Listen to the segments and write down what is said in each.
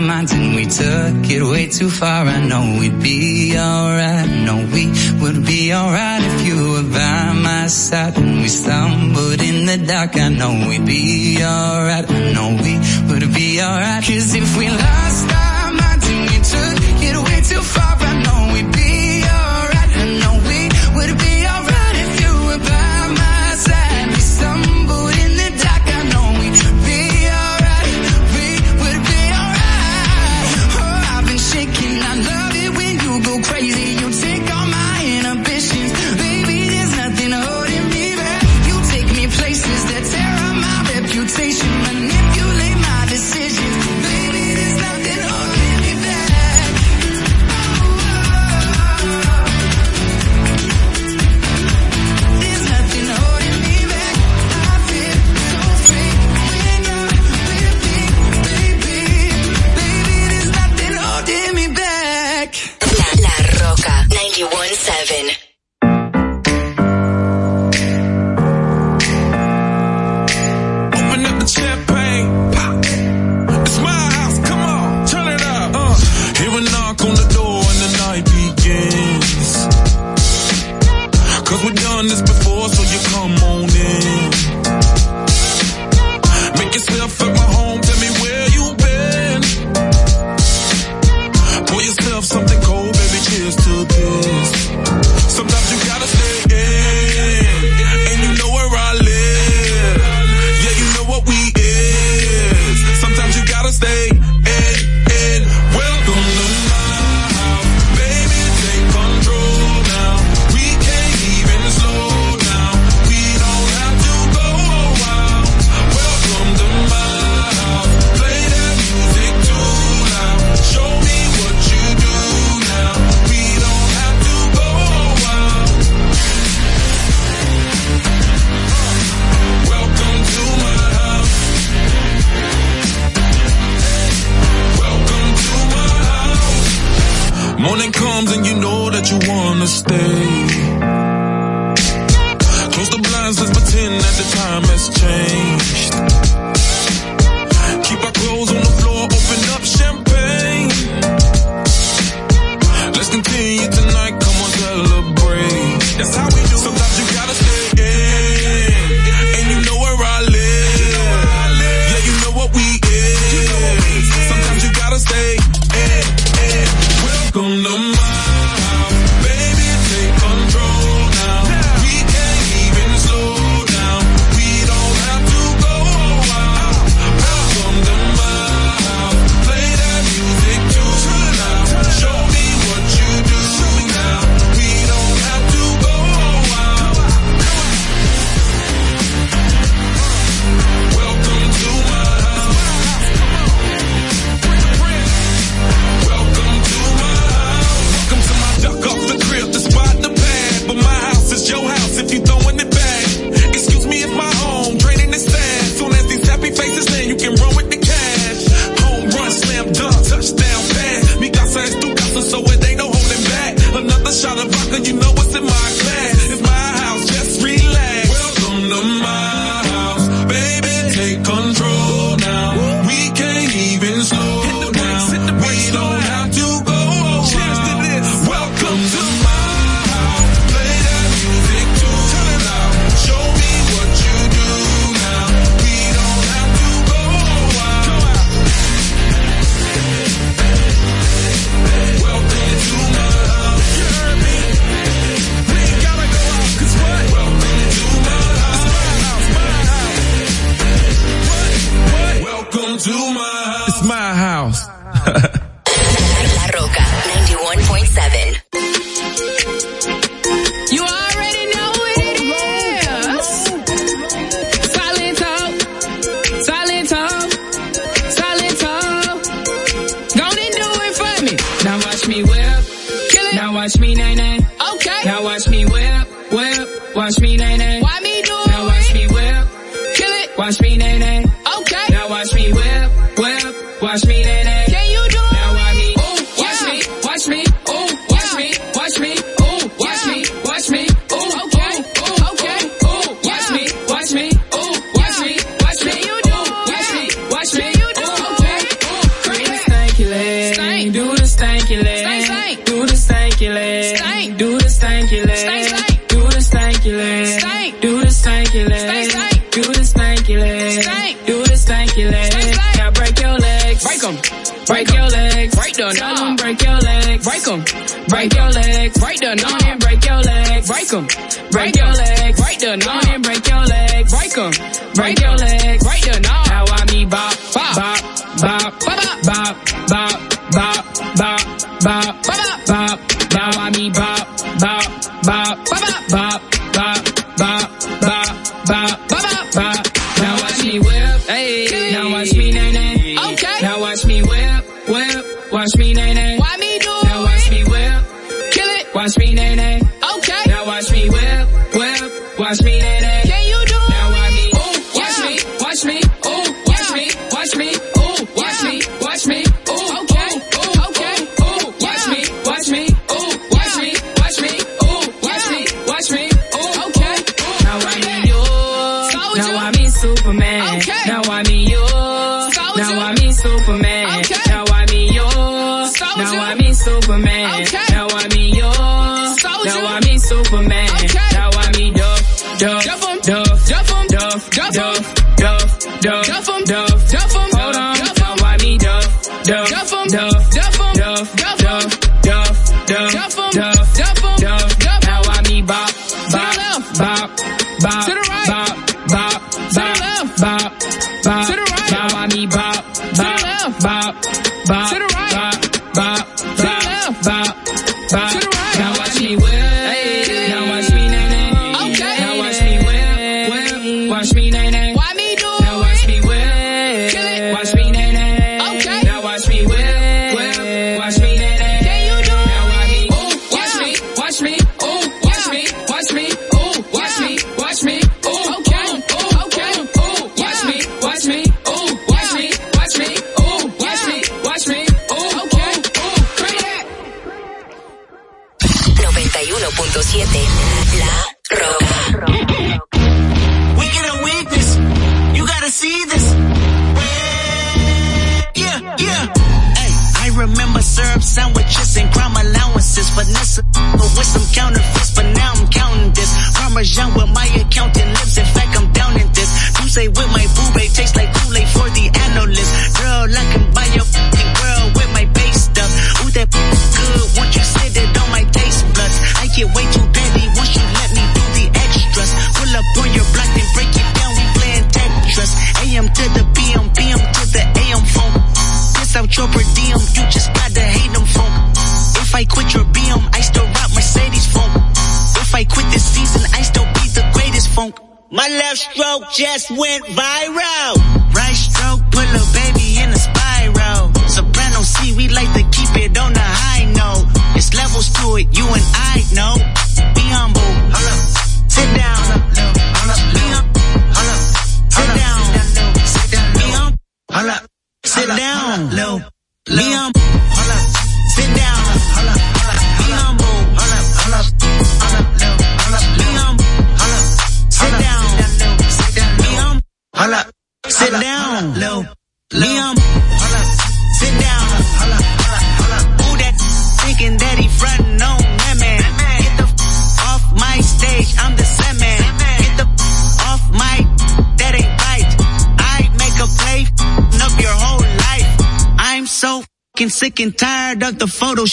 minds and we took it way too far. I know we'd be alright. No, we would be alright if you were by my side. When we stumbled in the dark, I know we'd be alright. I know we would be alright. Cause if we lost nay nay. Why me do it? Now watch me whip, kill it. Watch me nay nay.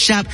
shop.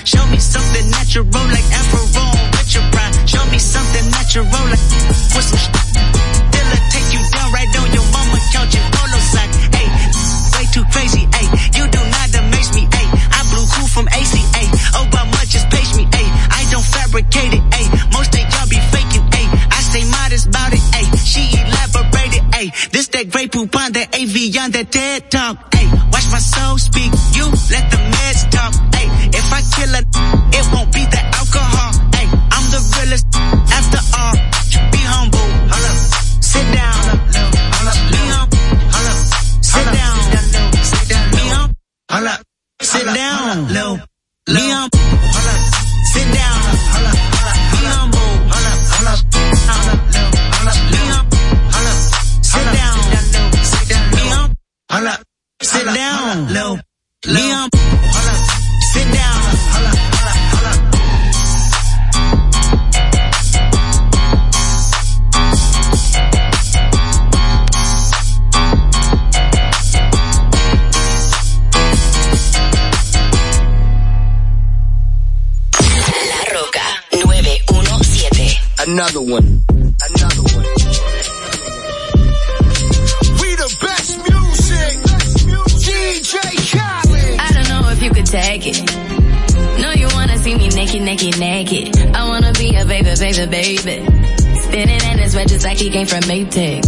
every day.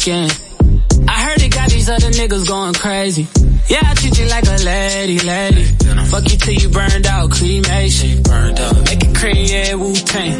weekend. I heard it got these other niggas going crazy. Yeah, I treat you like a lady, lady. Fuck you till you burned out, cremation. Make it cream, yeah, Wu-Tang.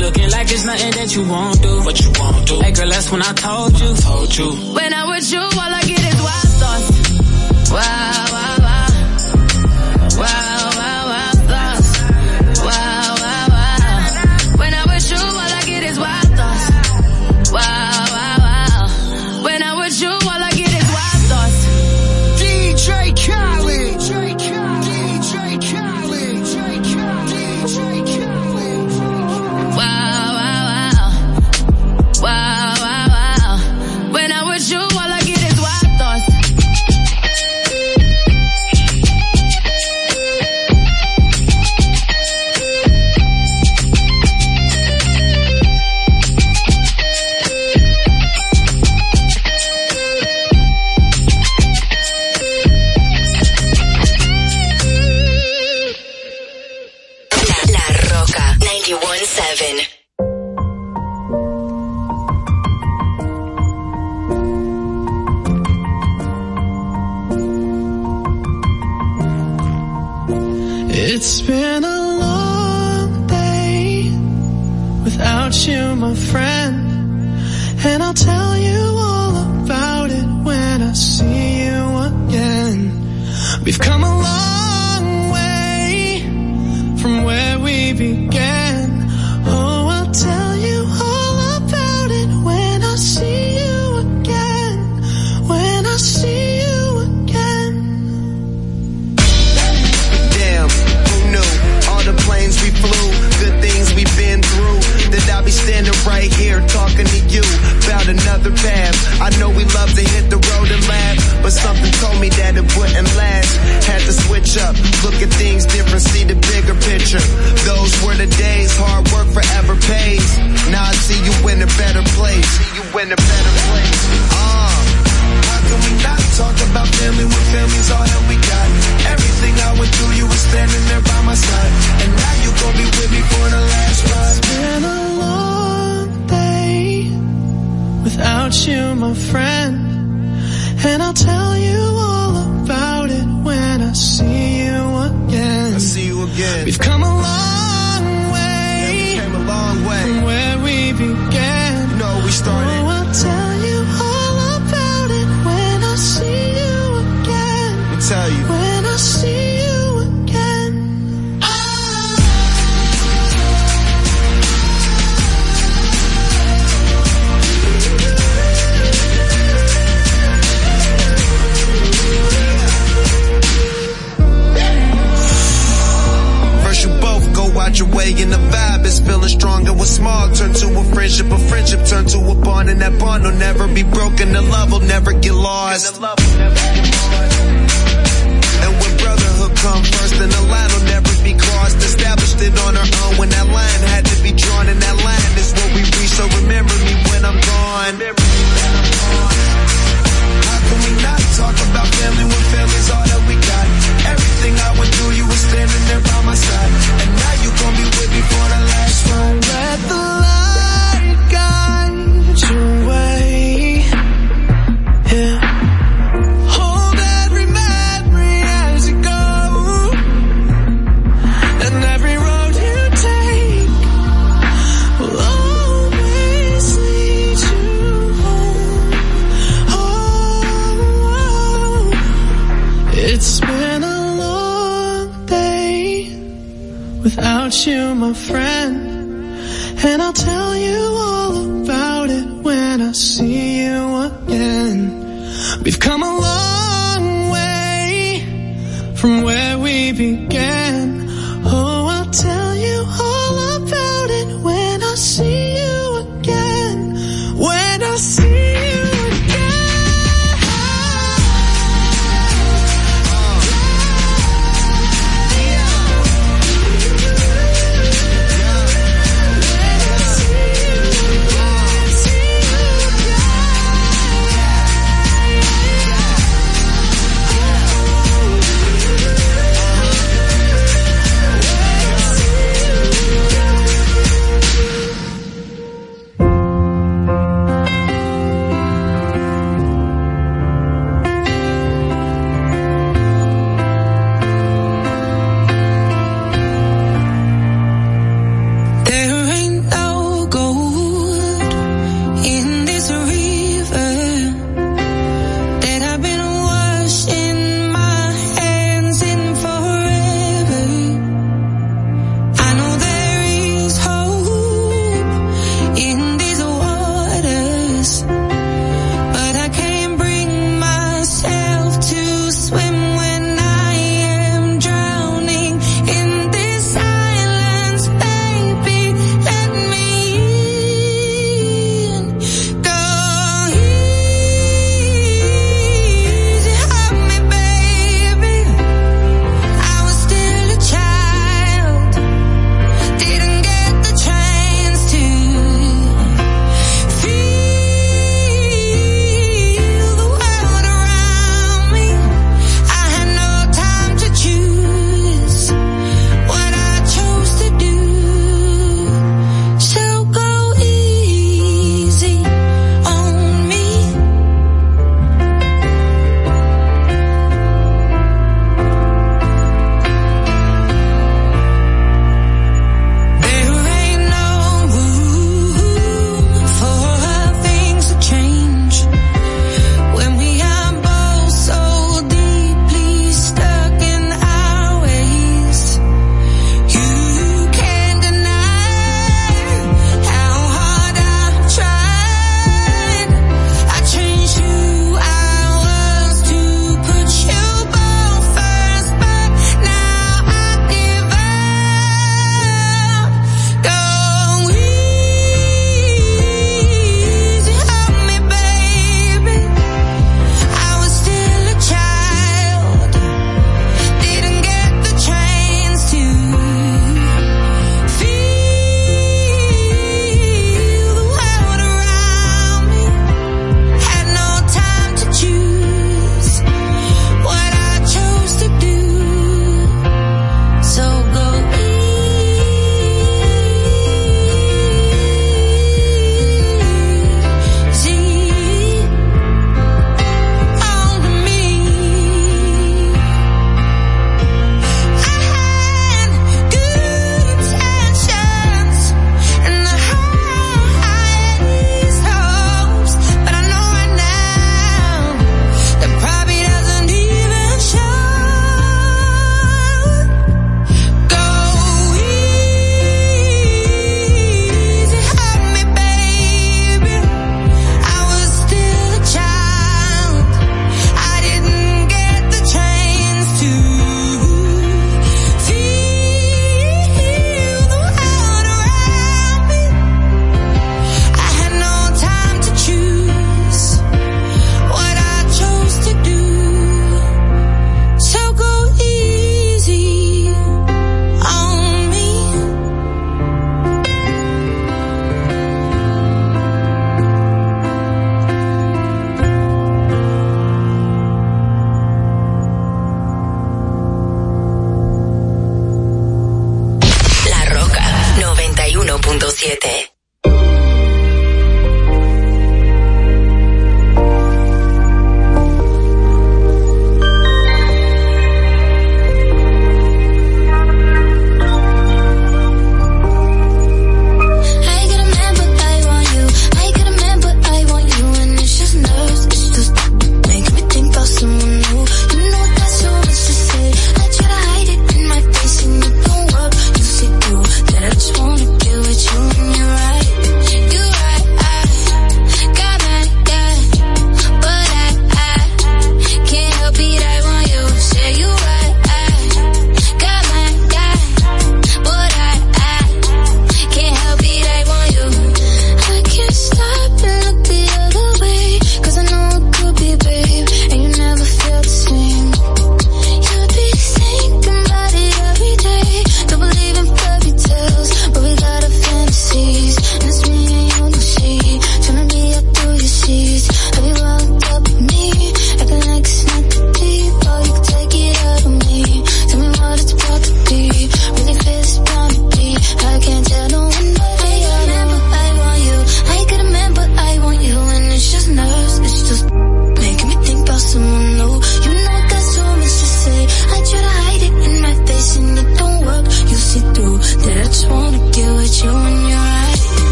looking like it's nothing that you won't do. What you won't do. Hey girl, that's when I told you. I told you. When I was you, all I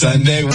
Sunday.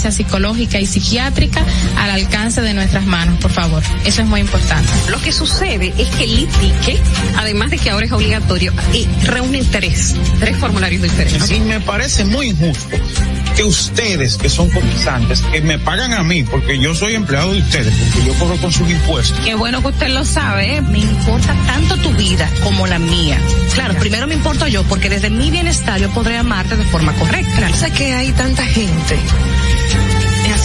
Asistencia psicológica y psiquiátrica al alcance de nuestras manos, por favor. Eso es muy importante. Lo que sucede es que el ITIQUE, además de que ahora es obligatorio, eh, reúne tres, tres formularios diferentes. Y me parece muy injusto que ustedes, que son cotizantes, que me pagan a mí, porque yo soy empleado de ustedes, porque yo cobro con sus impuestos. Qué bueno que usted lo sabe, ¿eh? me importa tanto tu vida como la mía. Claro, primero me importo yo, porque desde mi bienestar yo podré amarte de forma correcta. Sé que hay tanta gente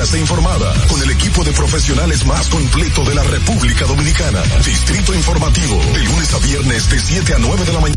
Frescas e informadas con el equipo de profesionales más completo de la República Dominicana. Distrito Informativo, de lunes a viernes de 7 a 9 de la mañana.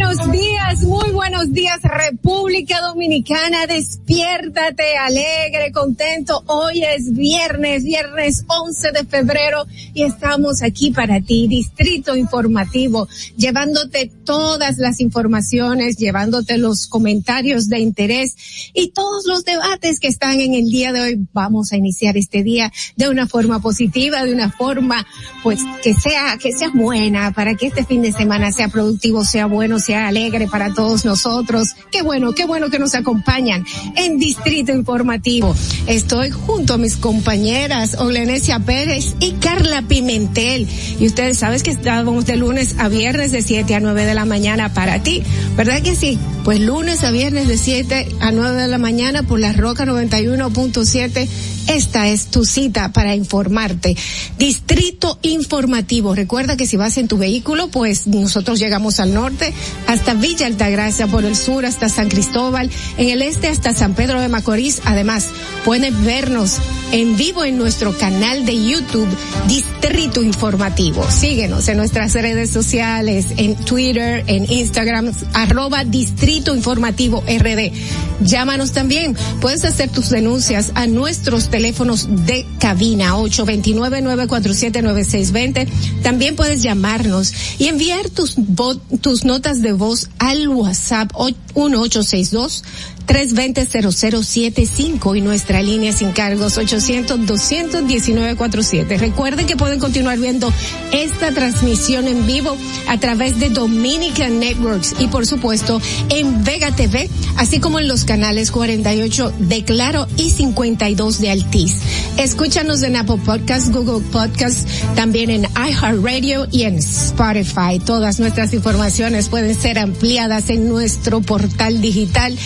Muy buenos días, República Dominicana, despiértate alegre, contento. Hoy es viernes, viernes 11 de febrero y estamos aquí para ti, Distrito Informativo, llevándote todas las informaciones, llevándote los comentarios de interés y todos los debates que están en el día de hoy. Vamos a iniciar este día de una forma positiva, de una forma pues que sea, que sea buena para que este fin de semana sea productivo, sea bueno, sea alegre para todos nosotros. Qué bueno, qué bueno que nos acompañan en Distrito Informativo. Estoy junto a mis compañeras Olenesia Pérez y Carla Pimentel. Y ustedes saben que estábamos de lunes a viernes de 7 a 9 de la mañana para ti. ¿Verdad que sí? Pues lunes a viernes de 7 a 9 de la mañana por la Roca 91.7. Esta es tu cita para informarte. Distrito Informativo. Recuerda que si vas en tu vehículo, pues nosotros llegamos al norte hasta Villa Altagracia, por el sur hasta San Cristóbal, en el este hasta San Pedro de Macorís. Además, pueden vernos en vivo en nuestro canal de YouTube Distrito Informativo. Síguenos en nuestras redes sociales, en Twitter, en Instagram, arroba Distrito Informativo RD. Llámanos también. Puedes hacer tus denuncias a nuestros teléfonos de cabina 829-947-9620. También puedes llamarnos y enviar tus, tus notas de voz al WhatsApp 1862 320-0075 y nuestra línea sin cargos 800-200-1947. Recuerden que pueden continuar viendo esta transmisión en vivo a través de Dominican Networks y por supuesto en Vega TV, así como en los canales 48 de Claro y 52 de Altiz. Escúchanos en Apple Podcast, Google Podcast, también en iHeartRadio y en Spotify. Todas nuestras informaciones pueden ser ampliadas en nuestro portal digital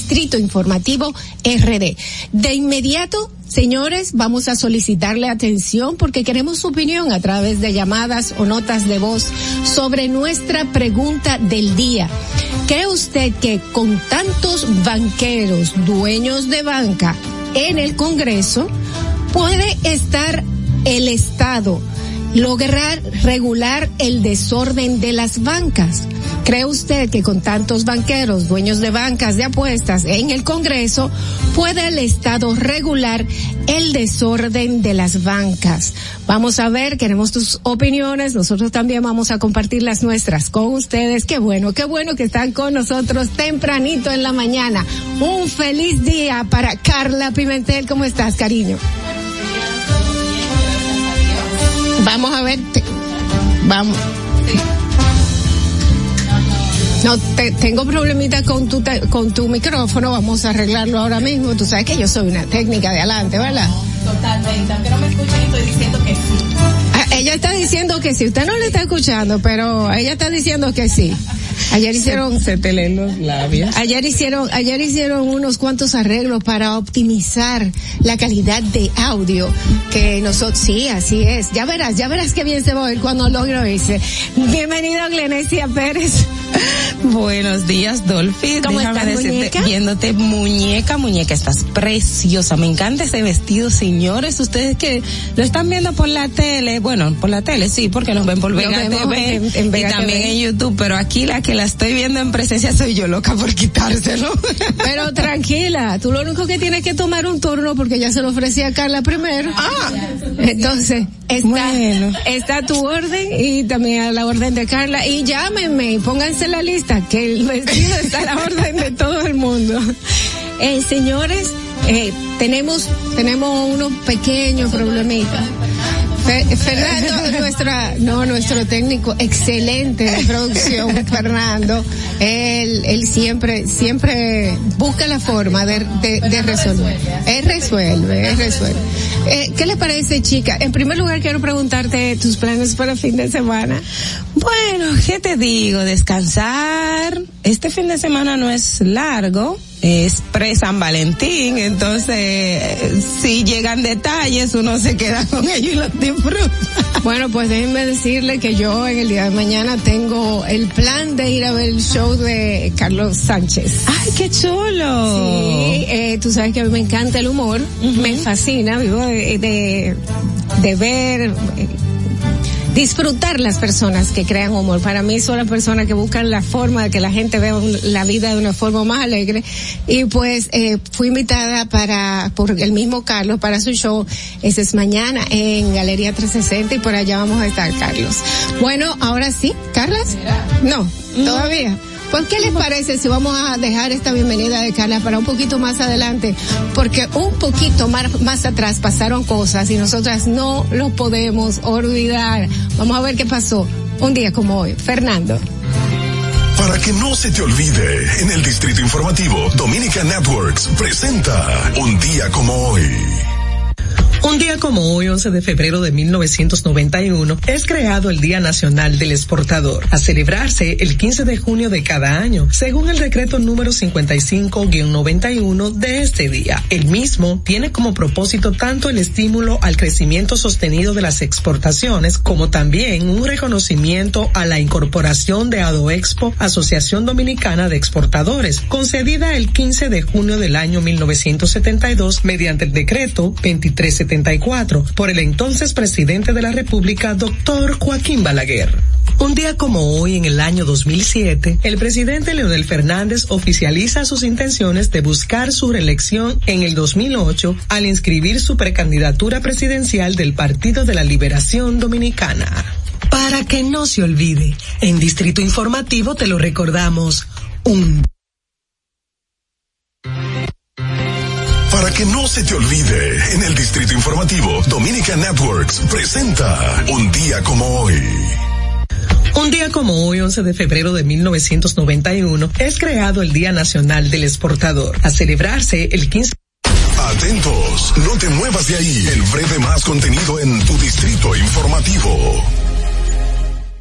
Distrito Informativo RD. De inmediato Señores, vamos a solicitarle atención porque queremos su opinión a través de llamadas o notas de voz sobre nuestra pregunta del día. ¿Cree usted que con tantos banqueros, dueños de banca en el Congreso, puede estar el Estado lograr regular el desorden de las bancas? ¿Cree usted que con tantos banqueros, dueños de bancas de apuestas en el Congreso, puede el Estado regular el desorden de las bancas? Vamos a ver, queremos tus opiniones, nosotros también vamos a compartir las nuestras con ustedes. Qué bueno, qué bueno que están con nosotros tempranito en la mañana. Un feliz día para Carla Pimentel. ¿Cómo estás, cariño? Vamos a ver. te- Vamos. No, te- tengo problemita con tu, te- con tu micrófono, vamos a arreglarlo ahora mismo. Tú sabes que yo soy una técnica de adelante, ¿verdad? Totalmente, aunque no me escuchen, estoy diciendo que sí. Ah, Ella está diciendo que sí, usted no le está escuchando, pero ella está diciendo que sí. Ayer hicieron, Se te leen los labios. ayer hicieron, ayer hicieron unos cuantos arreglos para optimizar la calidad de audio que nosotros, sí, así es. Ya verás, ya verás qué bien se va a oír cuando logro ese. Bienvenido Glenesia Pérez. Buenos días, Dolphy. ¿Cómo Déjame estás, decirte, muñeca? viéndote muñeca, muñeca, estás preciosa. Me encanta ese vestido, señores. Ustedes que lo están viendo por la tele, bueno, por la tele, sí, porque nos ven por Vega TV en- en Vega y también TV. en YouTube, pero aquí la que la estoy viendo en presencia soy yo, loca por quitárselo. Pero tranquila, tú lo único que tienes que tomar un turno porque ya se lo ofrecía a Carla primero. Ah, entonces está, está tu orden y también a la orden de Carla y llámenme y pónganse la lista que el vestido está a la orden de todo el mundo. Eh, señores, eh, tenemos tenemos unos pequeños problemitas. Fe- Fernando, nuestra, no, nuestro técnico excelente de producción, Fernando, él, él siempre, siempre busca la forma de, de, de resolver. Él resuelve, él resuelve. Eh, ¿Qué le parece, chica? En primer lugar, quiero preguntarte tus planes para el fin de semana. Bueno, ¿qué te digo? Descansar. Este fin de semana no es largo. Es pre-San Valentín, entonces si llegan detalles uno se queda con ellos y los disfruta. Bueno, pues déjenme decirle que yo en el día de mañana tengo el plan de ir a ver el show de Carlos Sánchez. ¡Ay, qué chulo! Sí, eh, tú sabes que a mí me encanta el humor, me fascina, vivo de, de, de ver, disfrutar las personas que crean humor. Para mí son las personas que buscan la forma de que la gente vea un- la vida de una forma más alegre. Y pues eh, fui invitada para por el mismo Carlos para su show. Ese es mañana en Galería 360 y por allá vamos a estar, Carlos. Bueno, ahora sí, Carlos. No, todavía. Pues, ¿qué les parece si vamos a dejar esta bienvenida de Carla para un poquito más adelante? Porque un poquito más, más atrás pasaron cosas y nosotras no lo podemos olvidar. Vamos a ver qué pasó un día como hoy. Fernando. Para que no se te olvide, en el Distrito Informativo, Dominica Networks presenta Un día como hoy. Un día como hoy, 11 de febrero de 1991, es creado el Día Nacional del Exportador, a celebrarse el 15 de junio de cada año, según el decreto número 55-91 de este día. El mismo tiene como propósito tanto el estímulo al crecimiento sostenido de las exportaciones, como también un reconocimiento a la incorporación de Adoexpo, Asociación Dominicana de Exportadores, concedida el 15 de junio del año 1972 mediante el decreto 2374 por el entonces presidente de la República, doctor Joaquín Balaguer. Un día como hoy, en el año 2007, el presidente Leonel Fernández oficializa sus intenciones de buscar su reelección en el 2008 al inscribir su precandidatura presidencial del Partido de la Liberación Dominicana. Para que no se olvide, en Distrito Informativo te lo recordamos. Un Para que no se te olvide, en el Distrito Informativo, Dominica Networks presenta Un día como hoy. Un día como hoy, 11 de febrero de 1991, es creado el Día Nacional del Exportador, a celebrarse el 15 Atentos, no te muevas de ahí. El breve más contenido en tu Distrito Informativo.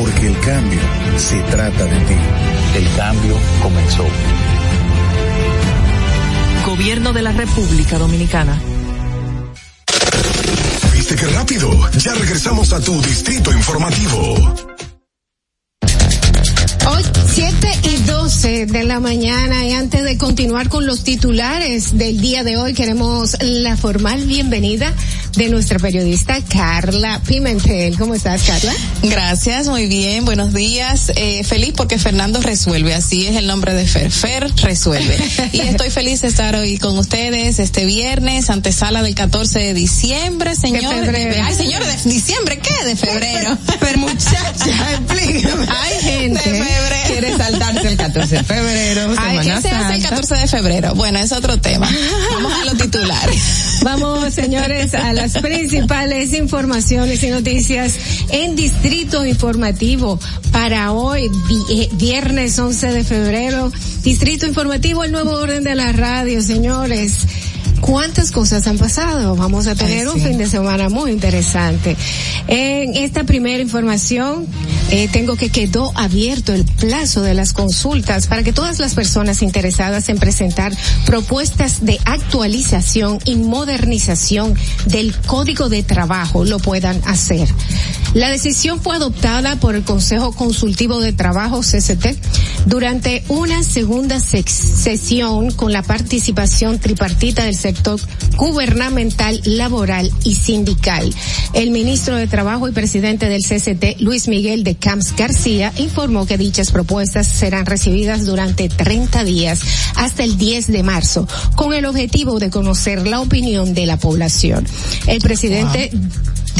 Porque el cambio se trata de ti. El cambio comenzó. Gobierno de la República Dominicana. ¿Viste qué rápido? Ya regresamos a tu Distrito Informativo. Hoy, 7 y 12 de la mañana y antes de continuar con los titulares del día de hoy, queremos la formal bienvenida de nuestra periodista Carla Pimentel. ¿Cómo estás, Carla? Gracias, muy bien, buenos días. Eh, feliz porque Fernando resuelve, así es el nombre de Fer. Fer resuelve. y estoy feliz de estar hoy con ustedes este viernes, antesala del 14 de diciembre, señor. febrero. Ay, señor, de diciembre, ¿qué? De febrero. Pero muchacha, explícame. Hay gente De febrero. quiere saltarse el 14 de febrero, Ay, ¿qué se hace el Santa. 14 de febrero? Bueno, es otro tema. Vamos a los titulares. Vamos, señores, a las principales informaciones y noticias en Distrito Informativo para hoy, vi- viernes 11 de febrero. Distrito Informativo, el nuevo orden de la radio, señores. Cuántas cosas han pasado. Vamos a tener Ay, un fin de semana muy interesante. En esta primera información, eh, tengo que quedó abierto el plazo de las consultas para que todas las personas interesadas en presentar propuestas de actualización y modernización del Código de Trabajo lo puedan hacer. La decisión fue adoptada por el Consejo Consultivo de Trabajo, CCT, durante una segunda sesión con la participación tripartita del sector gubernamental, laboral y sindical. El ministro de Trabajo y presidente del CCT, Luis Miguel de Camps García, informó que dichas propuestas serán recibidas durante 30 días hasta el 10 de marzo, con el objetivo de conocer la opinión de la población. El presidente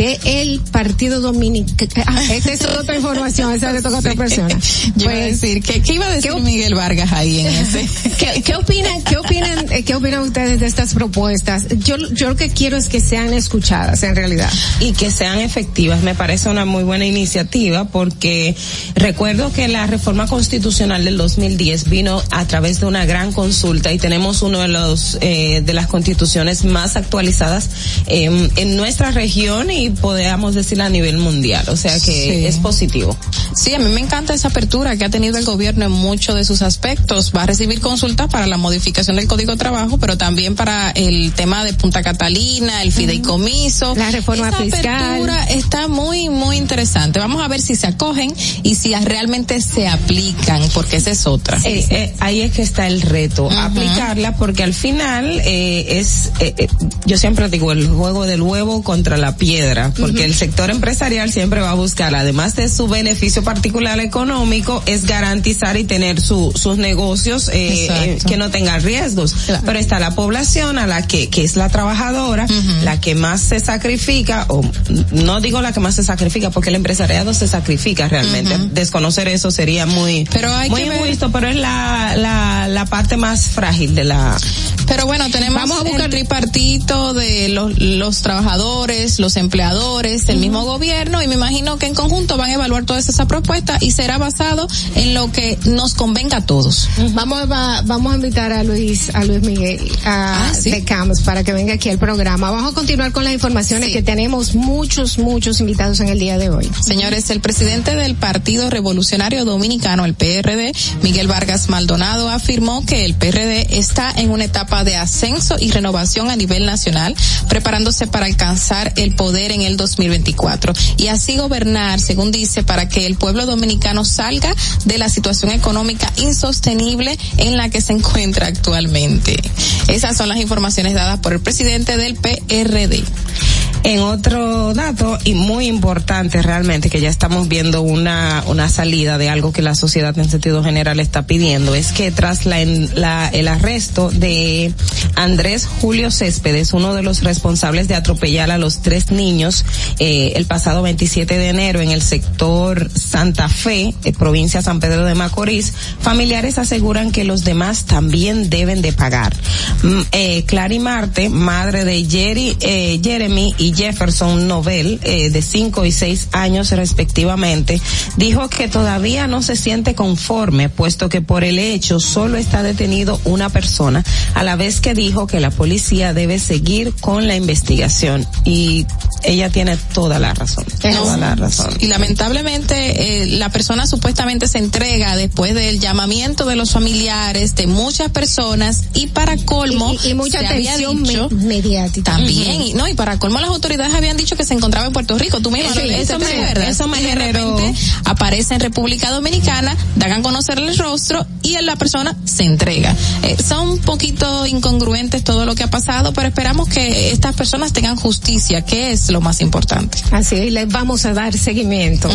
de el Partido Dominicano. Ah, esta es otra información, esa le toca a otra persona. Yo iba a decir, ¿qué, qué iba a decir Miguel Vargas ahí en ese? ¿Qué, qué opinan, qué opinan, eh, qué opinan ustedes de estas propuestas? Yo, yo lo que quiero es que sean escuchadas en realidad. y que sean efectivas. Me parece una muy buena iniciativa porque recuerdo que la reforma constitucional del 2010 vino a través de una gran consulta y tenemos uno de los eh, de las constituciones más actualizadas eh, en nuestra región y podríamos decir a nivel mundial. O sea que Sí. es positivo. Sí, a mí me encanta esa apertura que ha tenido el gobierno en muchos de sus aspectos. Va a recibir consultas para la modificación del Código de Trabajo, pero también para el tema de Punta Catalina, el fideicomiso. La reforma esa fiscal. apertura está muy, muy interesante. Vamos a ver si se acogen y si realmente se aplican, porque esa es otra. Eh, eh, ahí es que está el reto, aplicarla porque al final eh, es, eh, yo siempre digo, el juego del huevo contra la piedra, porque el sector empresarial siempre va a buscar, además de su beneficio particular económico, es garantizar y tener su, sus negocios eh, eh, que no tengan riesgos. Pero está la población a la que, que es la trabajadora, la que más se sacrifica, o no digo la que más se sacrifica, porque el empresariado se sacrifica realmente. Desconocer eso sería muy, Pero hay muy que ver- injusto, pero es la, la, la parte más frágil de la... Pero bueno, tenemos Vamos a buscar- el tripartito de los, los trabajadores, los empleadores, el mismo gobierno y me imagino que en conjunto van a evaluar todas esas propuestas y será basado en lo que nos convenga a todos. Vamos a, vamos a invitar a Luis, a Luis Miguel, a, Ah, sí. de Camps para que venga aquí al programa. Vamos a continuar con las informaciones Sí. que tenemos muchos, muchos invitados en el día de hoy. Señores, el presidente del Partido Revolucionario Dominicano, el PRD, Miguel Vargas Maldonado, afirmó que el PRD está en una etapa de ascenso y renovación a nivel nacional, preparándose para alcanzar el poder en el 2024 y así gobernar, según dice, para que el pueblo dominicano salga de la situación económica insostenible en la que se encuentra actualmente. Esas son las informaciones dadas por el presidente del PRD. En otro dato y muy importante realmente que ya estamos viendo una una salida de algo que la sociedad en sentido general está pidiendo es que tras la, la- el arresto de Andrés Julio Céspedes, uno de los responsables de atropellar a los tres niños eh, el pasado 27 de enero en el sector Santa Fe, eh, provincia San Pedro de Macorís, familiares aseguran que los demás también deben de pagar. Mm, eh, Clary Marte, madre de Jerry, eh, Jeremy y Jefferson Nobel, eh, de 5 y 6 años respectivamente, dijo que todavía no se siente conforme, puesto que por el hecho solo está detenido una persona, a la vez que dijo que la policía debe seguir con la investigación. Y ella tiene toda la razón. Toda la razón. Y lamentablemente eh, la persona supuestamente se entrega después del llamamiento de los familiares de muchas personas y para colmo Y, y- y mucha se había atención dicho- me- mediática. también y no y para colmo las autoridades habían dicho que se encontraba en Puerto Rico. Tú Sí, leíste, eso ¿te me- acuerdas? eso me generó- aparece en República Dominicana dan a conocer el rostro y la persona se entrega. Eh, son un poquito incongruentes todo lo que ha pasado pero esperamos que estas personas tengan justicia que es lo más importante. Así es, les vamos a dar seguimiento.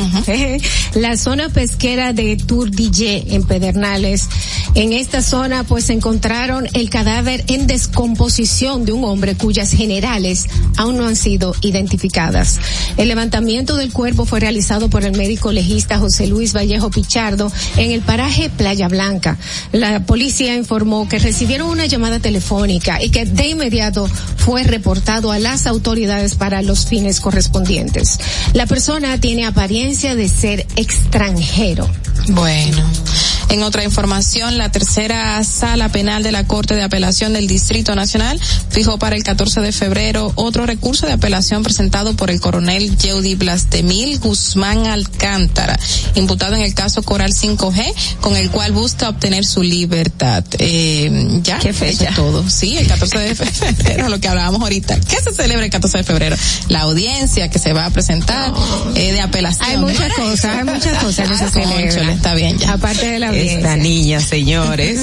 La zona pesquera de Turdillé, en Pedernales, en esta zona pues encontraron el cadáver en descomposición de un hombre cuyas generales aún no han sido identificadas. El levantamiento del cuerpo fue realizado por el médico legista José Luis Vallejo Pichardo en el paraje Playa Blanca. La policía informó que recibieron una llamada telefónica y que de inmediato fue reportado a las autoridades para los fines correspondientes. La persona tiene apariencia de ser extranjero. Bueno, En otra información, la tercera sala penal de la Corte de Apelación del Distrito Nacional fijó para el 14 de febrero otro recurso de apelación presentado por el coronel Yeudi Blastemil Guzmán Alcántara, imputado en el caso Coral 5G, con el cual busca obtener su libertad. Eh, ya, ¿Qué fecha? eso todo. Sí, el 14 de febrero, lo que hablábamos ahorita. ¿Qué se celebra el 14 de febrero? La audiencia que se va a presentar eh, de apelación. Hay muchas cosas, hay muchas cosas que se celebran. está bien ya. Aparte de la audiencia. Esta niña, señores,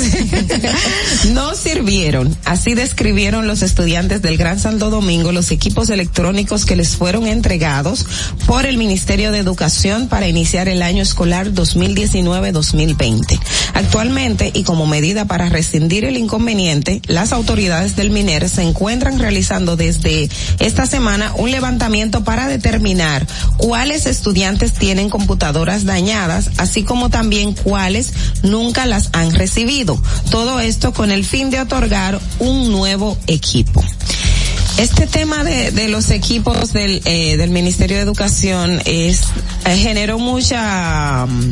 no sirvieron. Así describieron los estudiantes del Gran Santo Domingo los equipos electrónicos que les fueron entregados por el Ministerio de Educación para iniciar el año escolar 2019-2020. Actualmente, y como medida para rescindir el inconveniente, las autoridades del MINER se encuentran realizando desde esta semana un levantamiento para determinar cuáles estudiantes tienen computadoras dañadas, así como también cuáles nunca las han recibido. Todo esto con el fin de otorgar un nuevo equipo. Este tema de, los equipos del, eh, del Ministerio de Educación es eh, generó mucha mm,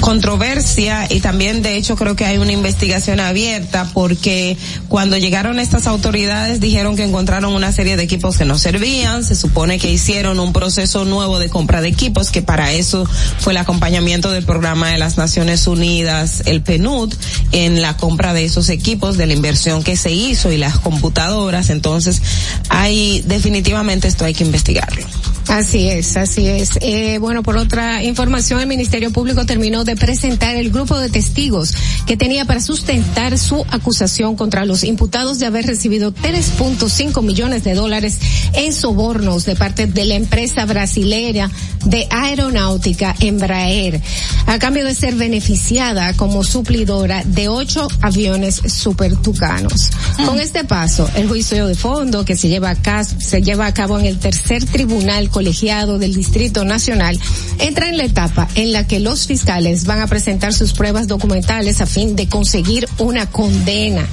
controversia y también de hecho creo que hay una investigación abierta porque cuando llegaron estas autoridades dijeron que encontraron una serie de equipos que no servían, se supone que hicieron un proceso nuevo de compra de equipos que para eso fue el acompañamiento del programa de las Naciones Unidas, el PNUD, en la compra de esos equipos, de la inversión que se hizo y las computadoras, entonces hay definitivamente esto hay que investigarlo. Así es, así es. Eh, bueno, por otra información, el Ministerio Público terminó de presentar el grupo de testigos que tenía para sustentar su acusación contra los imputados de haber recibido 3.5 millones de dólares en sobornos de parte de la empresa brasileña de aeronáutica Embraer, a cambio de ser beneficiada como suplidora de ocho aviones supertucanos. Con este paso, el juicio de fondo que se lleva a, se lleva a cabo en el tercer tribunal colegiado del Distrito Nacional entra en la etapa en la que los fiscales van a presentar sus pruebas documentales a fin de conseguir una condena.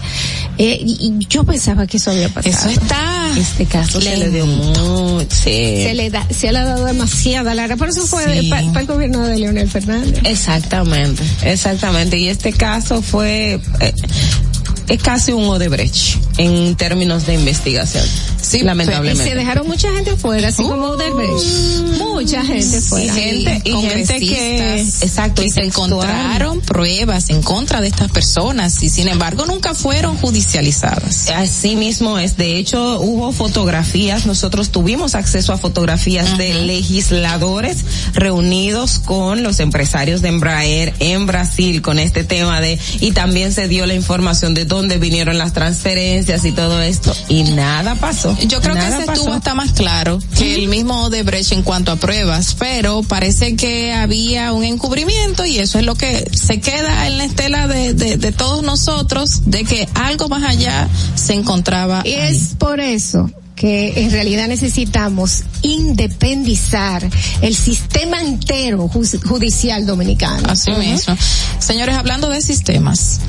Eh, y, yo pensaba que eso había pasado. Eso está. Este caso se le dio mucho. Se le da, se le ha dado demasiada larga. Por eso fue Sí. para el gobierno de Leonel Fernández. Exactamente, exactamente. Y este caso fue eh, es casi un Odebrecht en términos de investigación. Sí, Y lamentablemente. se dejaron mucha gente fuera, así como Odebrecht. Mucha gente fuera. Y gente, y gente que, exacto, que y se encontraron pruebas en contra de estas personas y sin embargo nunca fueron judicializadas. Así mismo es. De hecho, hubo fotografías. Nosotros tuvimos acceso a fotografías de legisladores reunidos con los empresarios de Embraer en Brasil con este tema de, y también se dio la información de dónde vinieron las transferencias y todo esto. Y nada pasó. Yo creo Nada que ese pasó. estuvo hasta más claro que el mismo Odebrecht en cuanto a pruebas, pero parece que había un encubrimiento y eso es lo que se queda en la estela de, de, de todos nosotros, de que algo más allá se encontraba. Y ahí. es por eso que en realidad necesitamos independizar el sistema entero ju- judicial dominicano. Así Ujú. mismo. Señores, hablando de sistemas,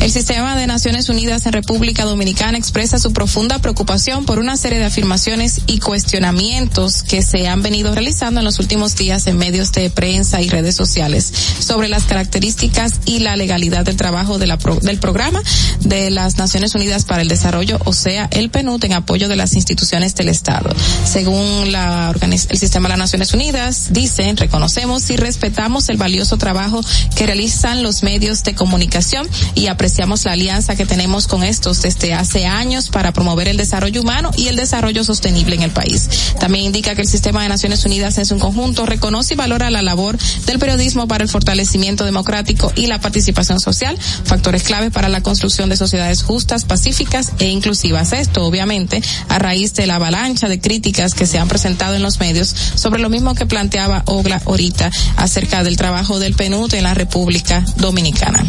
el sistema de Naciones Unidas en República Dominicana expresa su profunda preocupación por una serie de afirmaciones y cuestionamientos que se han venido realizando en los últimos días en medios de prensa y redes sociales sobre las características y la legalidad del trabajo de la pro- del programa de las Naciones Unidas para el Desarrollo, o sea, el PNUD en apoyo de las instituciones del Estado. Según la el sistema de las Naciones Unidas, dicen, reconocemos y respetamos el valioso trabajo que realizan los medios de comunicación y apreciamos la alianza que tenemos con estos desde hace años para promover el desarrollo humano y el desarrollo sostenible en el país. También indica que el sistema de Naciones Unidas en su conjunto reconoce y valora la labor del periodismo para el fortalecimiento democrático y la participación social, factores clave para la construcción de sociedades justas, pacíficas e inclusivas. Esto, obviamente, a raíz de la avalancha de críticas que se han presentado en los medios sobre lo mismo que planteaba Ogla ahorita acerca del trabajo del PNUD en la República Dominicana.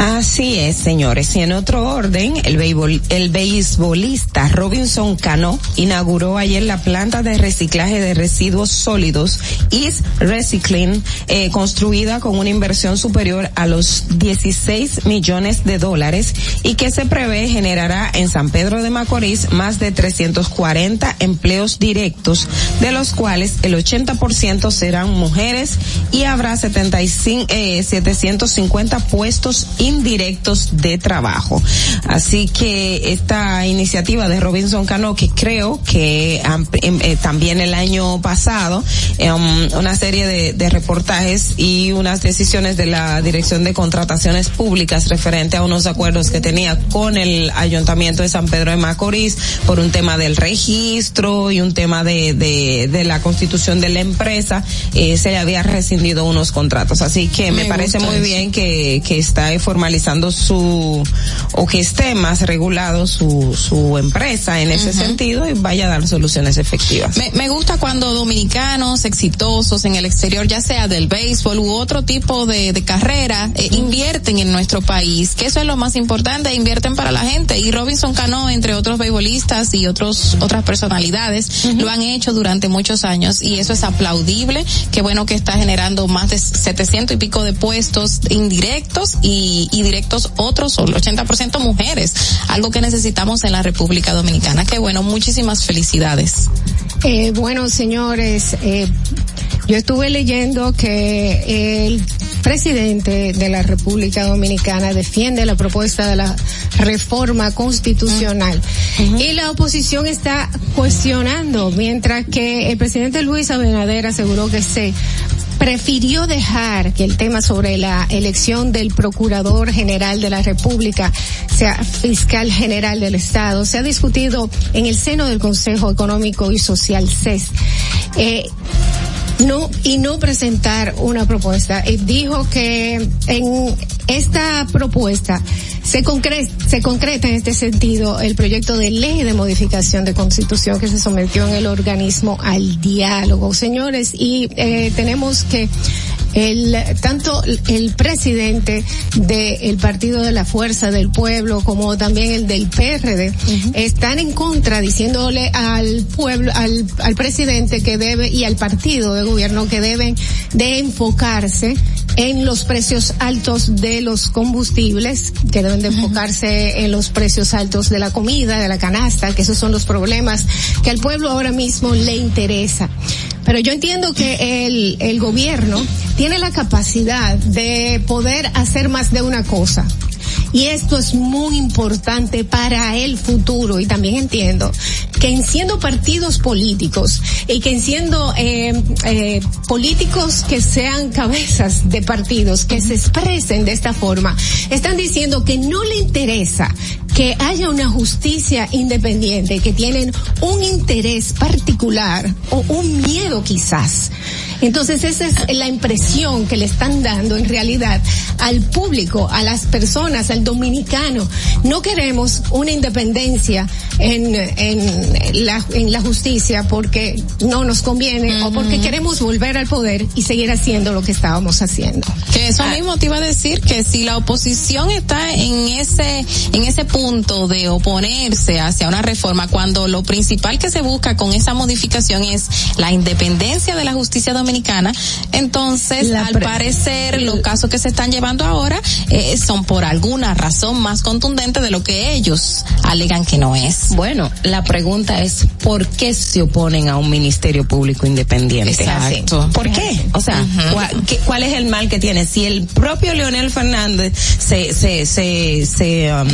Así es, señores. Y en otro orden, el, el beisbolista Robinson Cano inauguró ayer la planta de reciclaje de residuos sólidos East Recycling, eh, construida con una inversión superior a los 16 millones de dólares y que se prevé generará en San Pedro de Macorís más de 340 empleos directos, de los cuales el 80% serán mujeres y habrá 75, eh, 750 puestos indirectos de trabajo. Así que esta iniciativa de Robinson Cano, que creo que eh, también el año pasado, um, una serie de, de, reportajes y unas decisiones de la Dirección de Contrataciones Públicas referente a unos acuerdos que tenía con el Ayuntamiento de San Pedro de Macorís por un tema del registro y un tema de, de, de la constitución de la empresa, eh, se le había rescindido unos contratos. Así que me, me parece muy eso. bien que, que está formalizando su, o que esté más regulado su, su empresa en ese uh -huh. sentido y vaya a dar soluciones efectivas. Me, me, gusta cuando dominicanos exitosos en el exterior, ya sea del béisbol u otro tipo de, de carrera, eh, invierten en nuestro país, que eso es lo más importante, invierten para la gente. Y Robinson Cano, entre otros beisbolistas y otros, otras personalidades, uh -huh. lo han hecho durante muchos años y eso es aplaudible. Qué bueno que está generando más de 700 y pico de puestos indirectos y, y directos otros, el 80% mujeres, algo que necesitamos en la República Dominicana. Qué bueno, muchísimas felicidades. Eh, bueno, señores, eh, yo estuve leyendo que el presidente de la República Dominicana defiende la propuesta de la reforma constitucional uh -huh. y la oposición está cuestionando, mientras que el presidente Luis Abinader aseguró que se prefirió dejar que el tema sobre la elección del Procurador General de la República, sea fiscal general del Estado, se ha discutido en el seno del Consejo Económico y Social CES. Eh, no y no presentar una propuesta. Eh, dijo que en esta propuesta se concreta, se concreta en este sentido el proyecto de ley de modificación de constitución que se sometió en el organismo al diálogo. Señores, y eh, tenemos que el tanto el presidente del Partido de la Fuerza del Pueblo como también el del PRD uh -huh. están en contra diciéndole al pueblo al, al presidente que debe y al partido de gobierno que deben de enfocarse en los precios altos de los combustibles, que deben de enfocarse en los precios altos de la comida, de la canasta, que esos son los problemas que al pueblo ahora mismo le interesa. Pero yo entiendo que el, el gobierno tiene la capacidad de poder hacer más de una cosa. Y esto es muy importante para el futuro. Y también entiendo que en siendo partidos políticos y que en siendo eh, eh, políticos que sean cabezas de partidos, que se expresen de esta forma, están diciendo que no le interesa que haya una justicia independiente, que tienen un interés particular o un miedo quizás. Entonces esa es la impresión que le están dando en realidad al público, a las personas, al dominicano. No queremos una independencia en, en, la, en la justicia porque no nos conviene uh -huh. o porque queremos volver al poder y seguir haciendo lo que estábamos haciendo. Que eso ah. mismo te iba a decir que si la oposición está en ese, en ese punto de oponerse hacia una reforma cuando lo principal que se busca con esa modificación es la independencia de la justicia dominicana, entonces la al parecer los casos que se están llevando ahora eh, son por alguna razón más contundente de lo que ellos alegan que no es. Bueno, la pregunta es ¿por qué se oponen a un ministerio público independiente? Exacto. ¿Por qué? O sea, uh -huh. ¿cuál, qué, ¿cuál, es el mal que tiene? Si el propio Leonel Fernández se se se se um,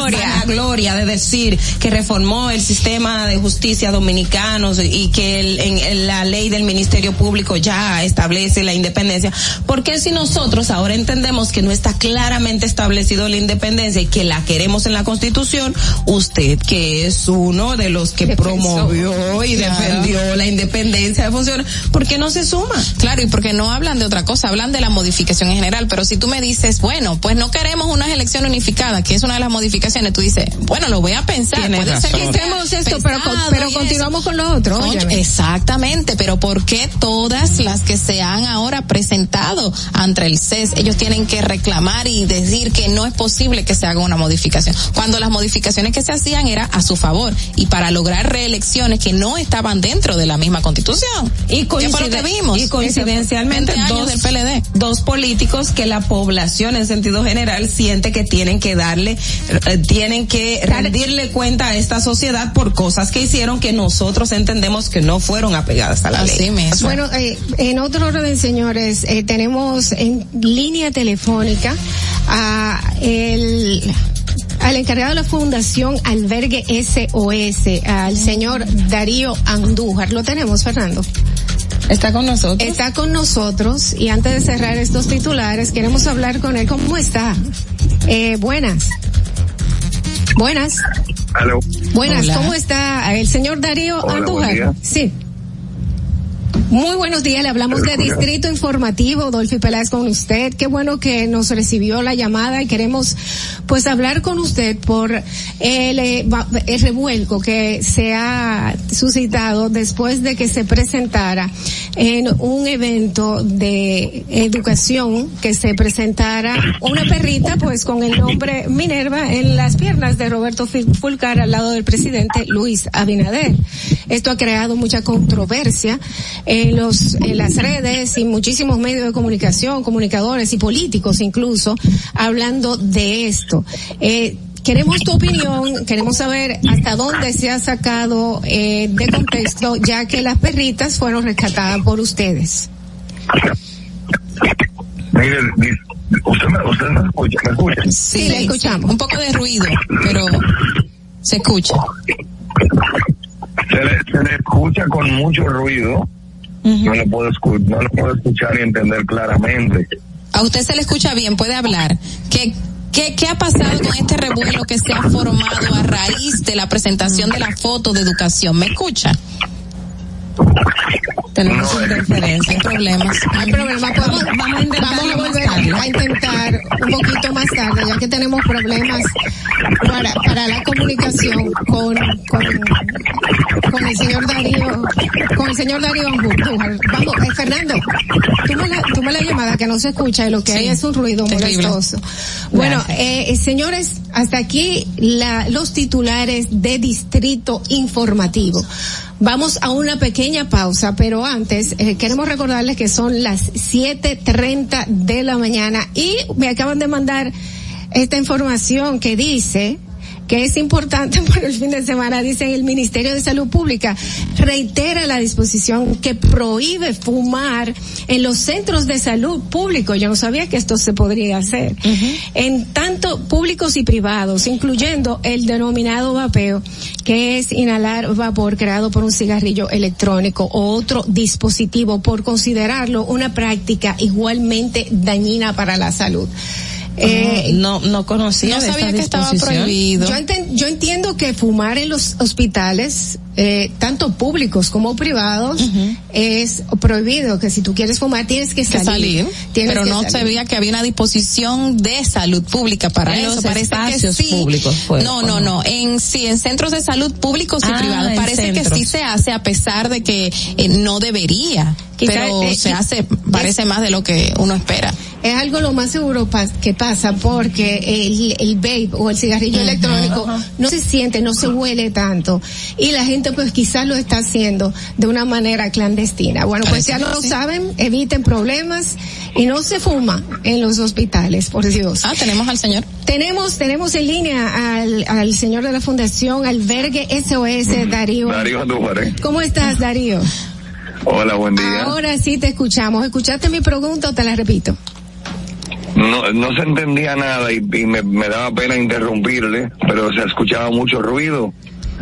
gloria gloria de decir que reformó el sistema de justicia dominicano y que el, en, en la ley del ministerio público ya establece la independencia, ¿por qué si nosotros ahora entendemos que no está claramente establecido la independencia y que la queremos en la Constitución, usted que es uno de los que promovió y claro. defendió la independencia de funciones, ¿por qué no se suma? Claro, y porque no hablan de otra cosa, hablan de la modificación en general, pero si tú me dices, bueno, pues no queremos unas elecciones unificadas, que es una de las modificaciones, tú dices, bueno, lo voy a pensar, puede razón. ser que hacemos esto, pero, pero continuamos con lo otro. Exactamente, pero ¿por qué todas las que se han ahora presentado ante el CES, ellos tienen que reclamar y decir que no es posible que se haga una modificación. Cuando las modificaciones que se hacían era a su favor y para lograr reelecciones que no estaban dentro de la misma constitución. Y, y coincidencialmente 20 años dos, del PLD. dos políticos que la población en sentido general siente que tienen que darle, eh, tienen que rendirle cuenta a esta sociedad por cosas que hicieron que nosotros entendemos que no fueron apegadas a la Así ley. mismo. Bueno, eh, en otro orden, señores, eh, tenemos en línea telefónica a el al encargado de la Fundación Albergue SOS, al señor Darío Andújar. Lo tenemos, Fernando. Está con nosotros. Está con nosotros y antes de cerrar estos titulares queremos hablar con él. ¿Cómo está? Eh, buenas. Buenas. Aló. Buenas, Hola. ¿cómo está el señor Darío Hola, Andújar? buen día. Sí. Muy buenos días, le hablamos de Distrito Informativo, Dolphy Peláez con usted. Qué bueno que nos recibió la llamada y queremos pues hablar con usted por el, eh, el revuelco que se ha suscitado después de que se presentara en un evento de educación que se presentara una perrita pues con el nombre Minerva en las piernas de Roberto Fulcar al lado del presidente Luis Abinader. Esto ha creado mucha controversia en los en las redes y muchísimos medios de comunicación, comunicadores y políticos incluso hablando de esto. Eh, Queremos tu opinión, queremos saber hasta dónde se ha sacado eh, de contexto, ya que las perritas fueron rescatadas por ustedes. Mire, di- usted me, usted me escucha, me escucha. Sí, le escuchamos. Un poco de ruido, pero se escucha. Se le, se le escucha con mucho ruido. No le puedo no le puedo escuchar y entender claramente. A usted se le escucha bien, puede hablar. ¿Qué, qué, qué ha pasado con este revuelo que se ha formado a raíz de la presentación de la foto de educación? ¿Me escucha? Tenemos interferencia. Hay problemas. Hay problema, podemos- vamos a intentar, vamos a volver a intentar un poquito más tarde, ya que tenemos problemas para, para la comunicación con, con, con el señor Darío, con el señor Darío Andújar. Vamos, eh, Fernando, toma la, toma la llamada que no se escucha y lo que hay es un ruido terrible. molestoso. Bueno, eh, señores, hasta aquí la, los titulares de Distrito Informativo. Vamos a una pequeña pausa, pero antes eh, queremos recordarles que son las 7.30 de la mañana y me acaban de mandar esta información que dice que es importante para el fin de semana, dice el Ministerio de Salud Pública, reitera la disposición que prohíbe fumar en los centros de salud públicos. Yo no sabía que esto se podría hacer. En tanto públicos y privados, incluyendo el denominado vapeo, que es inhalar vapor creado por un cigarrillo electrónico o otro dispositivo por considerarlo una práctica igualmente dañina para la salud. Eh, no, no conocía No de sabía esta que estaba prohibido. yo, enten- yo entiendo que fumar en los hospitales, eh, tanto públicos como privados, es prohibido, que si tú quieres fumar tienes que que salir. salir, Tienes pero que no salir. veía que había una disposición de salud pública para En eso. los Parece que espacios sí. públicos fue, no, ¿o no, no? no. En sí, en centros de salud públicos y Ah, privados parece que sí se hace a pesar de que eh, no debería, Pero eh, se hace parece más de lo que uno espera. Es algo lo más seguro que pasa porque el, el vape o el cigarrillo electrónico no se siente, no se huele tanto y la gente pues quizás lo está haciendo de una manera clandestina. Bueno, pues ya no lo sí. saben, eviten problemas y no se fuma en los hospitales, por Dios. Ah, tenemos al señor. Tenemos, tenemos en línea al, al señor de la Fundación Albergue SOS, Darío. Darío Andújar, ¿eh? ¿Cómo estás, Darío? Hola, buen día. Ahora sí te escuchamos. ¿Escuchaste mi pregunta o te la repito? No, no se entendía nada y, y me, me daba pena interrumpirle, pero se escuchaba mucho ruido.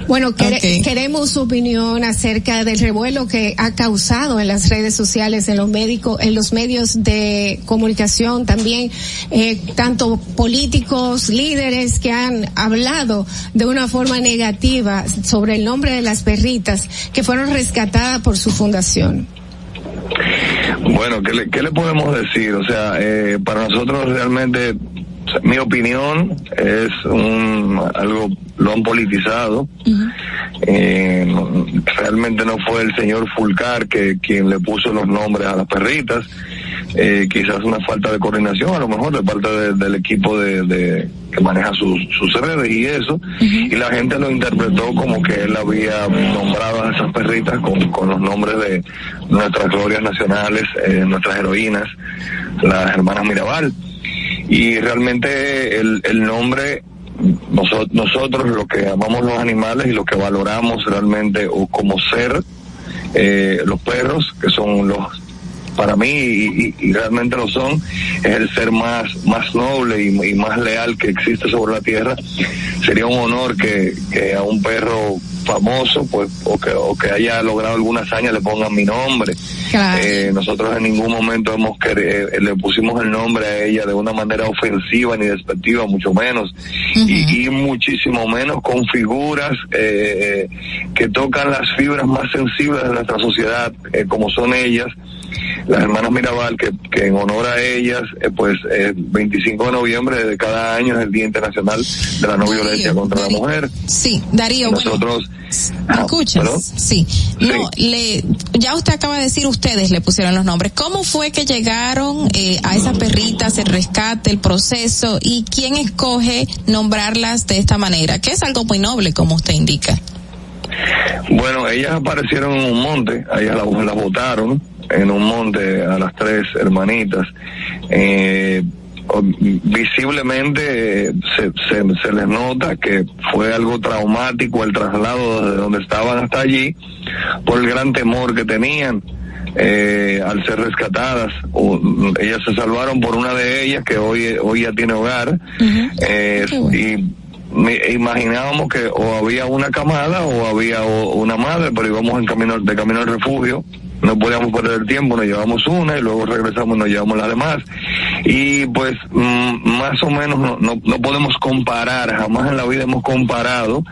Bueno, quere- queremos su opinión acerca del revuelo que ha causado en las redes sociales, en los médicos, en los medios de comunicación también, eh, tanto políticos, líderes que han hablado de una forma negativa sobre el nombre de las perritas que fueron rescatadas por su fundación. Bueno, ¿qué le, qué le podemos decir? O sea, eh, para nosotros realmente, mi opinión es un, algo, lo han politizado. Eh, realmente no fue el señor Fulcar que quien le puso los nombres a las perritas, eh, quizás una falta de coordinación, a lo mejor de parte de- del equipo de, de- que maneja sus, sus redes y eso, y la gente lo interpretó como que él había nombrado a esas perritas con, con los nombres de nuestras glorias nacionales, eh, nuestras heroínas, las hermanas Mirabal. Y realmente el, el nombre nosotros, nosotros lo que amamos los animales y lo que valoramos realmente o como ser eh, los perros que son los para mí y, realmente lo son es el ser más más noble y, y más leal que existe sobre la tierra. Sería un honor que, que a un perro famoso pues o que o que haya logrado alguna hazaña le pongan mi nombre. Claro. eh, nosotros en ningún momento hemos quer- eh, le pusimos el nombre a ella de una manera ofensiva ni despectiva, mucho menos, y, y muchísimo menos con figuras eh, que tocan las fibras más sensibles de nuestra sociedad, eh, como son ellas, las hermanas Mirabal, que, que en honor a ellas, eh, pues eh, 25 de noviembre de cada año es el Día Internacional de la No Violencia contra la Mujer. Sí, Darío, bueno, Nosotros, ¿me Ah, escuchas? Sí. No, le, ya usted acaba de decir, ustedes le pusieron los nombres. ¿Cómo fue que llegaron eh, a esas perritas, el rescate, el proceso y quién escoge nombrarlas de esta manera? Que es algo muy noble, como usted indica. Bueno, ellas aparecieron en un monte, a ellas las, las botaron en un monte a las tres hermanitas. Eh, visiblemente eh, se, se, se les nota que fue algo traumático el traslado desde donde estaban hasta allí por el gran temor que tenían. eh, al ser rescatadas, O- ellas se salvaron por una de ellas que hoy hoy ya tiene hogar eh, y imaginábamos que o había una camada o había una madre, pero íbamos en camino de camino al refugio. No podíamos perder tiempo, nos llevamos una y luego regresamos y nos llevamos las demás. Y pues mm, más o menos no, no, no podemos comparar, jamás en la vida hemos comparado,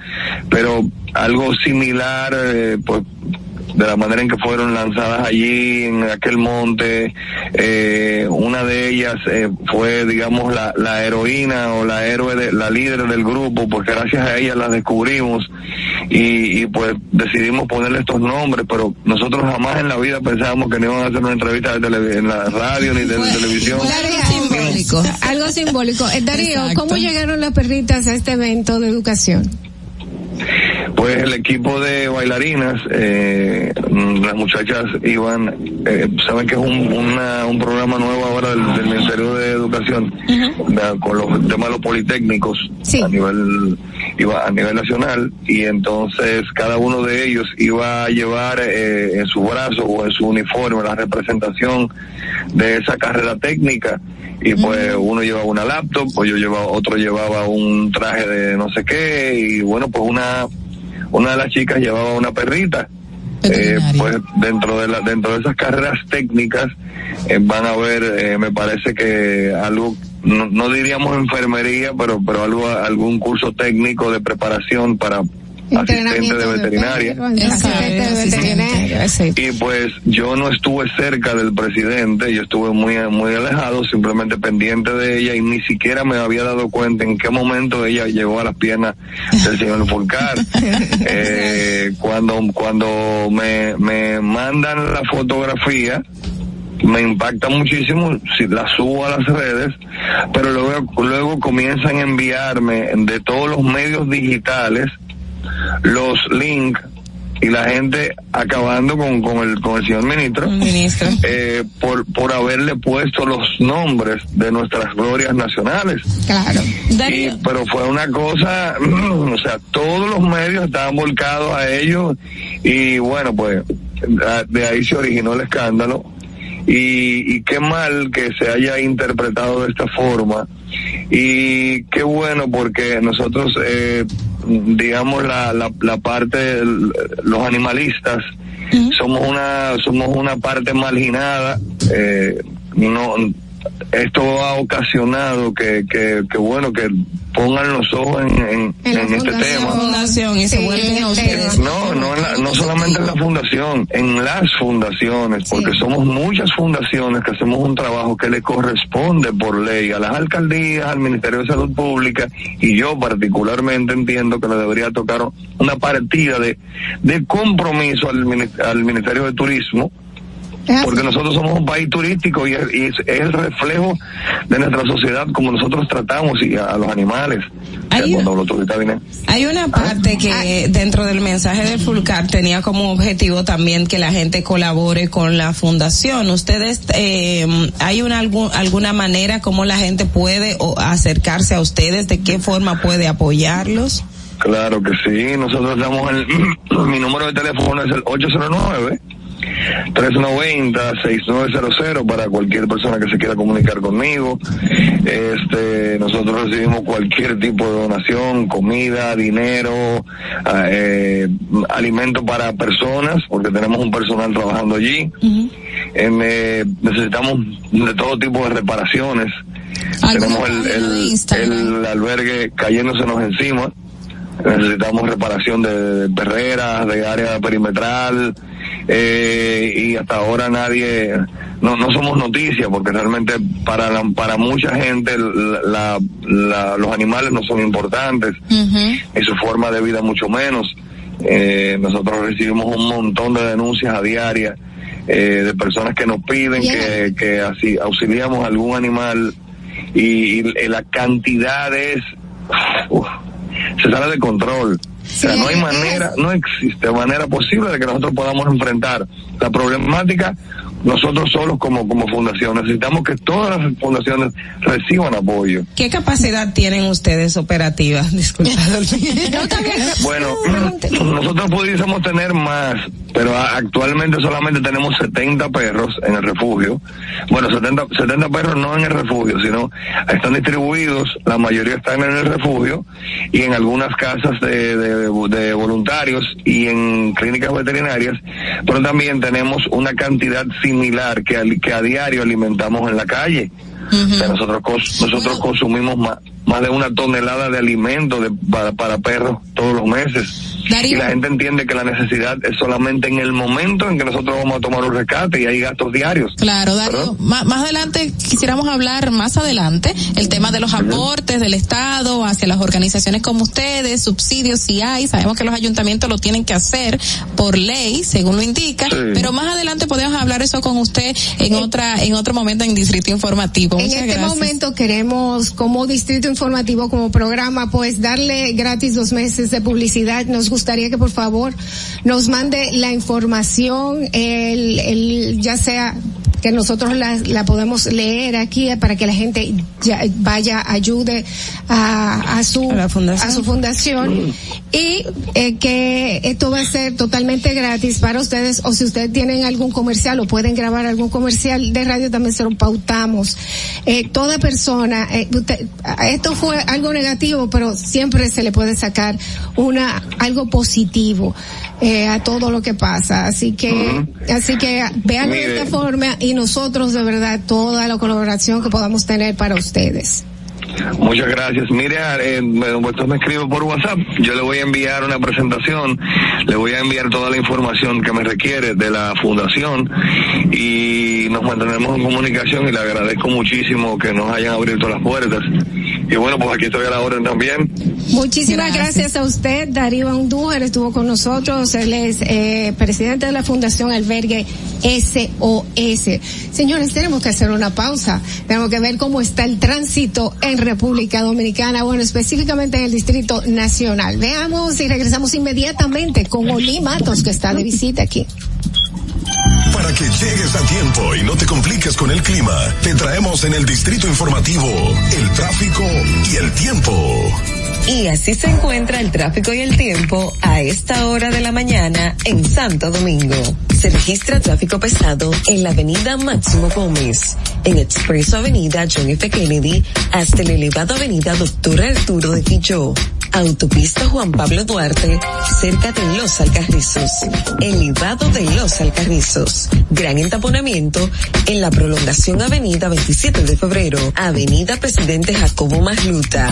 pero algo similar, eh, pues de la manera en que fueron lanzadas allí en aquel monte. Eh, una de ellas eh, fue, digamos, la, la heroína o la héroe, de, la líder del grupo, porque gracias a ella las descubrimos y, y pues decidimos ponerle estos nombres, pero nosotros jamás en la vida pensábamos que no iban a hacer una entrevista de tele- en la radio ni de, televisión. Algo simbólico. Algo simbólico. Eh, Darío, ¿cómo llegaron las perritas a este evento de educación? Pues el equipo de bailarinas, eh, las muchachas iban, eh, saben que es un, una- un programa nuevo ahora del, del Ministerio de Educación con los temas de los politécnicos a nivel iba a nivel nacional y entonces cada uno de ellos iba a llevar eh, en su brazo o en su uniforme la representación de esa carrera técnica y pues uno llevaba una laptop, pues yo llevaba, otro llevaba un traje de no sé qué y bueno pues una una de las chicas llevaba una perrita. Eh, pues dentro de la, dentro de esas carreras técnicas eh, van a ver, eh, me parece que algo, no, no diríamos enfermería, pero pero algo algún curso técnico de preparación para asistente de veterinaria. Y pues yo no estuve cerca del presidente, yo estuve muy muy alejado, simplemente pendiente de ella y ni siquiera me había dado cuenta en qué momento ella llegó a las piernas del señor Fulcar. Eh, cuando cuando me, me mandan la fotografía, me impacta muchísimo si la subo a las redes, pero luego, luego comienzan a enviarme de todos los medios digitales los links y la gente acabando con, con el con el señor ministro, eh, por por haberle puesto los nombres de nuestras glorias nacionales. Claro. y, pero fue una cosa o sea todos los medios estaban volcados a ellos y bueno pues de ahí se originó el escándalo. Y, y qué mal que se haya interpretado de esta forma y qué bueno porque nosotros eh, digamos la, la, la parte los animalistas somos una somos una parte marginada eh, no esto ha ocasionado que, que, que bueno que pongan los ojos en, en, en este tema. Fundación y se no, no, en la- no solamente en la fundación, en las fundaciones, porque somos muchas fundaciones que hacemos un trabajo que le corresponde por ley a las alcaldías, al Ministerio de Salud Pública, y yo particularmente entiendo que le debería tocar una partida de, de compromiso al Ministerio de Turismo porque nosotros somos un país turístico y es, y es- es el reflejo de nuestra sociedad como nosotros tratamos y a, a los animales que cuando los turistas vienen. Hay una parte que dentro del mensaje del Fulcar tenía como objetivo también que la gente colabore con la fundación. Ustedes, eh, ¿hay una algún- alguna manera como la gente puede o, acercarse a ustedes? ¿De qué forma puede apoyarlos? Claro que sí, nosotros damos el, mi número de teléfono es el 809 390-6900 para cualquier persona que se quiera comunicar conmigo. Este, nosotros recibimos cualquier tipo de donación, comida, dinero, ah, eh, alimento para personas, porque tenemos un personal trabajando allí. En, eh, necesitamos de todo tipo de reparaciones. Tenemos el, el, el albergue cayéndosenos encima. Necesitamos reparación de perreras, de área perimetral, eh, y hasta ahora nadie, no, no somos noticia, porque realmente para, la- para mucha gente la- la- los animales no son importantes, y su forma de vida mucho menos. Eh, nosotros recibimos un montón de denuncias a diaria eh, de personas que nos piden que, que así auxiliamos a algún animal y, y la cantidad es uf, se sale de control. O sea, no hay manera, no existe manera posible de que nosotros podamos enfrentar la problemática nosotros solos como, como fundación. Necesitamos que todas las fundaciones reciban apoyo. ¿Qué capacidad tienen ustedes operativa? Disculpa, Bueno, nosotros pudiésemos tener más, pero actualmente solamente tenemos 70 perros en el refugio. Bueno, 70, 70 perros no en el refugio, sino están distribuidos, la mayoría están en el refugio y en algunas casas de, de- de voluntarios y en clínicas veterinarias, pero también tenemos una cantidad similar que, que a diario alimentamos en la calle. O sea, nosotros cons- nosotros consumimos más, más de una tonelada de alimento de- para, para perros todos los meses. Y la gente entiende que la necesidad es solamente en el momento en que nosotros vamos a tomar un rescate y hay gastos diarios. Claro, Darío. Má- Más, adelante quisiéramos hablar más adelante el tema de los aportes del Estado hacia las organizaciones como ustedes, subsidios si hay. Sabemos que los ayuntamientos lo tienen que hacer por ley, según lo indica. Pero más adelante podemos hablar eso con usted en otra en otro momento en Distrito Informativo. En Muchas este gracias. momento queremos, como Distrito Informativo, como programa, pues darle gratis dos meses de publicidad. Nos gustaría que por favor nos mande la información, el, el, ya sea que nosotros la, la podemos leer aquí para que la gente ya vaya, ayude a, a su, a, su fundación. Y eh, que esto va a ser totalmente gratis para ustedes. O si ustedes tienen algún comercial o pueden grabar algún comercial de radio también se lo pautamos. Eh, toda persona, eh, usted- esto fue algo negativo pero siempre se le puede sacar una algo positivo eh, a todo lo que pasa. Así que, así que vean de esta forma y nosotros de verdad toda la colaboración que podamos tener para ustedes. Muchas gracias. Mire, eh, me, me escribe por WhatsApp. Yo le voy a enviar una presentación, le voy a enviar toda la información que me requiere de la fundación y nos mantenemos en comunicación y le agradezco muchísimo que nos hayan abierto las puertas. Y bueno, pues aquí estoy a la orden también. Muchísimas gracias. a usted, Darío Andújar estuvo con nosotros, él es eh, presidente de la Fundación Albergue SOS. Señores, tenemos que hacer una pausa, tenemos que ver cómo está el tránsito República Dominicana, bueno, específicamente en el Distrito Nacional. Veamos y regresamos inmediatamente con Oli Matos, que está de visita aquí. Para que llegues a tiempo y no te compliques con el clima, te traemos en el distrito informativo el tráfico y el tiempo. Y así se encuentra el tráfico y el tiempo a esta hora de la mañana en Santo Domingo. Se registra tráfico pesado en la avenida Máximo Gómez, en Expreso Avenida John F. Kennedy hasta el elevado avenida Doctor Arturo de Quilló. Autopista Juan Pablo Duarte, cerca de Los Alcarrizos. Elevado de Los Alcarrizos. Gran entaponamiento en la prolongación Avenida 27 de Febrero, Avenida Presidente Jacobo Magluta.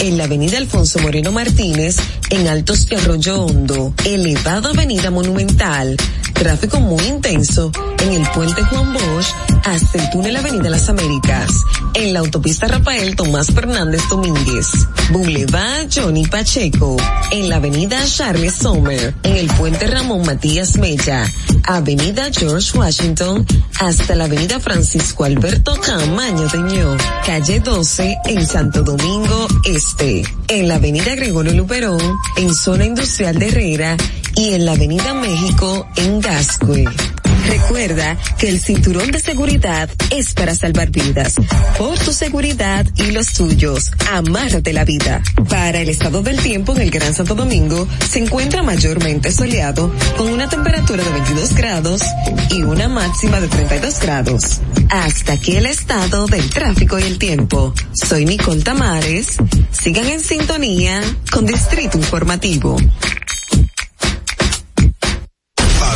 En la Avenida Alfonso Moreno Martínez, en Altos de Arroyo Hondo. Elevado Avenida Monumental, Tráfico muy intenso en el puente Juan Bosch hasta el túnel Avenida Las Américas. En la autopista Rafael Tomás Fernández Domínguez. Boulevard Johnny Pacheco. En la avenida Charles Sommer. En el puente Ramón Matías Mella. Avenida George Washington hasta la avenida Francisco Alberto Camaño Deño. Calle 12 en Santo Domingo Este. En la avenida Gregorio Luperón en zona industrial de Herrera y en la avenida México en Gascue. Recuerda que el cinturón de seguridad es para salvar vidas. Por tu seguridad y los tuyos, amárrate la vida. Para el estado del tiempo en el Gran Santo Domingo, se encuentra mayormente soleado, con una temperatura de 22 grados y una máxima de 32 grados. Hasta aquí el estado del tráfico y el tiempo. Soy Nicole Tamares. Sigan en sintonía con Distrito Informativo.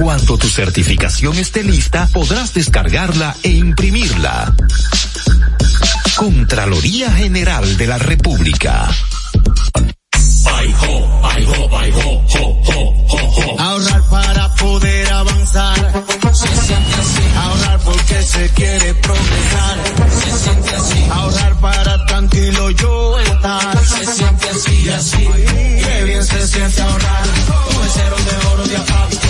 Cuando tu certificación esté lista, podrás descargarla e imprimirla. Contraloría General de la República. Ahorrar para poder avanzar. Se siente así. Ahorrar porque se quiere progresar. Se siente así. Ahorrar para tranquilo yo estar. Se siente así y así. Qué bien se siente ahorrar. Con el cero de oro de APAP.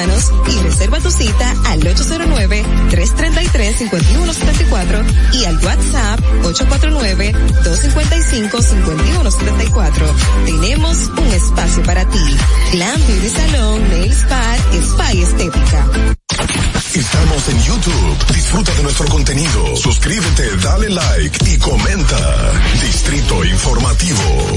Y reserva tu cita al 809-333-5174 y al WhatsApp 849-255-5174. Tenemos un espacio para ti. Glam Beauty Salon, Nails Bar, Spa y Estética. Estamos en YouTube. Disfruta de nuestro contenido. Suscríbete, dale like y comenta. Distrito Informativo.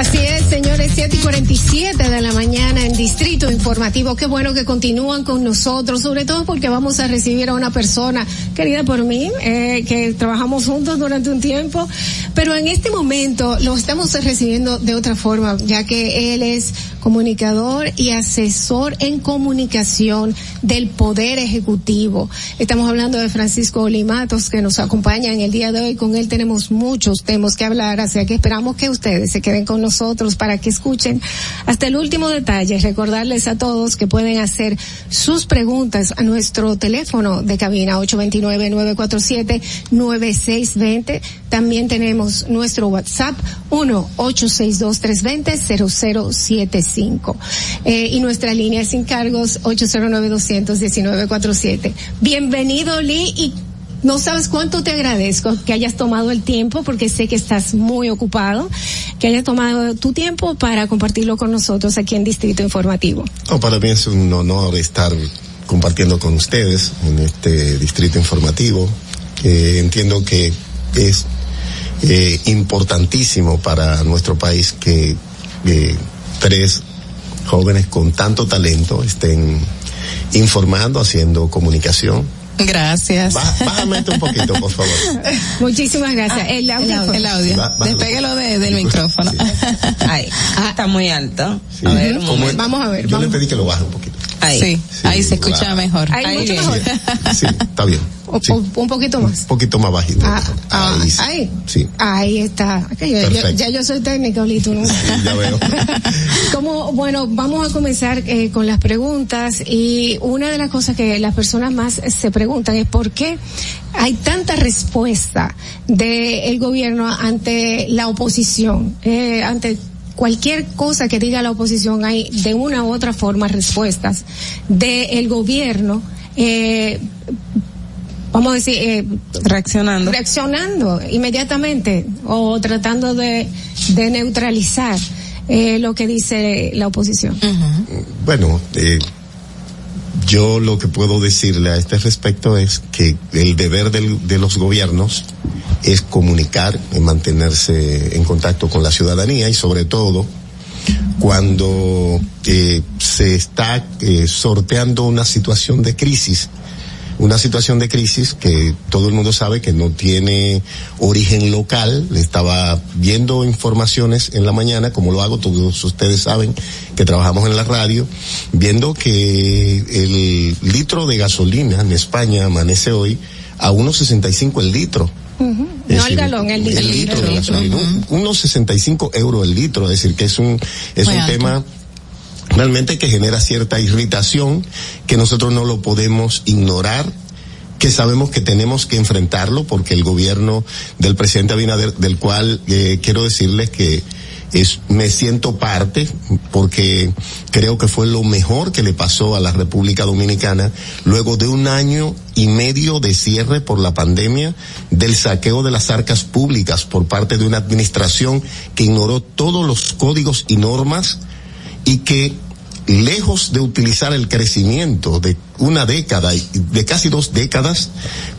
Así es, señores, 7 y 47 de la mañana en Distrito Informativo. Qué bueno que continúan con nosotros, sobre todo porque vamos a recibir a una persona querida por mí, eh, que trabajamos juntos durante un tiempo, pero en este momento lo estamos recibiendo de otra forma, ya que él es comunicador y asesor en comunicación del Poder Ejecutivo. Estamos hablando de Francisco Olimatos, que nos acompaña en el día de hoy. Con él tenemos muchos temas que hablar, así que esperamos que ustedes se queden con nosotros para que escuchen hasta el último detalle. Recordarles a todos que pueden hacer sus preguntas a nuestro teléfono de cabina 829-947-9620. También tenemos nuestro WhatsApp 1-862-320-0075. Eh, y nuestra línea sin cargos 809-219-47. Bienvenido Lee y no sabes cuánto te agradezco que hayas tomado el tiempo, porque sé que estás muy ocupado, que hayas tomado tu tiempo para compartirlo con nosotros aquí en Distrito Informativo. No, para mí es un honor estar compartiendo con ustedes en este distrito informativo. Entiendo que es eh, importantísimo para nuestro país que eh, tres jóvenes con tanto talento estén informando, haciendo comunicación. Gracias. Ba- bájame un poquito, por favor. Muchísimas gracias. el audio. El audio. Ba- bájalo. Despéguelo de- del micrófono. Ay, está muy alto. Sí. A ver, Vamos a ver, Yo vamos. le pedí que lo baje un poquito. Ahí. Sí, ahí se escucha mejor. Ahí, mucho bien. mejor. Sí, está bien. O- Sí, un poquito más. un poquito más bajito. Ah, ah, ahí, sí. ahí. Sí, Ahí está. Yo- yo- ya yo soy técnica, Olito, ¿no? ya veo. Como, bueno, vamos a comenzar eh, con las preguntas y una de las cosas que las personas más se preguntan es por qué hay tanta respuesta del gobierno ante la oposición, eh, ante cualquier cosa que diga la oposición hay de una u otra forma respuestas del gobierno. Eh, vamos a decir, eh, Reaccionando. reaccionando inmediatamente o tratando de, de neutralizar eh, lo que dice la oposición. Bueno, eh, yo lo que puedo decirle a este respecto es que el deber de los gobiernos es comunicar, y mantenerse en contacto con la ciudadanía y sobre todo cuando eh, se está eh, sorteando una situación de crisis una situación de crisis que todo el mundo sabe que no tiene origen local. Estaba viendo informaciones en la mañana, como lo hago, todos ustedes saben que trabajamos en la radio, viendo que el litro de gasolina en España amanece hoy a 1.65 el litro. No el galón, el, el litro de gasolina. Un- Unos 65 euros el litro, es decir, que es un, es Muy un alto. tema realmente que genera cierta irritación, que nosotros no lo podemos ignorar, que sabemos que tenemos que enfrentarlo porque el gobierno del presidente Abinader, del cual eh, quiero decirles que es, me siento parte porque creo que fue lo mejor que le pasó a la República Dominicana luego de un año y medio de cierre por la pandemia del saqueo de las arcas públicas por parte de una administración que ignoró todos los códigos y normas y que lejos de utilizar el crecimiento de una década y de casi dos décadas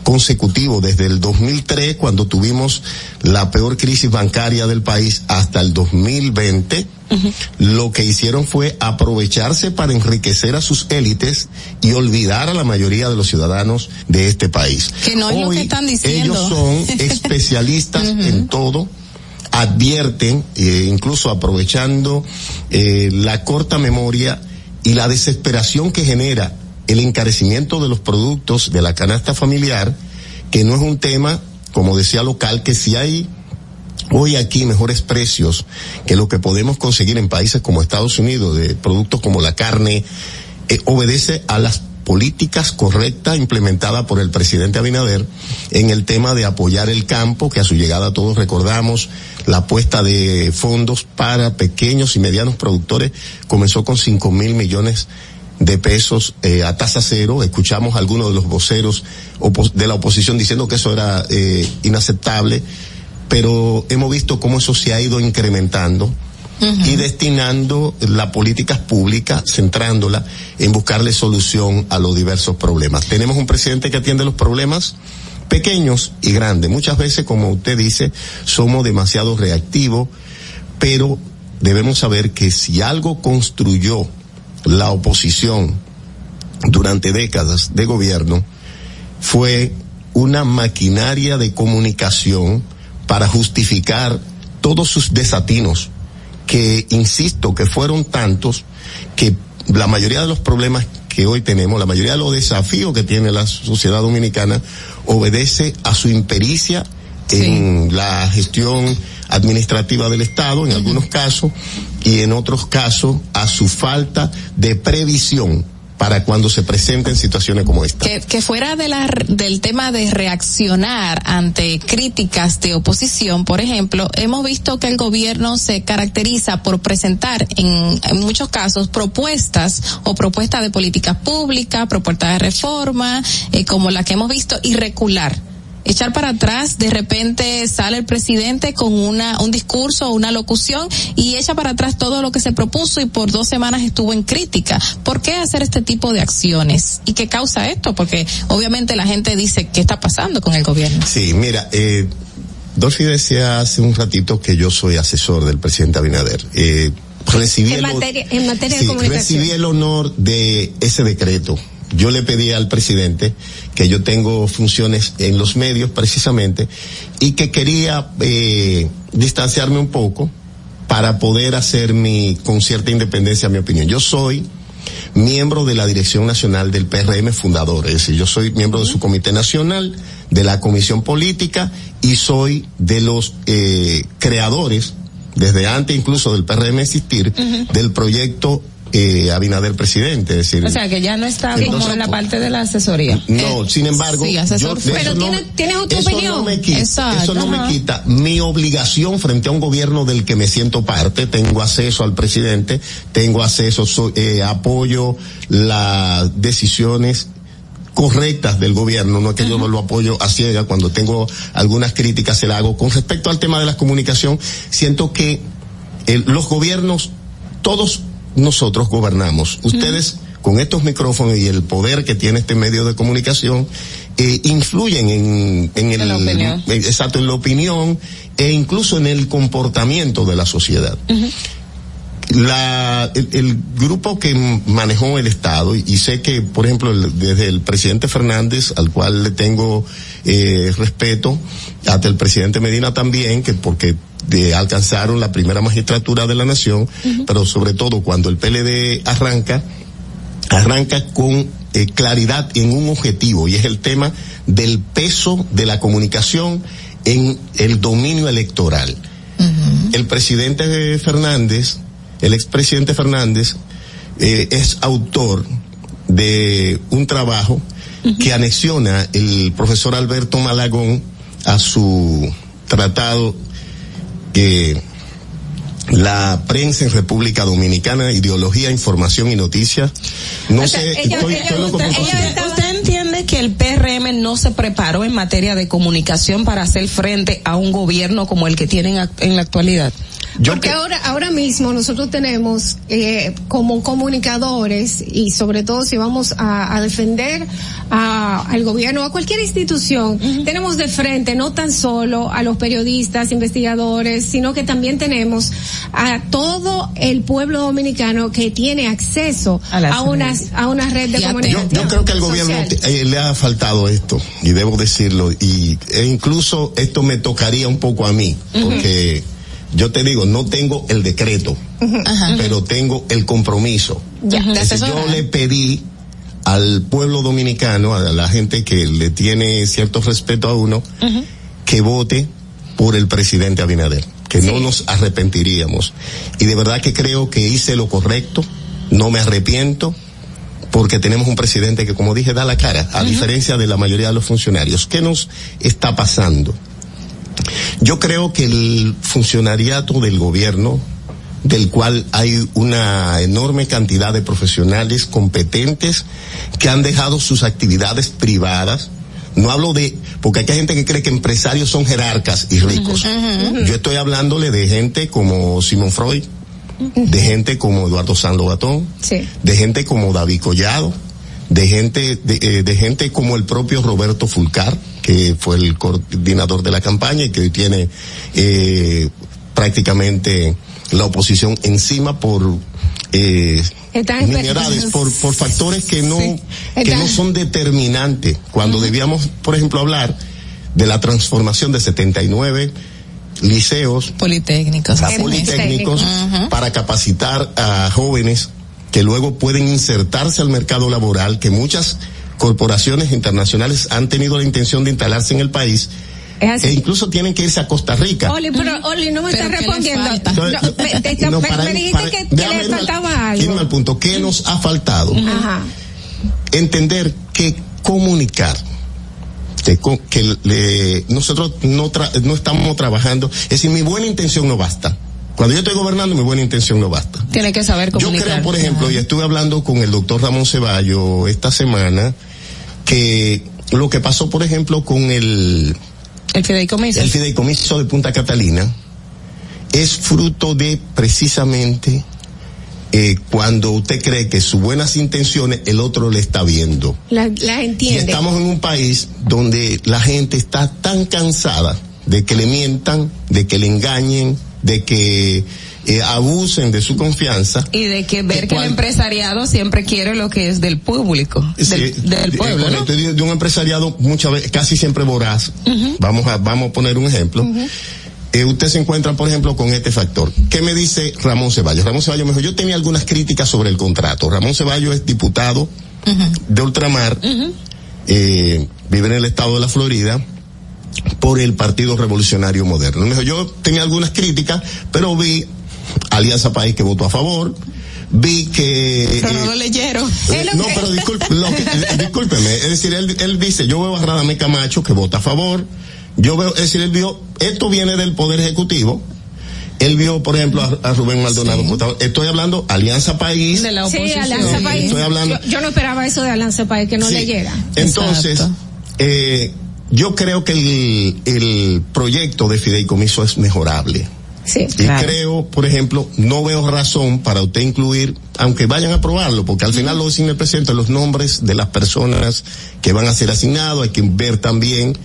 consecutivo desde el 2003 cuando tuvimos la peor crisis bancaria del país hasta el 2020 lo que hicieron fue aprovecharse para enriquecer a sus élites y olvidar a la mayoría de los ciudadanos de este país. Que no es lo Hoy que están diciendo. Ellos son especialistas en todo advierten, eh, incluso aprovechando eh, la corta memoria y la desesperación que genera el encarecimiento de los productos de la canasta familiar, que no es un tema, como decía local, que si hay hoy aquí mejores precios que lo que podemos conseguir en países como Estados Unidos de productos como la carne, eh, obedece a las políticas correctas implementadas por el presidente Abinader en el tema de apoyar el campo, que a su llegada todos recordamos la apuesta de fondos para pequeños y medianos productores comenzó con cinco mil millones de pesos eh, a tasa cero. Escuchamos a algunos de los voceros de la oposición diciendo que eso era eh, inaceptable, pero hemos visto cómo eso se ha ido incrementando y destinando las políticas públicas, centrándola en buscarle solución a los diversos problemas. Tenemos un presidente que atiende los problemas pequeños y grandes. Muchas veces, como usted dice, somos demasiado reactivos, pero debemos saber que si algo construyó la oposición durante décadas de gobierno, fue una maquinaria de comunicación para justificar todos sus desatinos, que insisto que fueron tantos que la mayoría de los problemas que hoy tenemos, la mayoría de los desafíos que tiene la sociedad dominicana, obedece a su impericia en la gestión administrativa del Estado, en algunos casos, y en otros casos a su falta de previsión para cuando se presenten situaciones como esta. Que, fuera de la, del tema de reaccionar ante críticas de oposición, por ejemplo, hemos visto que el gobierno se caracteriza por presentar en, en muchos casos propuestas o propuestas de políticas públicas, propuestas de reforma, eh, como la que hemos visto, y recular echar para atrás, de repente sale el presidente con una, un discurso o una locución y echa para atrás todo lo que se propuso y por dos semanas estuvo en crítica. ¿Por qué hacer este tipo de acciones? ¿Y qué causa esto? Porque obviamente la gente dice, ¿qué está pasando con el gobierno? Sí, mira, eh, Dolphy decía hace un ratito que yo soy asesor del presidente Abinader. Eh, recibí En el, materia, en materia sí, de comunicación. recibí el honor de ese decreto. Yo le pedí al presidente que yo tengo funciones en los medios precisamente y que quería eh, distanciarme un poco para poder hacer mi con cierta independencia mi opinión. Yo soy miembro de la Dirección Nacional del PRM fundador, es decir, yo soy miembro de su Comité Nacional, de la Comisión Política y soy de los eh, creadores, desde antes incluso del PRM existir, del proyecto eh, Abinader presidente, es decir, O sea, que ya no está Entonces, como en la parte de la asesoría. no, sin embargo, sí, asesor yo Pero eso no tiene- me- tiene otra eso opinión. No me quita, Exacto, eso no ajá. me quita mi obligación frente a un gobierno del que me siento parte. Tengo acceso al presidente, tengo acceso, soy- eh, apoyo las decisiones correctas del gobierno, no es que yo no lo apoyo a ciega, cuando tengo algunas críticas se las hago. Con respecto al tema de la comunicación, siento que el- los gobiernos, todos nosotros gobernamos. Ustedes con estos micrófonos y el poder que tiene este medio de comunicación, eh, influyen en, en el, la opinión. eh, exacto, en la opinión e incluso en el comportamiento de la sociedad la, el, el grupo que manejó el Estado, y, y sé que, por ejemplo, el- desde el presidente Fernández, al cual le tengo eh, respeto, hasta el presidente Medina también, que porque de, alcanzaron la primera magistratura de la nación, pero sobre todo cuando el PLD arranca, arranca con eh, claridad en un objetivo, y es el tema del peso de la comunicación en el dominio electoral. El presidente Fernández, el expresidente Fernández, eh, es autor de un trabajo que anexiona el profesor Alberto Malagón a su tratado que la prensa en República Dominicana, ideología, información y noticias. No sé, estoy, estoy por usted, usted entiende que el PRM no se preparó en materia de comunicación para hacer frente a un gobierno como el que tienen en la actualidad. Porque ahora, ahora mismo nosotros tenemos eh, como comunicadores y sobre todo si vamos a, a defender a- al gobierno a cualquier institución, tenemos de frente no tan solo a los periodistas, investigadores, sino que también tenemos a todo el pueblo dominicano que tiene acceso A a, unas, a una red de comunicación. yo creo que al gobierno eh, le ha faltado esto, y debo decirlo, y e incluso esto me tocaría un poco a mí, porque yo te digo, no tengo el decreto, pero tengo el compromiso. Ya, yo le pedí al pueblo dominicano, a la gente que le tiene cierto respeto a uno, que vote por el presidente Abinader, que no nos arrepentiríamos. Y de verdad que creo que hice lo correcto, no me arrepiento, porque tenemos un presidente que, como dije, da la cara, a diferencia de la mayoría de los funcionarios. ¿Qué nos está pasando? Yo creo que el funcionariato del gobierno, del cual hay una enorme cantidad de profesionales competentes que han dejado sus actividades privadas, no hablo de, porque hay gente que cree que empresarios son jerarcas y ricos. Yo estoy hablándole de gente como Simon Freud, de gente como Eduardo Sando Gatón, Sí. de gente como David Collado, de gente, de, eh, de gente como el propio Roberto Fulcar, que fue el coordinador de la campaña y que hoy tiene eh, prácticamente la oposición encima por eh, por, por factores que no, que no son determinantes. Cuando debíamos, por ejemplo, hablar de la transformación de 79 liceos Politécnicos. a politécnicos para capacitar a jóvenes que luego pueden insertarse al mercado laboral, que muchas corporaciones internacionales han tenido la intención de instalarse en el país Es así. e incluso tienen que irse a Costa Rica. Oli, pero Oli no me Pero está ¿qué le respondiendo. No, me, te- te- No, me- para- me dijiste para- que, que le al- faltaba irme algo. al punto. ¿Qué nos ha faltado? Ajá. entender que comunicar que, co- que le- nosotros no, tra- no estamos trabajando, es decir, mi buena intención no basta. Cuando yo estoy gobernando, mi buena intención no basta. Tiene que saber Yo creo, por ejemplo, y estuve hablando con el doctor Ramón Ceballo esta semana, que lo que pasó, por ejemplo, con el, El fideicomiso. el fideicomiso de Punta Catalina es fruto de precisamente eh, cuando usted cree que sus buenas intenciones el otro le está viendo. La, la Y entiende. estamos en un país donde la gente está tan cansada de que le mientan, de que le engañen, de que eh, abusen de su confianza. Y de que ver ¿De que el empresariado siempre quiere lo que es del público, del, Sí, del eh, pueblo, ¿no? correcto, de, de un empresariado muchas veces, casi siempre voraz. Vamos a, vamos a poner un ejemplo. Eh, usted se encuentra, por ejemplo, con este factor. ¿Qué me dice Ramón Ceballos? Ramón Ceballos me dijo, yo tenía algunas críticas sobre el contrato. Ramón Ceballos es diputado de ultramar, eh, vive en el estado de la Florida, por el Partido Revolucionario Moderno. Me dijo, yo tenía algunas críticas, pero vi Alianza País que votó a favor, vi que... Pero no eh, lo leyeron. eh, no, pero disculpe, lo que- eh, discúlpeme, es decir, él, él dice, yo veo a Radamé Camacho que vota a favor, yo veo, es decir, él vio, esto viene del Poder Ejecutivo, él vio, por ejemplo, a, a Rubén Maldonado, estoy hablando Alianza País, De la Sí, oposición. Alianza País. Estoy hablando- Yo, yo no esperaba eso de Alianza País, que no Sí. leyera. Entonces, Exacto. eh, yo creo que el, el proyecto de fideicomiso es mejorable. Sí. Y creo, por ejemplo, no veo razón para usted incluir, aunque vayan a aprobarlo, porque al final lo designa el presidente, los nombres de las personas que van a ser asignados, hay que ver también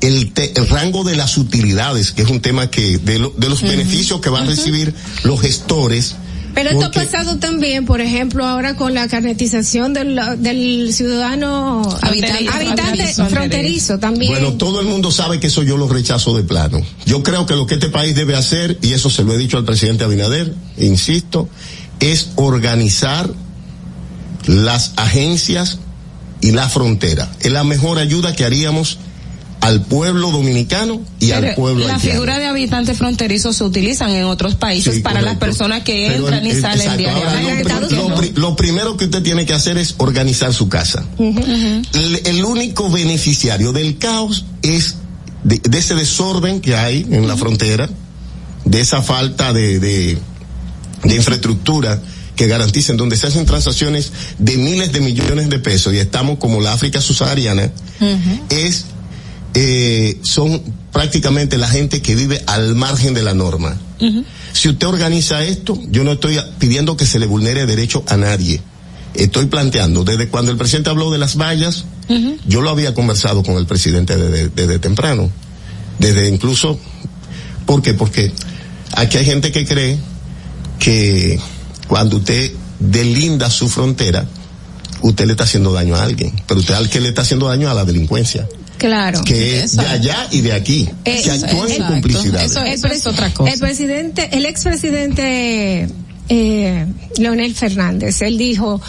el, te- el rango de las utilidades, que es un tema que, de, lo- de los beneficios que van a recibir los gestores. Pero esto ha pasado también, por ejemplo, ahora con la carnetización del, del ciudadano Habitante- habitante fronterizo. fronterizo también. Bueno, todo el mundo sabe que eso yo lo rechazo de plano. Yo creo que lo que este país debe hacer, y eso se lo he dicho al presidente Abinader, insisto, es organizar las agencias y la frontera. Es la mejor ayuda que haríamos al pueblo dominicano y al pueblo la haitiano. figura de habitante fronterizo se utilizan en otros países Sí, para las personas que Pero entran y salen diariamente. lo, lo pri- lo primero que usted tiene que hacer es organizar su casa. el, el único beneficiario del caos es de, de ese desorden que hay en la frontera, de esa falta de, de, de infraestructura que garanticen donde se hacen transacciones de miles de millones de pesos y estamos como la África subsahariana, es eh, son prácticamente la gente que vive al margen de la norma. Si usted organiza esto, yo no estoy pidiendo que se le vulnere derecho a nadie. Estoy planteando, desde cuando el presidente habló de las vallas, yo lo había conversado con el presidente desde, desde temprano. Desde incluso, ¿por qué? Porque aquí hay gente que cree que cuando usted delinda su frontera, usted le está haciendo daño a alguien. Pero usted al que le está haciendo daño a la delincuencia claro. que es de allá y de aquí, que actúan en complicidad. Eso- es otra cosa. el presidente, el expresidente eh, Leonel Fernández, él dijo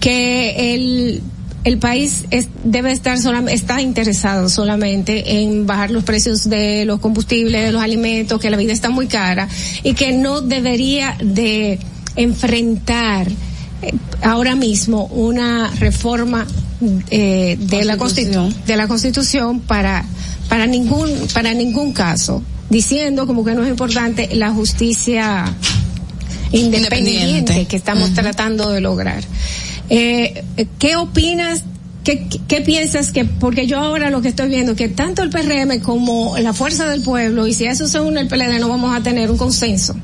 que el el país es- debe estar solamente, está interesado solamente en bajar los precios de los combustibles, de los alimentos, que la vida está muy cara y que no debería de enfrentar eh, ahora mismo una reforma eh, de la constitución de la constitución para para ningún para ningún caso diciendo como que no es importante la justicia independiente, Independiente. que estamos tratando de lograr. Eh, ¿Qué opinas? ¿Qué, qué- piensas que, porque yo ahora lo que estoy viendo, que tanto el PRM como la Fuerza del Pueblo, y si eso se une el PLD, no vamos a tener un consenso.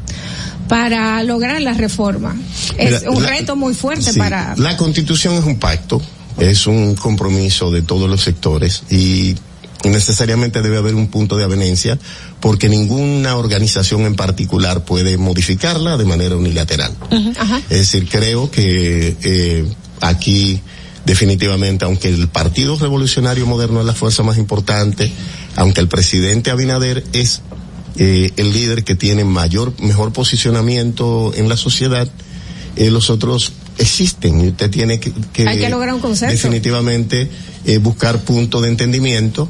para lograr la reforma. Es Mira, un la- reto muy fuerte Sí, para... La constitución es un pacto, es un compromiso de todos los sectores y necesariamente debe haber un punto de avenencia porque ninguna organización en particular puede modificarla de manera unilateral. Ajá. Es decir, creo que eh, aquí definitivamente, aunque el Partido Revolucionario Moderno es la fuerza más importante, aunque el presidente Abinader es eh, el líder que tiene mayor, mejor posicionamiento en la sociedad, eh, los otros existen y usted tiene que, que Hay que lograr un consenso. definitivamente eh, buscar puntos de entendimiento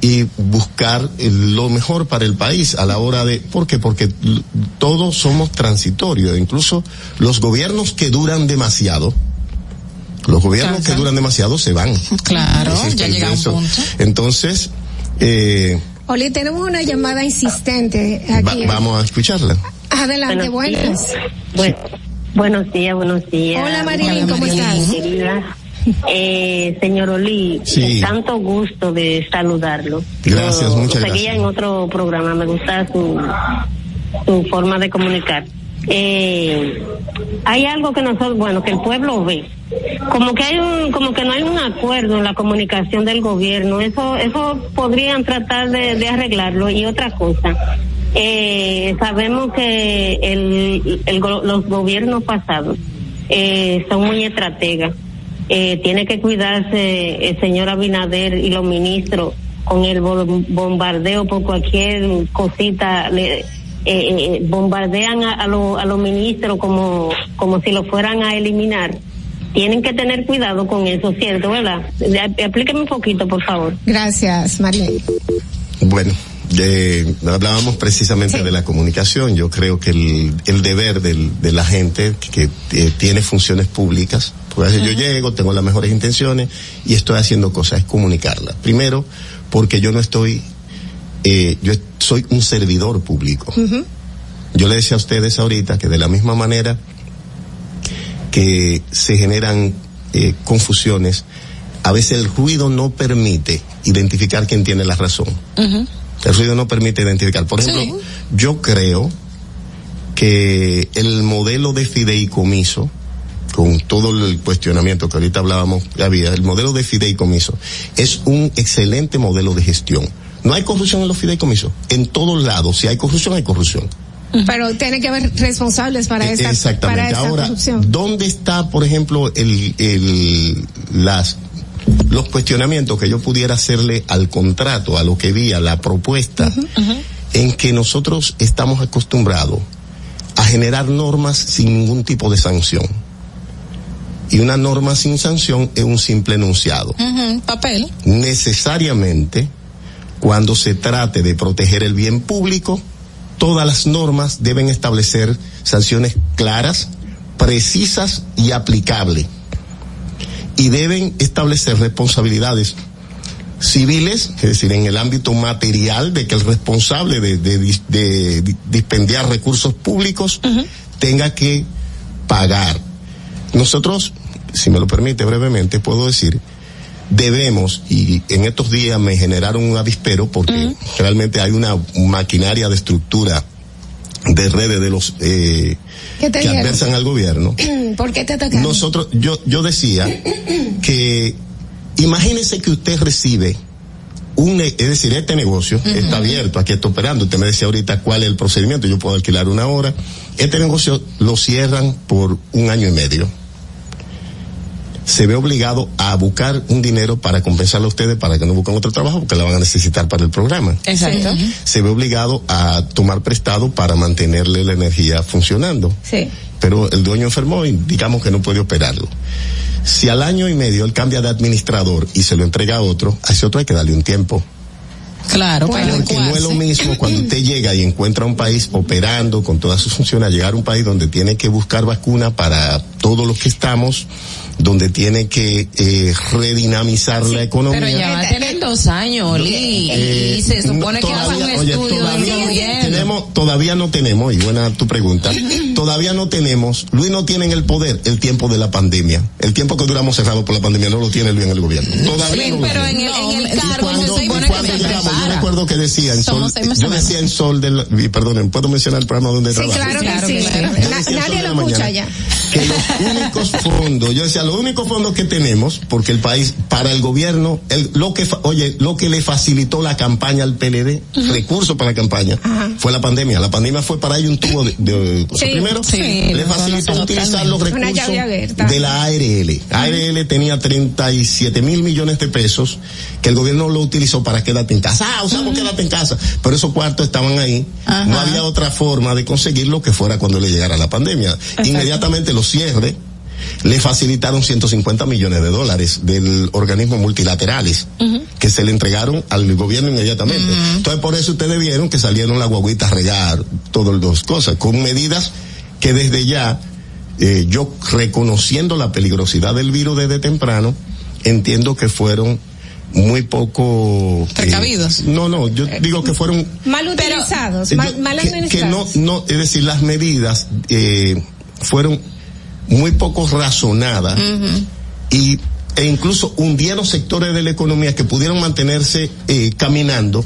y buscar eh, lo mejor para el país a la hora de ¿por qué? porque todos somos transitorios incluso los gobiernos que duran demasiado los gobiernos que duran demasiado se van Claro, ya llega un punto. entonces eh, Oli, tenemos una llamada insistente va- aquí. vamos a escucharla Adelante, buenas. Bueno, buenos días, buenos días. Hola, Marilyn, ¿cómo estás? Querida. Eh, señor Oli, Sí. tanto gusto de saludarlo. Gracias, Lo- muchas seguía gracias. en otro programa, me gusta su, su forma de comunicar. Eh, hay algo que nosotros, bueno, que el pueblo ve. Como que hay un, como que no hay un acuerdo en la comunicación del gobierno. Eso, eso podrían tratar de, de arreglarlo. Y otra cosa, eh, sabemos que el, el los gobiernos pasados eh, son muy estrategas. Eh, tiene que cuidarse el señor Abinader y los ministros con el bom- bombardeo por cualquier cosita. Le, eh, eh, bombardean a, a, lo- a los ministros como, como si lo fueran a eliminar. Tienen que tener cuidado con eso, ¿cierto? ¿Verdad? Explíqueme un poquito, por favor. Gracias, Marilyn. Bueno, de- hablábamos precisamente de la comunicación. Yo creo que el, el deber del, de la gente que, eh, tiene funciones públicas, porque a veces yo llego, tengo las mejores intenciones y estoy haciendo cosas, es comunicarlas. Primero, porque yo no estoy, eh, yo soy un servidor público. Yo le decía a ustedes ahorita que de la misma manera que se generan eh, confusiones, a veces el ruido no permite identificar quién tiene la razón. El ruido no permite identificar. Por ejemplo, yo creo que el modelo de fideicomiso, con todo el cuestionamiento que ahorita hablábamos, que había, el modelo de fideicomiso es un excelente modelo de gestión. No hay corrupción en los fideicomisos. En todos lados, si hay corrupción, hay corrupción. Pero tiene que haber responsables para esa, para Eh, Exactamente. esa Ahora, corrupción. ¿dónde está, por ejemplo, el, el, las, los cuestionamientos que yo pudiera hacerle al contrato, a lo que vi, a la propuesta, en que nosotros estamos acostumbrados a generar normas sin ningún tipo de sanción? Y una norma sin sanción es un simple enunciado Papel. necesariamente cuando se trate de proteger el bien público, todas las normas deben establecer sanciones claras, precisas y aplicables. Y deben establecer responsabilidades civiles, es decir, en el ámbito material de que el responsable de, de dis- de di- dispendiar recursos públicos tenga que pagar. Nosotros, si me lo permite brevemente, puedo decir, debemos, y en estos días me generaron un avispero porque realmente hay una maquinaria de estructura de redes de los eh, ¿Qué te que adversan al gobierno. ¿Por qué te atacaron? Nosotros, yo, yo decía que imagínese que usted recibe un, es decir, este negocio está abierto, aquí está operando. Usted me decía ahorita cuál es el procedimiento, yo puedo alquilar una hora. Este negocio lo cierran por un año y medio. Se ve obligado a buscar un dinero para compensarle a ustedes para que no busquen otro trabajo porque la van a necesitar para el programa. Exacto. Se ve obligado a tomar prestado para mantenerle la energía funcionando Sí. pero el dueño enfermó y digamos que no puede operarlo. Si al año y medio él cambia de administrador y se lo entrega a otro, a ese otro hay que darle un tiempo. Claro, para Porque no es lo mismo cuando usted llega y encuentra un país operando con todas sus funciones, a llegar a un país donde tiene que buscar vacuna para todos los que estamos, donde tiene que eh, redinamizar la economía. Pero ya va a tener dos años, Oli, Eh, y se supone no, que hace un todavía- oye, estudio todavía-. Tenemos todavía no tenemos, y buena tu pregunta, todavía no tenemos, Luis no tiene en el poder el tiempo de la pandemia. El tiempo que duramos cerrado por la pandemia no lo tiene Luis en el gobierno. Todavía Sí, no lo pero tiene. en el, en el cargo cuando, se supone que cuando se llegamos, yo recuerdo que decía en Sol, Somos yo decía en Sol del, y perdonen, ¿puedo mencionar el programa donde Sí, trabajo? claro que sí. Na- nadie lo la escucha mañana ya. que los únicos fondos, yo decía, los únicos fondos que tenemos, porque el país, para el gobierno, el, lo que, fa- oye, lo que le facilitó la campaña al PLD, recursos para la campaña, fue la pandemia. La pandemia fue para ello un tubo de, de- Sí, primero, sí, le lo facilitó utilizar los recursos de la ARL. ARL tenía 37 mil millones de pesos que el gobierno lo utilizó para quédate en casa. Ah, usamos quédate en casa. Pero esos cuartos estaban ahí. Ajá. No había otra forma de conseguirlo que fuera cuando le llegara la pandemia. Inmediatamente lo cierre le facilitaron 150 millones de dólares del organismo multilaterales que se le entregaron al gobierno inmediatamente. Entonces por eso ustedes vieron que salieron las guaguitas a regar, todas las dos cosas, con medidas que desde ya, eh, yo reconociendo la peligrosidad del virus desde temprano, entiendo que fueron muy poco eh, Precavidos. no, no, yo digo que fueron Mal utilizados, eh, mal, mal que, que no, administrados. no, es decir, las medidas eh, fueron muy poco razonadas y e incluso hundieron sectores de la economía que pudieron mantenerse eh, caminando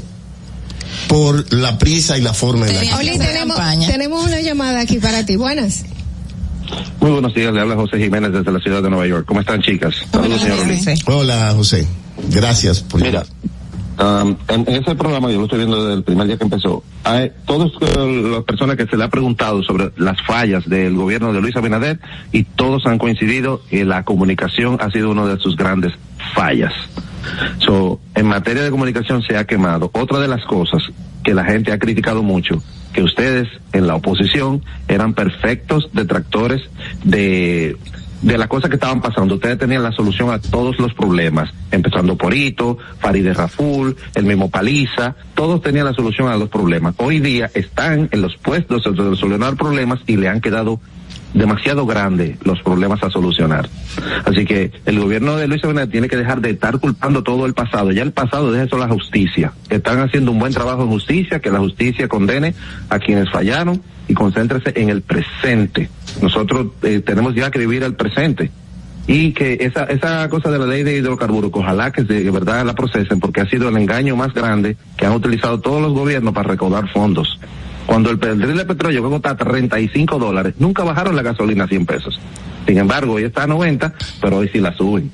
por la prisa y la forma en la que tenemos, tenemos una llamada aquí para ti. Buenas. Muy buenos días, le habla José Jiménez desde la ciudad de Nueva York. ¿Cómo están, chicas? Saludos, señor Oli. Hola, José. Gracias por Mira, um, en, ese programa, yo lo estoy viendo desde el primer día que empezó, hay todas las personas que se le ha preguntado sobre las fallas del gobierno de Luis Abinader y todos han coincidido que la comunicación ha sido una de sus grandes fallas. So, en materia de comunicación se ha quemado. Otra de las cosas que la gente ha criticado mucho, que ustedes en la oposición eran perfectos detractores de, de las cosas que estaban pasando. Ustedes tenían la solución a todos los problemas, empezando por Ito, Farideh Raful, el mismo Paliza, todos tenían la solución a los problemas. Hoy día están en los puestos de solucionar problemas y le han quedado demasiado grandes los problemas a solucionar. Así que el gobierno de Luis Abinader tiene que dejar de estar culpando todo el pasado. Ya el pasado deja eso a la justicia. Están haciendo un buen trabajo en justicia, que la justicia condene a quienes fallaron y concéntrese en el presente. Nosotros eh, tenemos ya que vivir el presente. Y que esa, esa cosa de la ley de hidrocarburos, ojalá que de verdad la procesen, porque ha sido el engaño más grande que han utilizado todos los gobiernos para recaudar fondos. Cuando el barril de petróleo que cuesta 35 dólares, nunca bajaron la gasolina a 100 pesos. Sin embargo, hoy está a 90, pero hoy sí la suben.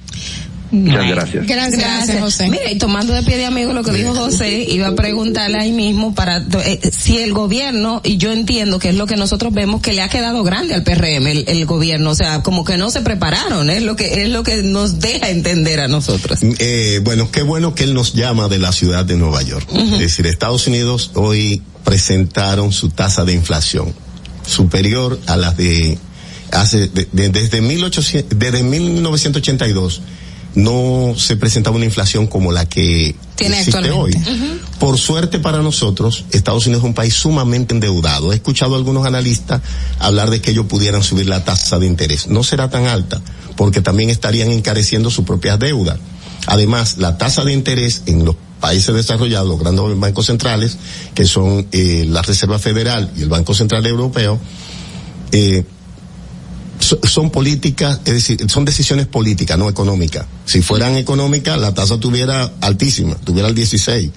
Muchas gracias. Gracias, José. Mira, y tomando de pie de amigo lo que dijo José, iba a preguntarle ahí mismo para eh, si el gobierno, y yo entiendo que es lo que nosotros vemos que le ha quedado grande al PRM el, el gobierno, o sea, como que no se prepararon, es lo que es lo que nos deja entender a nosotros. Eh, bueno, qué bueno que él nos llama de la ciudad de Nueva York. Es decir, Estados Unidos hoy presentaron su tasa de inflación superior a las de hace de- de- desde 1800 desde 1982 no se presentaba una inflación como la que Tiene existe hoy. Por suerte para nosotros, Estados Unidos es un país sumamente endeudado. He escuchado a algunos analistas hablar de que ellos pudieran subir la tasa de interés. No será tan alta, porque también estarían encareciendo su propia deuda. Además, la tasa de interés en los países desarrollados, los grandes bancos centrales, que son eh, la Reserva Federal y el Banco Central Europeo, eh, son políticas, es decir, son decisiones políticas, no económicas. Si fueran económicas, la tasa tuviera altísima, tuviera el 16,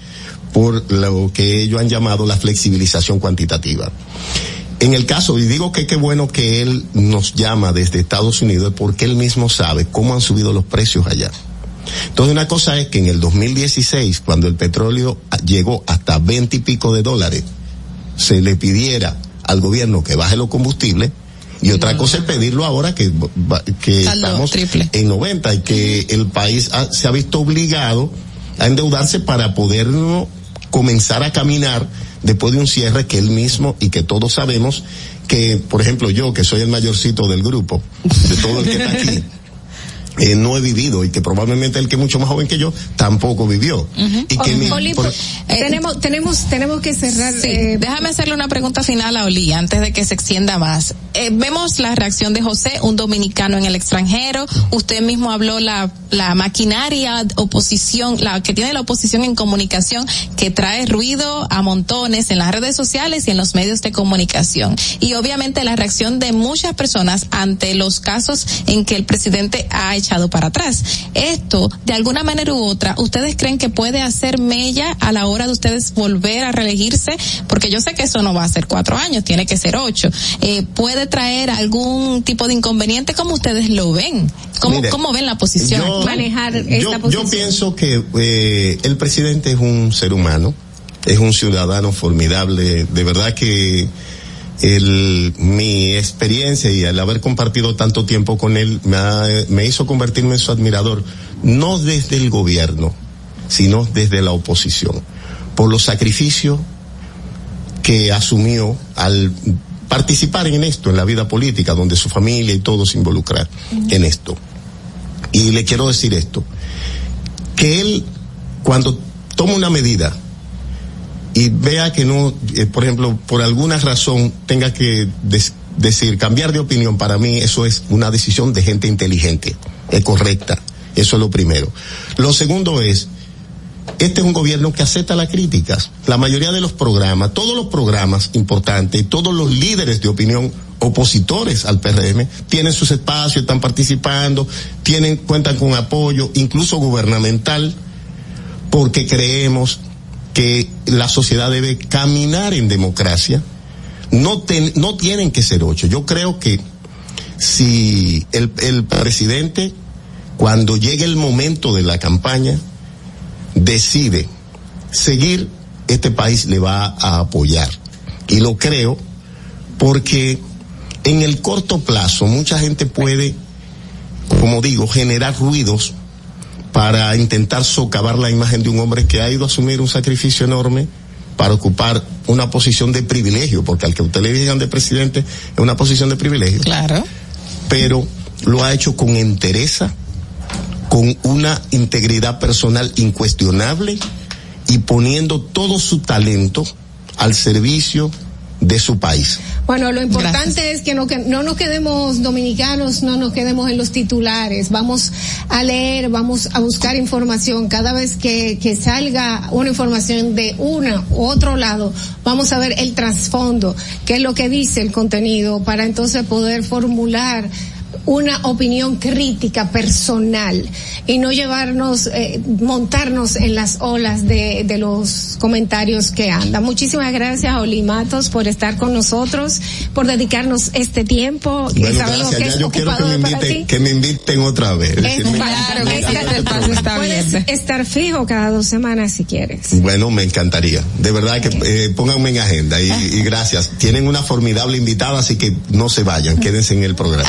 por lo que ellos han llamado la flexibilización cuantitativa. En el caso, y digo que qué bueno que él nos llama desde Estados Unidos, porque él mismo sabe cómo han subido los precios allá. Entonces una cosa es que en el 2016, cuando el petróleo llegó hasta 20 y pico de dólares, se le pidiera al gobierno que baje los combustibles, y otra cosa es pedirlo ahora que, que Saldo estamos triple. en 90 y que el país ha- se ha visto obligado a endeudarse para poder comenzar a caminar después de un cierre que él mismo y que todos sabemos que, por ejemplo, yo que soy el mayorcito del grupo, de todo el que está aquí, eh, no he vivido y que probablemente el que es mucho más joven que yo tampoco vivió. Y que mi- Oli, por- tenemos, tenemos, tenemos que cerrar. Sí, eh, déjame hacerle una pregunta final a Oli antes de que se extienda más. Eh, vemos la reacción de José, un dominicano en el extranjero. Usted mismo habló la, la maquinaria oposición, la que tiene la oposición en comunicación, que trae ruido a montones en las redes sociales y en los medios de comunicación. Y obviamente la reacción de muchas personas ante los casos en que el presidente ha echado para atrás. Esto, de alguna manera u otra, ¿ustedes creen que puede hacer mella a la hora de ustedes volver a reelegirse? Porque yo sé que eso no va a ser cuatro años, tiene que ser ocho. Eh, ¿Puede traer algún tipo de inconveniente? ¿Cómo ustedes lo ven? ¿Cómo, Mire, cómo ven la posición? yo- manejar yo, esta yo posición. pienso que eh, el presidente es un ser humano, es un ciudadano formidable, de verdad que el, mi experiencia y al haber compartido tanto tiempo con él me, ha- me hizo convertirme en su admirador, no desde el gobierno, sino desde la oposición, por los sacrificios que asumió al participar en esto, en la vida política, donde su familia y todos se en esto. Y le quiero decir esto, que él cuando toma una medida y vea que no, eh, por ejemplo, por alguna razón tenga que decir, cambiar de opinión, para mí eso es una decisión de gente inteligente, es correcta, eso es lo primero. Lo segundo es, este es un gobierno que acepta las críticas. La mayoría de los programas, todos los programas importantes, todos los líderes de opinión opositores al PRM tienen sus espacios, están participando, tienen, cuentan con apoyo, incluso gubernamental, porque creemos que la sociedad debe caminar en democracia. No, no tienen que ser ocho. Yo creo que si el, el presidente, cuando llegue el momento de la campaña, decide seguir, este país le va a apoyar. Y lo creo porque en el corto plazo mucha gente puede, como digo, generar ruidos para intentar socavar la imagen de un hombre que ha ido a asumir un sacrificio enorme para ocupar una posición de privilegio, porque al que usted le digan de presidente es una posición de privilegio. Claro. Pero lo ha hecho con entereza, con una integridad personal incuestionable y poniendo todo su talento al servicio de su país. Bueno, lo importante es que no, que no nos quedemos dominicanos, no nos quedemos en los titulares. Vamos a leer, vamos a buscar información. Cada vez que, que salga una información de una u otro lado, vamos a ver el trasfondo, qué es lo que dice el contenido, para entonces poder formular una opinión crítica personal y no llevarnos, eh, montarnos en las olas de, de los comentarios que andan. Muchísimas gracias a Oli Matos por estar con nosotros, por dedicarnos este tiempo. y Bueno, sabemos gracias. que Ya es yo quiero que me, inviten, que me inviten otra vez. Es Claro, me programa. puedes estar fijo cada dos semanas si quieres. Bueno, me encantaría. De verdad que eh, pónganme en agenda y, y gracias. Tienen una formidable invitada, así que no se vayan, quédense en el programa.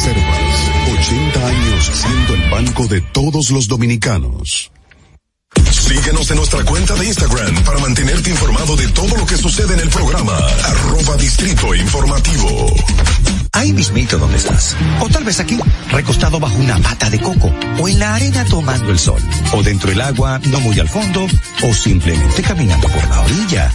Banreservas, 80 años siendo el banco de todos los dominicanos. Síguenos en nuestra cuenta de Instagram para mantenerte informado de todo lo que sucede en el programa. Arroba Distrito Informativo. Ahí mismito donde estás. O tal vez aquí, recostado bajo una pata de coco. O en la arena tomando el sol. O dentro del agua, no muy al fondo. O simplemente caminando por la orilla.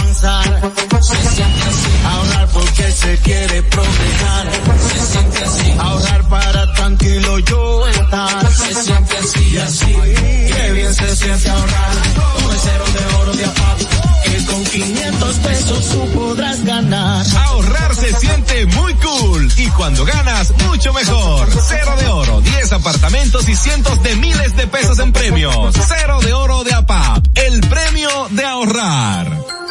se siente así. Ahorrar porque se quiere progresar. Se siente así. Ahorrar para tranquilo yo estar. Se siente así así. Qué bien se siente ahorrar. El cero de oro de APAP. Que con 500 pesos tú podrás ganar. Ahorrar se siente muy cool y cuando ganas mucho mejor. Cero de oro, 10 apartamentos y cientos de miles de pesos en premios. Cero de oro de APAP, el premio de ahorrar.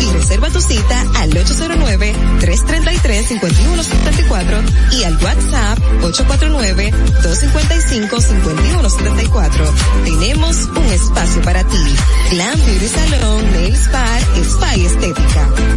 Y reserva tu cita al 809-333-5174 y al WhatsApp 849-255-5174. Tenemos un espacio para ti. Glam Beauty Salon, Nails Bar, Spa y Estética.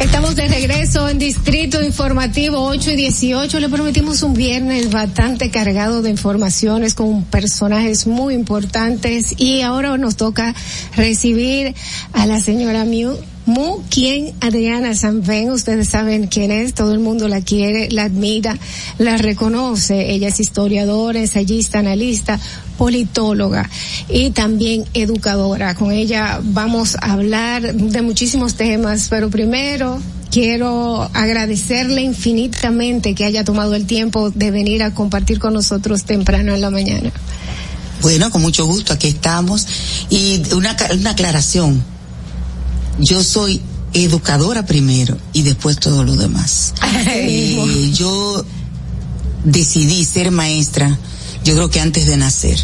Estamos de regreso en Distrito Informativo 8 y 18. Le prometimos un viernes bastante cargado de informaciones con personajes muy importantes y ahora nos toca recibir a la señora Miu. Mu, quien Adriana Sanfen, ustedes saben quién es, todo el mundo la quiere, la admira, la reconoce. Ella es historiadora, ensayista, analista, politóloga y también educadora. Con ella vamos a hablar de muchísimos temas, pero primero quiero agradecerle infinitamente que haya tomado el tiempo de venir a compartir con nosotros temprano en la mañana. Bueno, con mucho gusto, aquí estamos. Y una, una aclaración. Yo soy educadora primero y después todo lo demás. Eh, yo decidí ser maestra, yo creo que antes de nacer.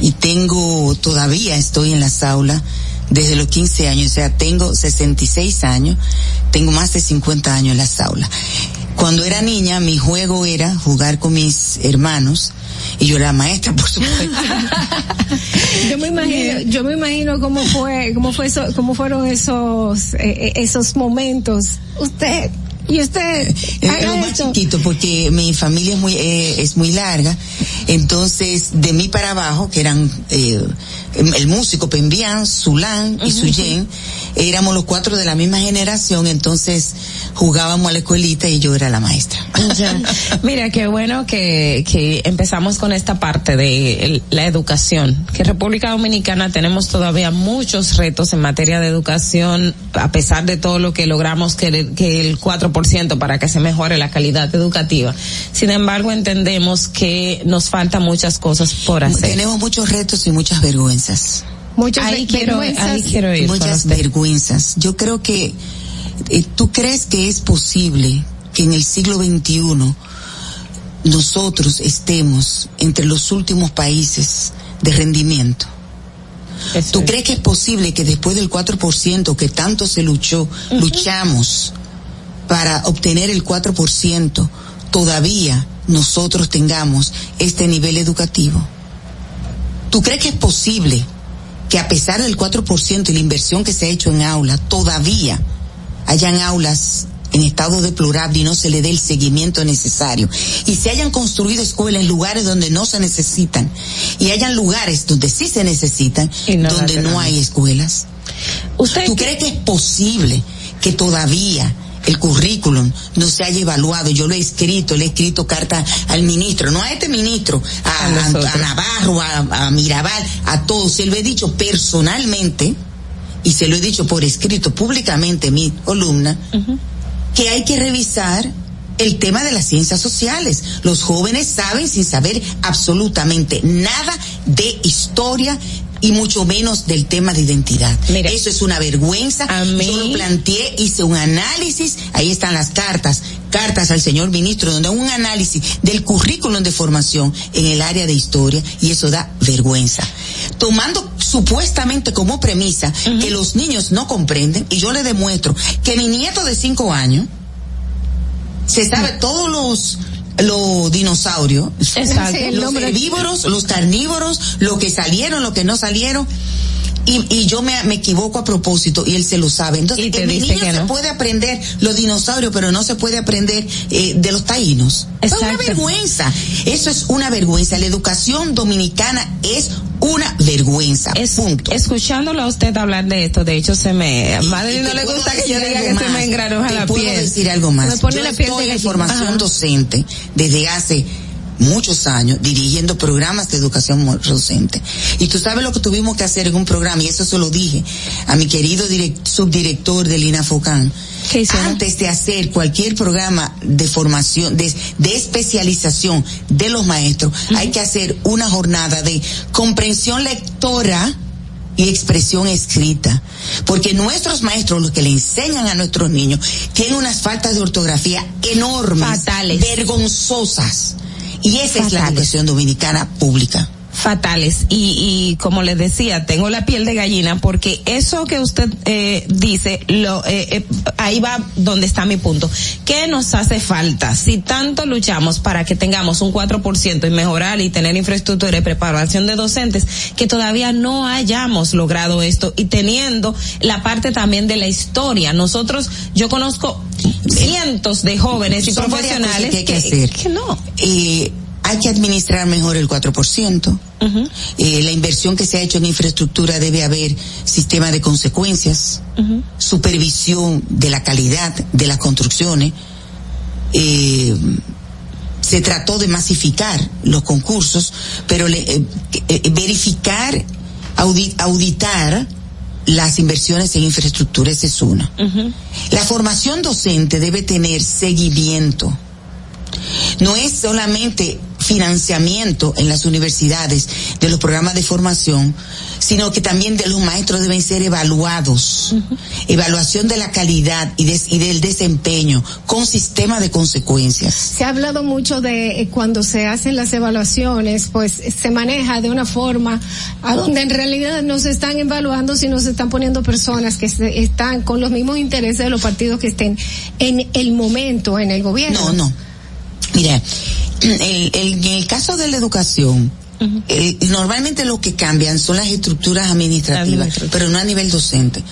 Y tengo, todavía estoy en las aulas desde los 15 años, o sea, tengo 66 años, tengo más de 50 años en las aulas. Cuando era niña, mi juego era jugar con mis hermanos y yo era maestra, por supuesto. Yo me imagino, yo me imagino cómo fue, cómo fue eso, cómo fueron esos, eh, eh, esos momentos. Usted, y usted, haga lo más esto. chiquito porque mi familia es muy eh, es muy larga, entonces de mí para abajo que eran eh, el músico Pembian, Zulán y Suyen, éramos los cuatro de la misma generación, entonces jugábamos a la escuelita y yo era la maestra. Ya. Mira, qué bueno que, que empezamos con esta parte de el- la educación. Que en República Dominicana tenemos todavía muchos retos en materia de educación, a pesar de todo lo que logramos que el, que el 4% para que se mejore la calidad educativa. Sin embargo, entendemos que nos faltan muchas cosas por hacer. Tenemos muchos retos y muchas vergüenzas. Muchas Ahí ve- quiero- vergüenzas. ahí quiero ir con Muchas vergüenzas. Yo creo que eh, tú crees que es posible que en el siglo XXI nosotros estemos entre los últimos países de rendimiento. ¿Tú crees que es posible que después del 4% que tanto se luchó, luchamos para obtener el 4%, todavía nosotros tengamos este nivel educativo? ¿Tú crees que es posible que a pesar del 4% y la inversión que se ha hecho en aula, todavía hayan aulas en estado deplorable y no se le dé el seguimiento necesario. Y se hayan construido escuelas en lugares donde no se necesitan y hayan lugares donde sí se necesitan, no donde no hay escuelas. ¿Tú crees que es posible que todavía el currículum no se haya evaluado. Yo lo he escrito, le he escrito carta al ministro, no a este ministro, a, a, a Navarro, a, a, Mirabal, a todos. Se lo he dicho personalmente y se lo he dicho por escrito públicamente en mi columna, uh -huh. que hay que revisar el tema de las ciencias sociales. Los jóvenes saben sin saber absolutamente nada de historia y mucho menos del tema de identidad. Mira, Eso es una vergüenza. Yo lo planteé, hice un análisis, ahí están las cartas, cartas al señor ministro, donde un análisis del currículum de formación en el área de historia y eso da vergüenza. Tomando supuestamente como premisa uh -huh. que los niños no comprenden y yo le demuestro que mi nieto de cinco años se sabe todos los los dinosaurios, Exacto. los herbívoros, los carnívoros, lo que salieron, lo que no salieron. Y, y yo me, me, equivoco a propósito y él se lo sabe. Entonces, en mi niño no? se puede aprender los dinosaurios, pero no se puede aprender eh, de los taínos. Es una vergüenza. Eso es una vergüenza. La educación dominicana es una vergüenza. Es, punto. Escuchándolo a usted hablar de esto, de hecho se me, a madre no le gusta que yo diga que se me engranuja te la puedo piel. decir algo más. Me pone yo la piel estoy de en formación Ajá. docente desde hace muchos años dirigiendo programas de educación docente. Y tú sabes lo que tuvimos que hacer en un programa, y eso se lo dije a mi querido direct, subdirector del INAFOCAN. Antes de hacer cualquier programa de formación, de, de especialización de los maestros, uh -huh. hay que hacer una jornada de comprensión lectora y expresión escrita. Porque nuestros maestros, los que le enseñan a nuestros niños, tienen unas faltas de ortografía enormes, fatales, vergonzosas. Y esa es la educación dominicana pública fatales. Y, y como les decía tengo la piel de gallina porque eso que usted eh, dice lo eh, eh, ahí va donde está mi punto. Qué nos hace falta si tanto luchamos para que tengamos un 4% y mejorar y tener infraestructura y preparación de docentes que todavía no hayamos logrado esto y teniendo la parte también de la historia. Nosotros yo conozco cientos de jóvenes y Son profesionales que, que, que, que no. Eh, hay que administrar mejor el 4%. Uh -huh. eh, la inversión que se ha hecho en infraestructura debe haber sistema de consecuencias, uh -huh. supervisión de la calidad de las construcciones. Eh, se trató de masificar los concursos, pero le, eh, eh, verificar, audit, auditar las inversiones en infraestructura, esa es una. Uh -huh. La formación docente debe tener seguimiento. No es solamente financiamiento en las universidades de los programas de formación, sino que también de los maestros deben ser evaluados. Uh -huh. Evaluación de la calidad y, de, y, del desempeño con sistema de consecuencias. Se ha hablado mucho de eh, cuando se hacen las evaluaciones, pues se maneja de una forma a donde en realidad no se están evaluando, sino se están poniendo personas que se, están con los mismos intereses de los partidos que estén en el momento en el gobierno. No, no. Mira, el, el, en el caso de la educación, uh -huh. eh, normalmente lo que cambian son las estructuras administrativas, Administrativa. pero no a nivel docente.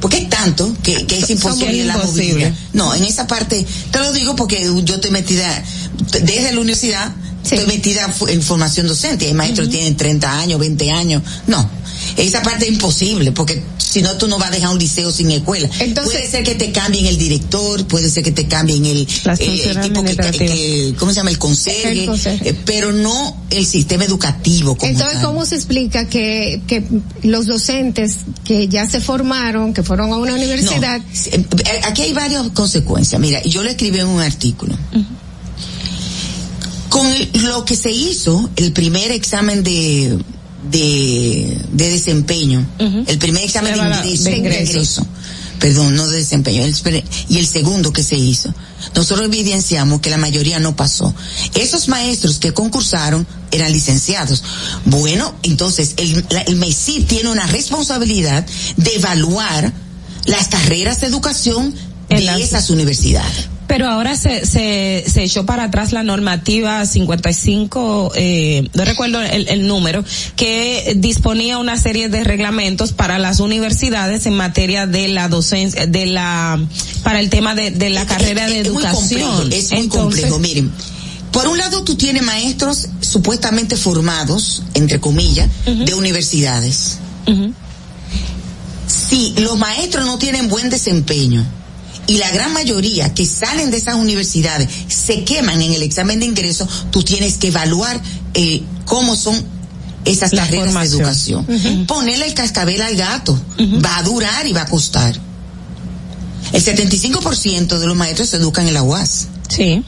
Porque es tanto que, que es imposible la movilidad. No, en esa parte, te lo digo porque yo estoy metida desde la universidad, sí. estoy metida en formación docente. Hay maestros uh -huh. tienen 30 años, 20 años. No, esa parte es imposible porque si no tú no vas a dejar un liceo sin escuela. Entonces, puede ser que te cambien el director, puede ser que te cambien el, eh, el tipo que, que, ¿cómo se llama? El conserje, eh, pero no el sistema educativo. Como Entonces, tal. ¿cómo se explica que, que los docentes que ya se formaron, que fueron a una universidad? No, aquí hay varias consecuencias. Mira, yo le escribí en un artículo. Uh -huh. Con lo que se hizo, el primer examen de de, de desempeño, uh -huh. el primer examen de ingreso, de ingreso. de ingreso, perdón, no de desempeño, el, y el segundo que se hizo. Nosotros evidenciamos que la mayoría no pasó. Esos maestros que concursaron eran licenciados. Bueno, entonces el, la, el MESI tiene una responsabilidad de evaluar las carreras de educación de las... esas universidades pero ahora se, se, se echó para atrás la normativa 55, eh, no recuerdo el, el, número, que disponía una serie de reglamentos para las universidades en materia de la docencia, de la, para el tema de, de la carrera es, de es educación. Muy complejo, es muy Entonces, complejo, miren. Por un lado, tú tienes maestros supuestamente formados, entre comillas, uh -huh. de universidades. Uh -huh. Si los maestros no tienen buen desempeño, y la gran mayoría que salen de esas universidades se queman en el examen de ingreso, tú tienes que evaluar eh, cómo son esas La carreras de educación. Ponerle el cascabel al gato. Va a durar y va a costar. El 75% de los maestros se educan en la UAS. Sí.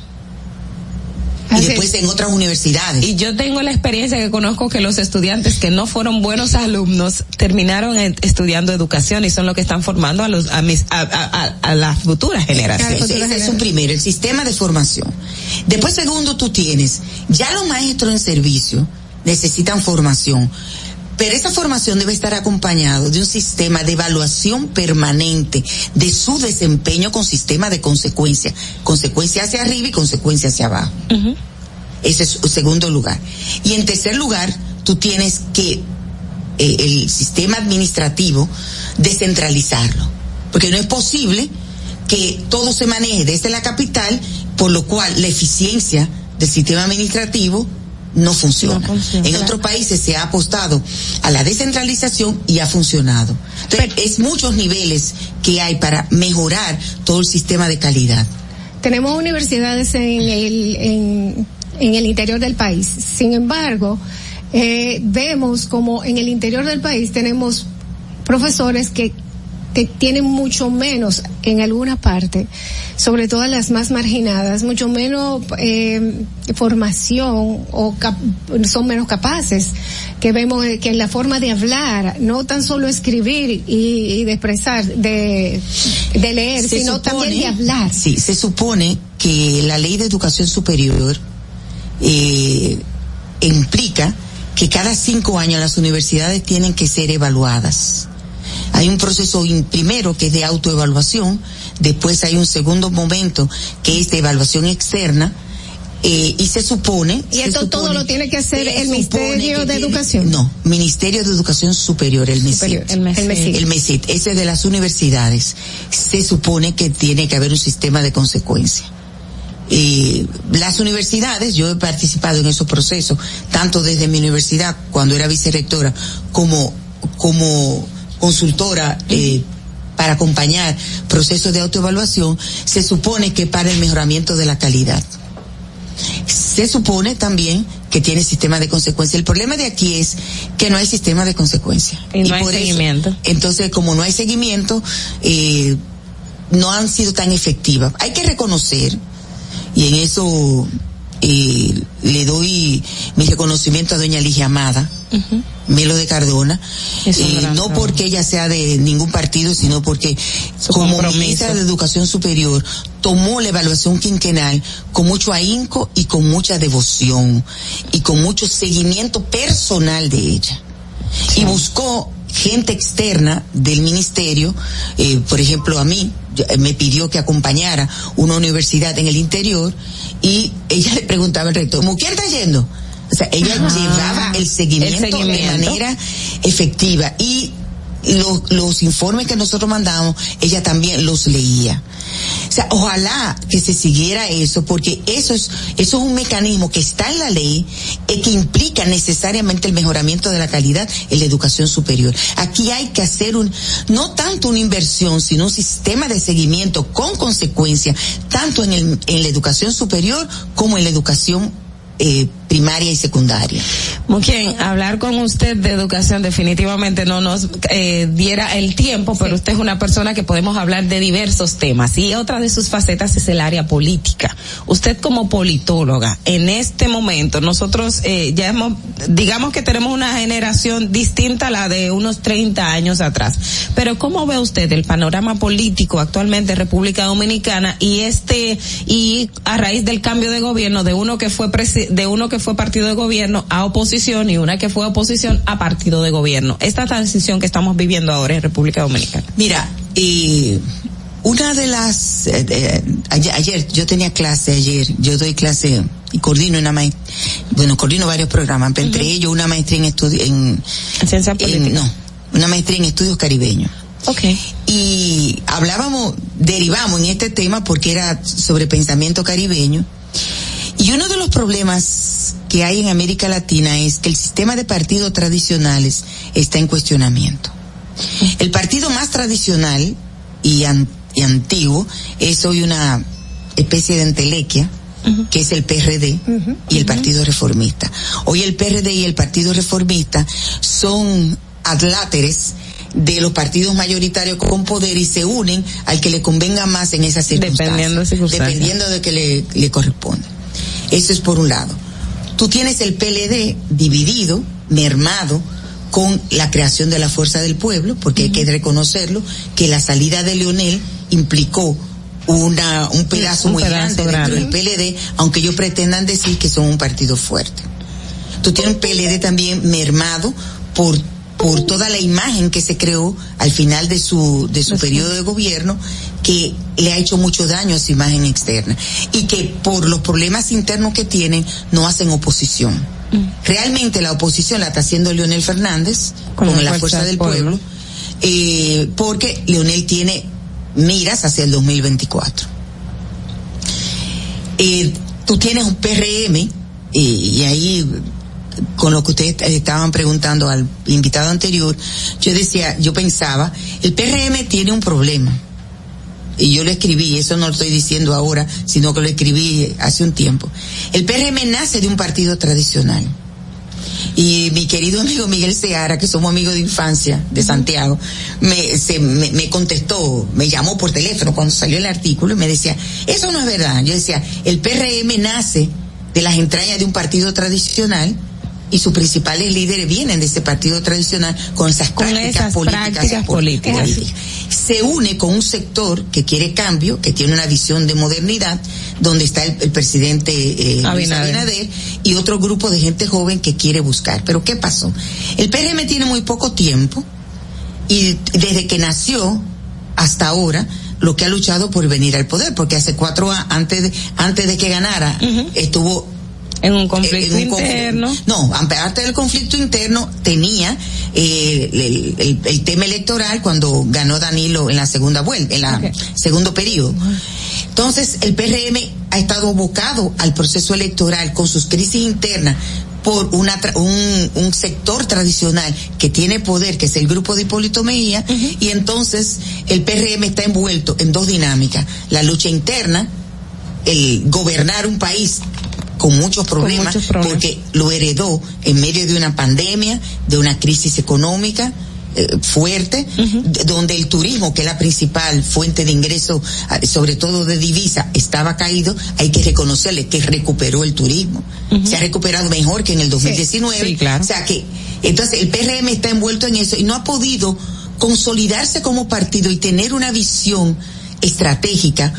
Y después en otras universidades. Y yo tengo la experiencia que conozco que los estudiantes que no fueron buenos alumnos terminaron estudiando educación y son los que están formando a los a mis a, a- a- a las futuras generaciones. Ese, ese es un primero, el sistema de formación. Después, segundo, tú tienes, ya los maestros en servicio necesitan formación, pero esa formación debe estar acompañado de un sistema de evaluación permanente de su desempeño con sistema de consecuencia, consecuencia hacia arriba y consecuencia hacia abajo. Ese es el segundo lugar. Y en tercer lugar, tú tienes que eh, el sistema administrativo descentralizarlo. Porque no es posible que todo se maneje desde la capital, por lo cual la eficiencia del sistema administrativo no funciona. en otros países se ha apostado a la descentralización y ha funcionado. Entonces, es muchos niveles que hay para mejorar todo el sistema de calidad. Tenemos universidades en el, en, en el interior del país. Sin embargo, eh, vemos como en el interior del país tenemos profesores que, que tienen mucho menos en alguna parte, sobre todo las más marginadas, mucho menos eh, formación o cap- son menos capaces, que vemos eh, que en la forma de hablar, no tan solo escribir y, y de expresar, de, de leer, Se sino también de hablar. Sí, se supone que la ley de educación superior eh, implica que cada cinco años las universidades tienen que ser evaluadas. Hay un proceso in- primero que es de autoevaluación, después hay un segundo momento que es de evaluación externa, eh, y se supone... Y esto todo lo tiene que hacer el Ministerio de tiene- Educación. No, Ministerio de Educación Superior, el MESIT. el MESIT. El MESIT. Ese es de las universidades. Se supone que tiene que haber un sistema de consecuencia. Eh, las universidades, yo he participado en esos procesos, tanto desde mi universidad, cuando era vicerrectora, como, como consultora, eh, para acompañar procesos de autoevaluación, se supone que para el mejoramiento de la calidad. Se supone también que tiene sistema de consecuencia. El problema de aquí es que no hay sistema de consecuencia. Y no hay por eso- seguimiento. entonces, como no hay seguimiento, eh, no han sido tan efectivas. Hay que reconocer, y en eso eh, le doy mi reconocimiento a doña Ligia Amada, Melo de Cardona, eh, no porque ella sea de ningún partido, sino porque como ministra de Educación Superior tomó la evaluación quinquenal con mucho ahínco y con mucha devoción y con mucho seguimiento personal de ella. Y buscó gente externa del ministerio, eh, por ejemplo a mí, eh, me pidió que acompañara una universidad en el interior y ella le preguntaba al rector, ¿cómo quién está yendo? O sea, ella llevaba el seguimiento, El seguimiento. de manera efectiva y los, los informes que nosotros mandamos, ella también los leía. O sea, ojalá que se siguiera eso, porque eso es, eso es un mecanismo que está en la ley y que implica necesariamente el mejoramiento de la calidad en la educación superior. Aquí hay que hacer un, no tanto una inversión, sino un sistema de seguimiento con consecuencia, tanto en, el, en la educación superior como en la educación eh, primaria y secundaria. Muy bien, hablar con usted de educación definitivamente no nos eh, diera el tiempo, pero usted es una persona que podemos hablar de diversos temas y otra de sus facetas es el área política. Usted como politóloga, en este momento nosotros eh, ya hemos, digamos que tenemos una generación distinta a la de unos 30 años atrás, pero ¿cómo ve usted el panorama político actualmente en República Dominicana y este, y a raíz del cambio de gobierno de uno que fue de uno que fue partido de gobierno a oposición y una que fue oposición a partido de gobierno. Esta transición que estamos viviendo ahora en República Dominicana. Mira, eh, una de las, eh, eh, ayer, ayer, yo tenía clase ayer, yo doy clase y coordino una bueno, coordino varios programas, pero entre ellos una maestría en estudios, en, ciencia política. no, una maestría en estudios caribeños. Okay. Y hablábamos, derivamos en este tema porque era sobre pensamiento caribeño. Y uno de los problemas que hay en América Latina es que el sistema de partidos tradicionales está en cuestionamiento. El partido más tradicional y, an- y antiguo, es hoy una especie de entelequia, que es el PRD y el Partido Reformista. Hoy el PRD y el Partido Reformista son adláteres de los partidos mayoritarios con poder y se unen al que le convenga más en esas circunstancias. Dependiendo de circunstancias. Dependiendo de que le, le corresponde. Eso es por un lado. Tú tienes el PLD dividido, mermado, con la creación de la Fuerza del Pueblo, porque hay que reconocerlo, que la salida de Leonel implicó una, un pedazo Un muy pedazo grande dentro grande. del PLD, aunque ellos pretendan decir que son un partido fuerte. Tú tienes un PLD también mermado por por toda la imagen que se creó al final de su de su periodo de gobierno que le ha hecho mucho daño a su imagen externa y que por los problemas internos que tienen no hacen oposición. Realmente la oposición la está haciendo Leonel Fernández con, la fuerza, del pueblo, eh, porque Leonel tiene miras hacia el 2024. Eh, tú tienes un PRM y, y ahí con lo que ustedes estaban preguntando al invitado anterior, yo decía, yo pensaba, el PRM tiene un problema. Y yo lo escribí, eso no lo estoy diciendo ahora, sino que lo escribí hace un tiempo. El PRM nace de un partido tradicional. Y mi querido amigo Miguel Seara, que somos amigos de infancia de Santiago, me, se, me, me contestó, me llamó por teléfono cuando salió el artículo y me decía, eso no es verdad. Yo decía, el PRM nace de las entrañas de un partido tradicional y sus principales líderes vienen de ese partido tradicional con esas Con prácticas esas políticas. prácticas pol- políticas. Se une con un sector que quiere cambio, que tiene una visión de modernidad, donde está el, el presidente eh. Abinader y otro grupo de gente joven que quiere buscar. Pero ¿qué pasó? El PRM tiene muy poco tiempo y desde que nació hasta ahora lo que ha luchado por venir al poder, porque hace cuatro años, antes de, antes de que ganara, estuvo en un conflicto en un conflicto. interno. No, aparte del conflicto interno, tenía eh, el, el- el tema electoral cuando ganó Danilo en la segunda vuelta, en la segundo periodo. Entonces, el PRM ha estado abocado al proceso electoral con sus crisis internas por una tra- un, un sector tradicional que tiene poder, que es el grupo de Hipólito Mejía, y entonces el PRM está envuelto en dos dinámicas, la lucha interna, el gobernar un país con muchos problemas, muchos problemas. porque lo heredó en medio de una pandemia, de una crisis económica eh, fuerte, de- donde el turismo, que es la principal fuente de ingreso, ah, sobre todo de divisa, estaba caído, hay que reconocerle que recuperó el turismo. Se ha recuperado mejor que en el 2019. sí, claro. O sea que, entonces el PRM está envuelto en eso y no ha podido consolidarse como partido y tener una visión estratégica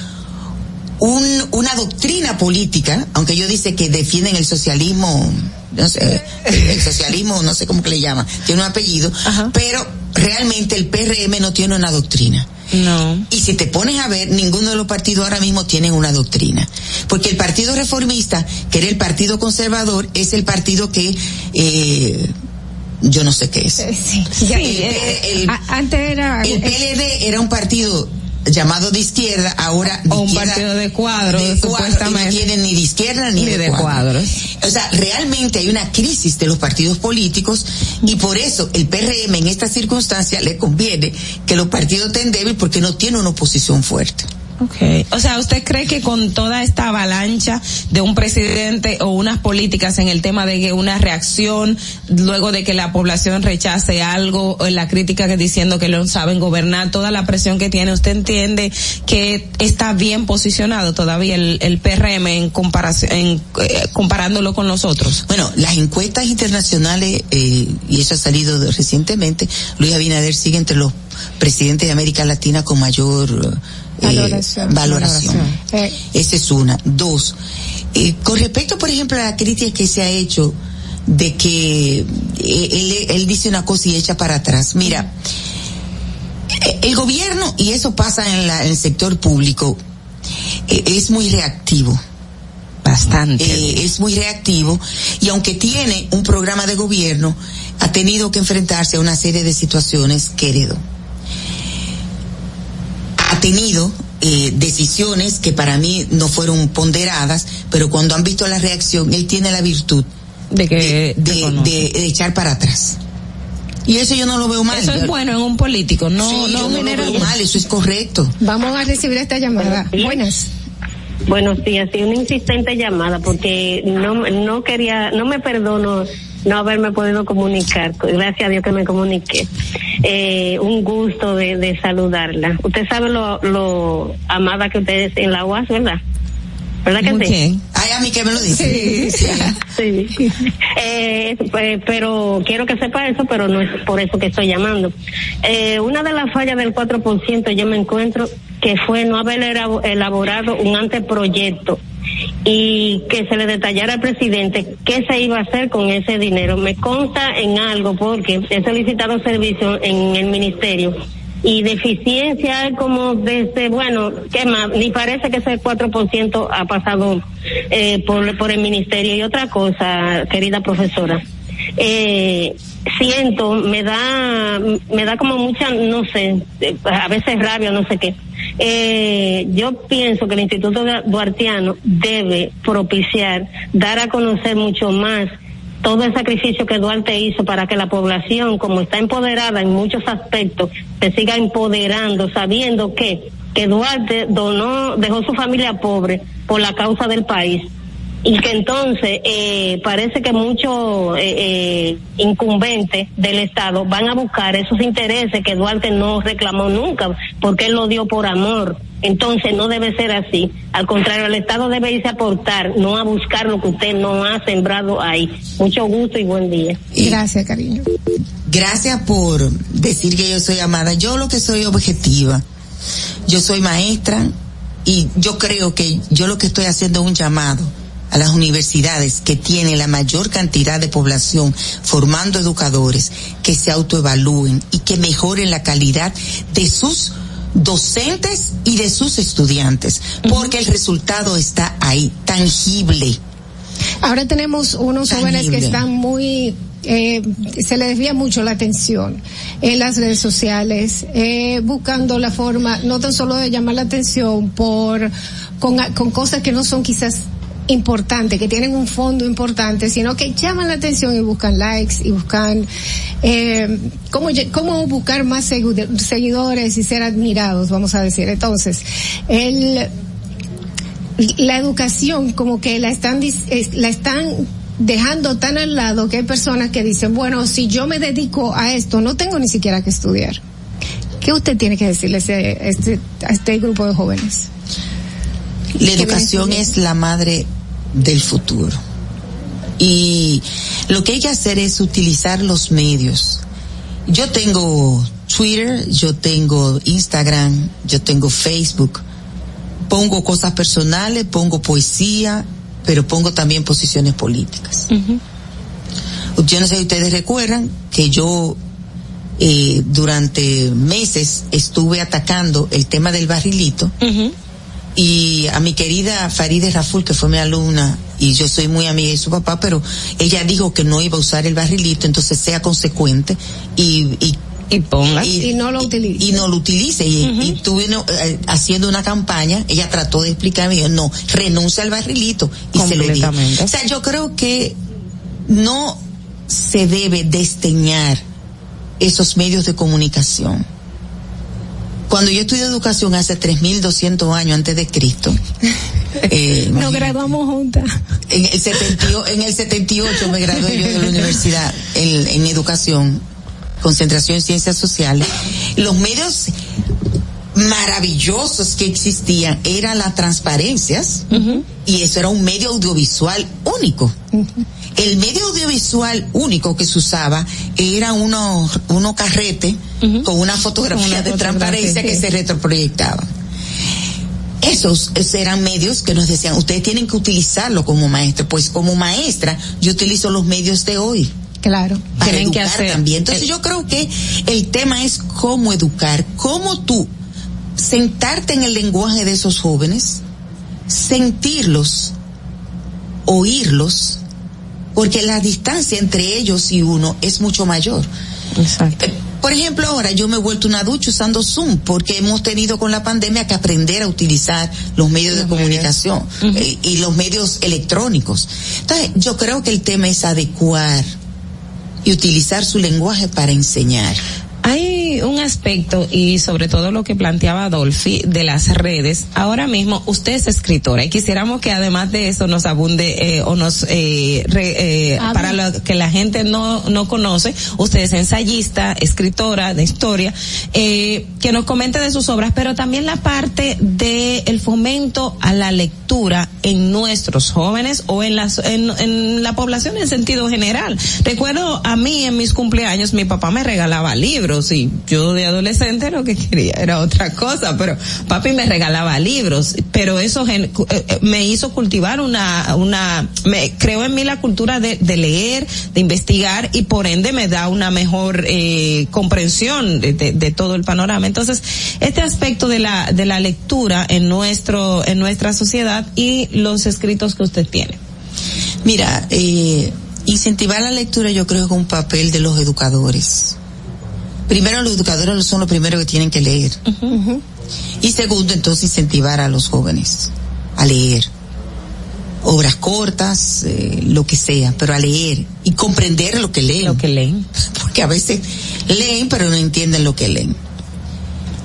un, una doctrina política, aunque yo dice que defienden el socialismo, no sé, el socialismo, no sé cómo que le llama, tiene un apellido, pero realmente el PRM no tiene una doctrina. No. Y si te pones a ver, ninguno de los partidos ahora mismo tienen una doctrina. Porque el Partido Reformista, que era el Partido Conservador, es el partido que, eh, yo no sé qué es. Sí, sí, el- el- a- antes era el PLD era un partido llamado de izquierda, ahora de O un izquierda- partido de cuadros, de cuadros, y no tienen ni de izquierda ni, Ni de, de cuadros. O sea, realmente hay una crisis de los partidos políticos y por eso el PRM en esta circunstancia le conviene que los partidos estén débiles porque no tienen una oposición fuerte. Okay. O sea, ¿usted cree que con toda esta avalancha de un presidente o unas políticas en el tema de que una reacción luego de que la población rechace algo o la crítica que diciendo que no saben gobernar, toda la presión que tiene, ¿usted entiende que está bien posicionado todavía el, el PRM en comparación, en, eh, comparándolo con los otros? Bueno, las encuestas internacionales, eh, y eso ha salido recientemente, Luis Abinader sigue entre los presidentes de América Latina con mayor eh, Valoración. valoración. Eh, Esa es una. Dos, eh, con respecto, por ejemplo, a la crítica que se ha hecho de que eh, él, él dice una cosa y echa para atrás. Mira, el gobierno, y eso pasa en, la- en el sector público, eh, es muy reactivo. Bastante. Eh, es muy reactivo y aunque tiene un programa de gobierno, ha tenido que enfrentarse a una serie de situaciones que heredó. Tenido eh, decisiones que para mí no fueron ponderadas, pero cuando han visto la reacción, él tiene la virtud de, que de, de- de echar para atrás. Y eso yo no lo veo mal. Eso es bueno en un político, no, Sí, no no lo veo mal, eso es correcto. Vamos a recibir esta llamada. Buenas. Buenos días, sí, una insistente llamada porque no, no quería, no me perdono no haberme podido comunicar. Gracias a Dios que me comuniqué. Eh, un gusto de, de saludarla. Usted sabe lo, lo amada que usted es en la UAS, ¿verdad? ¿Verdad que Muy sí? Ay, a mí que me lo dice. Sí, sí. Eh, pues, pero quiero que sepa eso, pero no es por eso que estoy llamando. Eh, una de las fallas del 4% yo me encuentro que fue no haber elabo- elaborado un anteproyecto y que se le detallara al presidente qué se iba a hacer con ese dinero. Me consta en algo porque he solicitado servicio en el ministerio y deficiencia como desde, bueno, ¿qué más? Ni parece que ese 4% ha pasado eh, por, por el ministerio. Y otra cosa, querida profesora, eh, siento, me da, me da como mucha, no sé, a veces rabia, no sé qué. Eh, yo pienso que el Instituto Duartiano debe propiciar, dar a conocer mucho más todo el sacrificio que Duarte hizo para que la población, como está empoderada en muchos aspectos, se siga empoderando, sabiendo que, que Duarte donó, dejó su familia pobre por la causa del país. Y que entonces eh, parece que muchos eh, eh, incumbentes del Estado van a buscar esos intereses que Duarte no reclamó nunca, porque él lo dio por amor. Entonces no debe ser así. Al contrario, el Estado debe irse a aportar, no a buscar lo que usted no ha sembrado ahí. Mucho gusto y buen día. Gracias, cariño. Gracias por decir que yo soy amada. Yo lo que soy objetiva. Yo soy maestra y yo creo que yo lo que estoy haciendo es un llamado a las universidades que tienen la mayor cantidad de población formando educadores que se autoevalúen y que mejoren la calidad de sus docentes y de sus estudiantes, porque el resultado está ahí, tangible. Ahora tenemos unos jóvenes que están muy, eh, se les desvía mucho la atención en las redes sociales, eh, buscando la forma, no tan solo de llamar la atención por, con, con cosas que no son quizás importantes, que tienen un fondo importante, sino que llaman la atención y buscan likes y buscan eh, cómo, cómo buscar más segu- seguidores y ser admirados, vamos a decir. Entonces, el, la educación como que la están la están dejando tan al lado que hay personas que dicen bueno si yo me dedico a esto no tengo ni siquiera que estudiar qué usted tiene que decirle a este, a este grupo de jóvenes La ¿Qué educación es la madre del futuro. Y lo que hay que hacer es utilizar los medios. Yo tengo Twitter, yo tengo Instagram, yo tengo Facebook. Pongo cosas personales, pongo poesía, pero pongo también posiciones políticas. Yo no sé si ustedes recuerdan que yo eh, durante meses estuve atacando el tema del barrilito y a mi querida Faride Raful, que fue mi alumna, y yo soy muy amiga de su papá, pero ella dijo que no iba a usar el barrilito, entonces sea consecuente y, y y ponga. y no lo utilice. y no lo utilice. Y, y estuve no, eh, haciendo una campaña ella trató de explicarme y yo no renuncia al barrilito y se lo dije o sea yo creo que no se debe desdeñar esos medios de comunicación cuando yo estudié educación hace 3200 años antes de Cristo eh, nos graduamos juntas en el, 78, en el 78 me gradué yo de la universidad en, en educación, concentración en ciencias sociales. Los medios maravillosos que existían eran las transparencias y eso era un medio audiovisual único. El medio audiovisual único que se usaba era uno, uno carrete con una fotografía Una de fotografía, transparencia que se retroproyectaba esos, eran medios que nos decían, ustedes tienen que utilizarlo como maestra. Pues como maestra, yo utilizo los medios de hoy. Claro. Para Tienen que educar hacer también. Entonces el- yo creo que el tema es cómo educar, cómo tú sentarte en el lenguaje de esos jóvenes, sentirlos, oírlos, porque la distancia entre ellos y uno es mucho mayor. Exacto. Eh, Por ejemplo, ahora yo me he vuelto una ducha usando Zoom porque hemos tenido con la pandemia que aprender a utilizar los medios de comunicación eh, y los medios electrónicos. Entonces, yo creo que el tema es adecuar y utilizar su lenguaje para enseñar. Hay un aspecto y sobre todo lo que planteaba Adolfi de las redes. Ahora mismo usted es escritora y quisiéramos que además de eso nos abunde eh, o nos eh, re, eh, para lo que la gente no no conoce, usted es ensayista, escritora de historia, eh, que nos comente de sus obras, pero también la parte de el fomento a la lectura en nuestros jóvenes o en las en, en la población en sentido general. Recuerdo a mí en mis cumpleaños mi papá me regalaba libros y yo de adolescente lo que quería era otra cosa, pero papi me regalaba libros, pero eso eh, eh, me hizo cultivar una, una, me creó en mí la cultura de, de leer, de investigar y por ende me da una mejor eh, comprensión de todo el panorama. Entonces, este aspecto de la, de la lectura en nuestro, en nuestra sociedad y los escritos que usted tiene. Mira, eh, incentivar la lectura yo creo que es un papel de los educadores. Primero los educadores son los primeros que tienen que leer. Y segundo, entonces incentivar a los jóvenes a leer. Obras cortas, eh, lo que sea, pero a leer y comprender lo que leen. Lo que leen. Porque a veces leen pero no entienden lo que leen.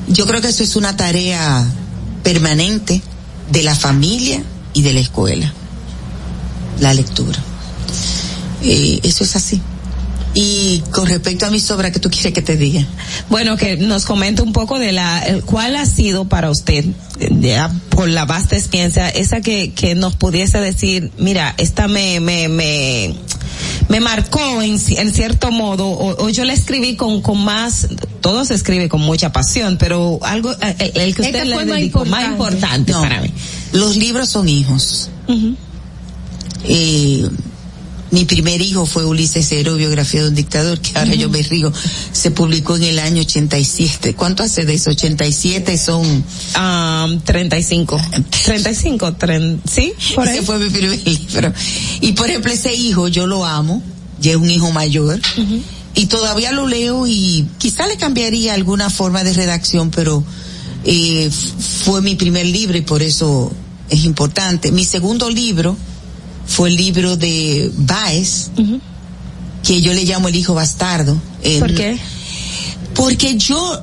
Yo creo que eso es una tarea permanente de la familia y de la escuela. La lectura. Eh, eso es así. Y con respecto a mis obras, ¿qué tú quieres que te diga? Bueno, que nos comente un poco de la, el- cuál ha sido para usted, eh, ya por la vasta experiencia, esa que, que nos pudiese decir, mira, esta me, me, me, me marcó en, en cierto modo, o, o yo la escribí con, con más, todo se escribe con mucha pasión, pero algo, eh, el, el que usted le dedicó, más importante No, para mí. Los libros son hijos. Eh, mi primer hijo fue Ulises Cero, biografía de un dictador, que ahora yo me río. Se publicó en el año 87. ¿Cuánto hace de eso? 87 son... Um, 35. 35, tren, ¿sí? Por Ese ahí. fue mi primer libro. Y por ejemplo, ese hijo yo lo amo, ya es un hijo mayor, y todavía lo leo y quizá le cambiaría alguna forma de redacción, pero eh, fue mi primer libro y por eso es importante. Mi segundo libro fue el libro de Baez, que yo le llamo el hijo bastardo. Eh, ¿Por qué? Porque yo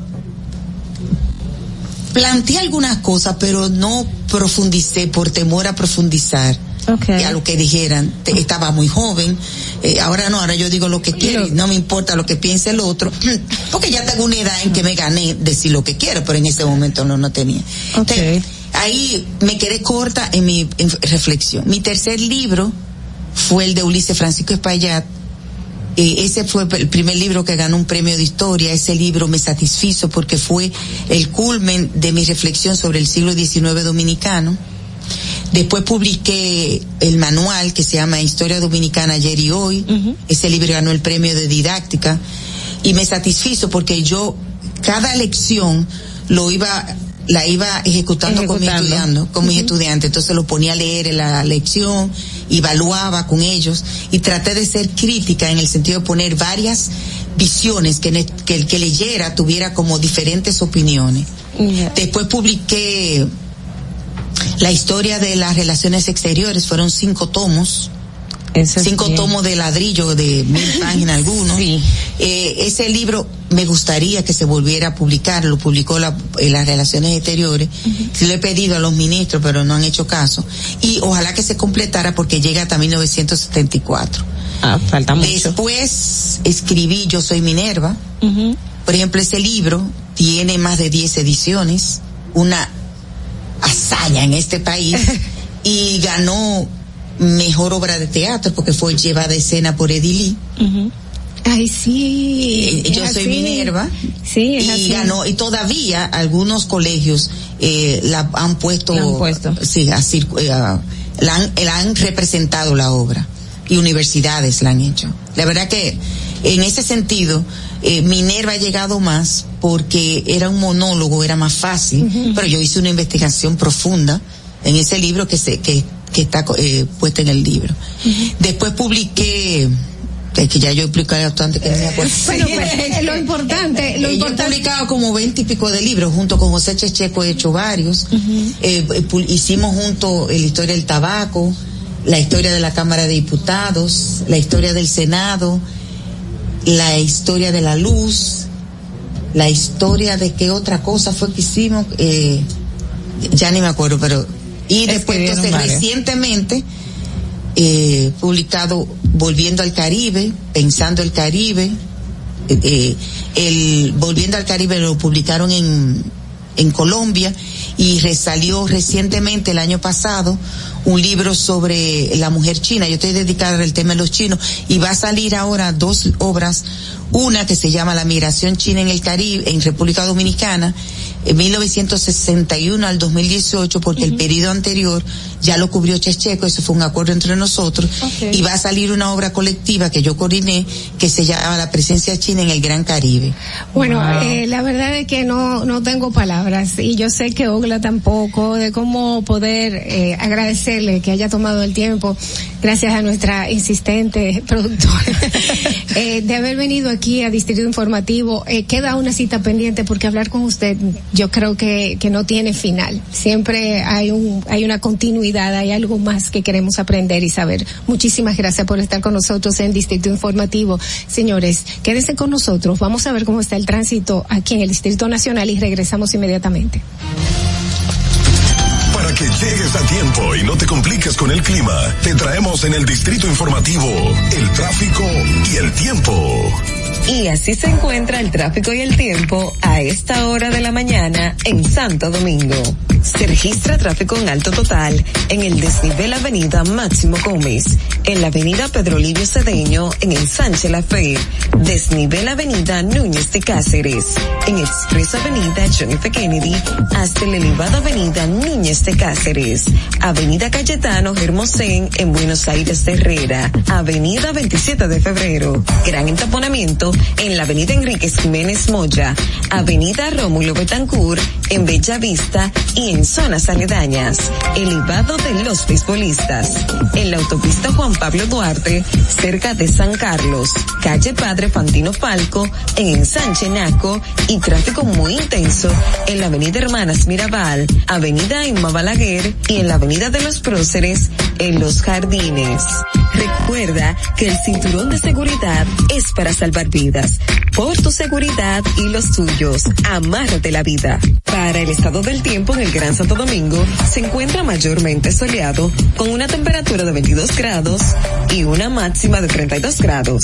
planteé algunas cosas, pero no profundicé por temor a profundizar. Y a lo que dijeran, Te- estaba muy joven, eh, ahora no, ahora yo digo lo que quiero, no me importa lo que piense el otro, porque ya tengo una edad en que me gané decir lo que quiero, pero en ese momento no, no tenía. Entonces, ahí me quedé corta en mi en reflexión. Mi tercer libro fue el de Ulises Francisco Espaillat, eh, ese fue el primer libro que ganó un premio de historia. Ese libro me satisfizo porque fue el culmen de mi reflexión sobre el siglo XIX dominicano. Después publiqué el manual que se llama Historia Dominicana ayer y hoy. Ese libro ganó el premio de didáctica y me satisfizo porque yo cada lección lo iba la iba ejecutando, con mis estudiantes, con mis estudiantes. Entonces lo ponía a leer en la lección, evaluaba con ellos y traté de ser crítica en el sentido de poner varias visiones que, ne- que el que leyera tuviera como diferentes opiniones. Después publiqué la historia de las relaciones exteriores, fueron cinco tomos. Cinco bien. tomos de ladrillo de mil páginas algunos. Eh, ese libro me gustaría que se volviera a publicar, lo publicó la, en las relaciones exteriores. Sí lo he pedido a los ministros, pero no han hecho caso. Y ojalá que se completara porque llega hasta 1974. Ah, falta mucho. Después escribí Yo soy Minerva. Por ejemplo, ese libro tiene más de 10 ediciones, una hazaña en este país y ganó mejor obra de teatro porque fue llevada a escena por Edilí. Ay, sí. Eh, Yo soy. Minerva. Sí, es y así. ganó, y todavía algunos colegios eh, la han puesto, La han puesto. sí, eh, a- la, han, la han representado la obra y universidades la han hecho. La verdad que en ese sentido eh, Minerva ha llegado más porque era un monólogo, era más fácil, pero yo hice una investigación profunda en ese libro que se que, que está eh, puesta en el libro. Después publiqué es que ya yo he publicado tanto que no me acuerdo. Bueno, pues, eh, lo importante, lo Eh, yo he publicado como veinte y pico de libros, junto con José Checheco he hecho varios. Eh, eh, hicimos junto eh, la historia del tabaco, la historia de la Cámara de Diputados, la historia del Senado. la historia de la luz, la historia de qué otra cosa fue que hicimos, eh, ya ni me acuerdo, pero y después entonces varias. recientemente eh, publicado Volviendo al Caribe, Pensando el Caribe, eh, eh, el Volviendo al Caribe lo publicaron en, en Colombia y resalió recientemente el año pasado un libro sobre la mujer china. Yo estoy dedicada al tema de los chinos y va a salir ahora dos obras. Una que se llama La migración china en el Caribe, en República Dominicana, 1961 al 2018, porque el periodo anterior ya lo cubrió Checheco, eso fue un acuerdo entre nosotros, y va a salir una obra colectiva que yo coordiné que se llama La presencia china en el Gran Caribe. Bueno, eh, la verdad es que no, no tengo palabras y yo sé que Ogla tampoco de cómo poder eh, agradecerle que haya tomado el tiempo, gracias a nuestra insistente productora, eh, de haber venido aquí a Distrito Informativo. Eh, queda una cita pendiente porque hablar con usted yo creo que, que no tiene final. Siempre hay, un, hay una continuidad, hay algo más que queremos aprender y saber. Muchísimas gracias por estar con nosotros en Distrito Informativo. Señores, quédense con nosotros. Vamos a ver cómo está el tránsito aquí en el Distrito Nacional y regresamos inmediatamente. Para que llegues a tiempo y no te compliques con el clima, te traemos en el Distrito Informativo el tráfico y el tiempo. Y así se encuentra el tráfico y el tiempo a esta hora de la mañana en Santo Domingo. Se registra tráfico en alto total en el desnivel Avenida Máximo Gómez, en la Avenida Pedro Livio Cedeño, en el Sánchez La Fe, desnivel Avenida Núñez de Cáceres, en Expreso Avenida F. Kennedy, hasta la elevada Avenida Núñez de Cáceres, Avenida Cayetano Hermosén en Buenos Aires de Herrera, Avenida 27 de Febrero, gran entaponamiento en la Avenida Enríquez Jiménez Moya, Avenida Rómulo Betancourt en Bella Vista y en zonas aledañas, elevado de los beisbolistas, en la autopista Juan Pablo Duarte, cerca de San Carlos, calle Padre Fantino Falco, en Ensanche Naco y tráfico muy intenso en la Avenida Hermanas Mirabal, Avenida Emma Balaguer y en la Avenida de los Próceres en Los Jardines. Recuerda que el cinturón de seguridad es para salvar vidas. Por tu seguridad y los tuyos, amárrate la vida. Para el estado del tiempo en el Gran Santo Domingo, se encuentra mayormente soleado con una temperatura de 22 grados y una máxima de 32 grados.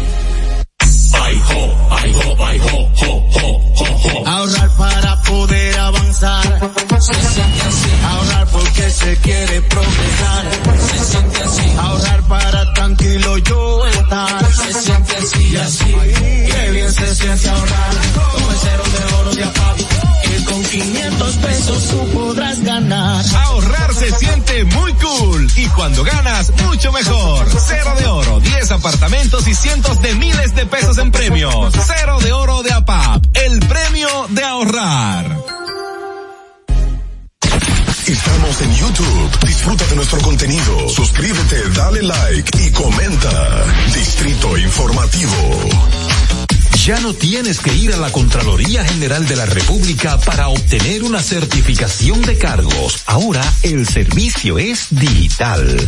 Ay, jo, ay, jo, ay, jo, jo, jo, jo, jo. Ahorrar para poder avanzar. Se siente así. Ahorrar porque se quiere progresar. Se siente así. Ahorrar para tranquilo yo estar. Se siente así así. Qué bien se siente ahorrar. Como el cero de oro de APAP. Que con 500 pesos tú podrás ganar. Ahorrar se siente muy cool y cuando ganas, mucho mejor. Cero de oro, 10 apartamentos y cientos de miles de pesos en premios. Cero de oro de APAP, el premio de ahorrar. Estamos en YouTube. Disfruta de nuestro contenido. Suscríbete, dale like y comenta. Distrito Informativo. Ya no tienes que ir a la Contraloría General de la República para obtener una certificación de cargos. Ahora el servicio es digital.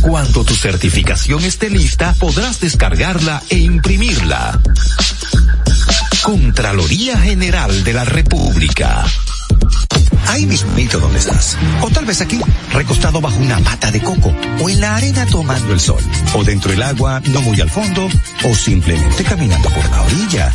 Cuando tu certificación esté lista, podrás descargarla e imprimirla. Contraloría General de la República. Ahí mismito donde estás. O tal vez aquí, recostado bajo una mata de coco. O en la arena tomando el sol. O dentro del agua, no muy al fondo. O simplemente caminando por la orilla.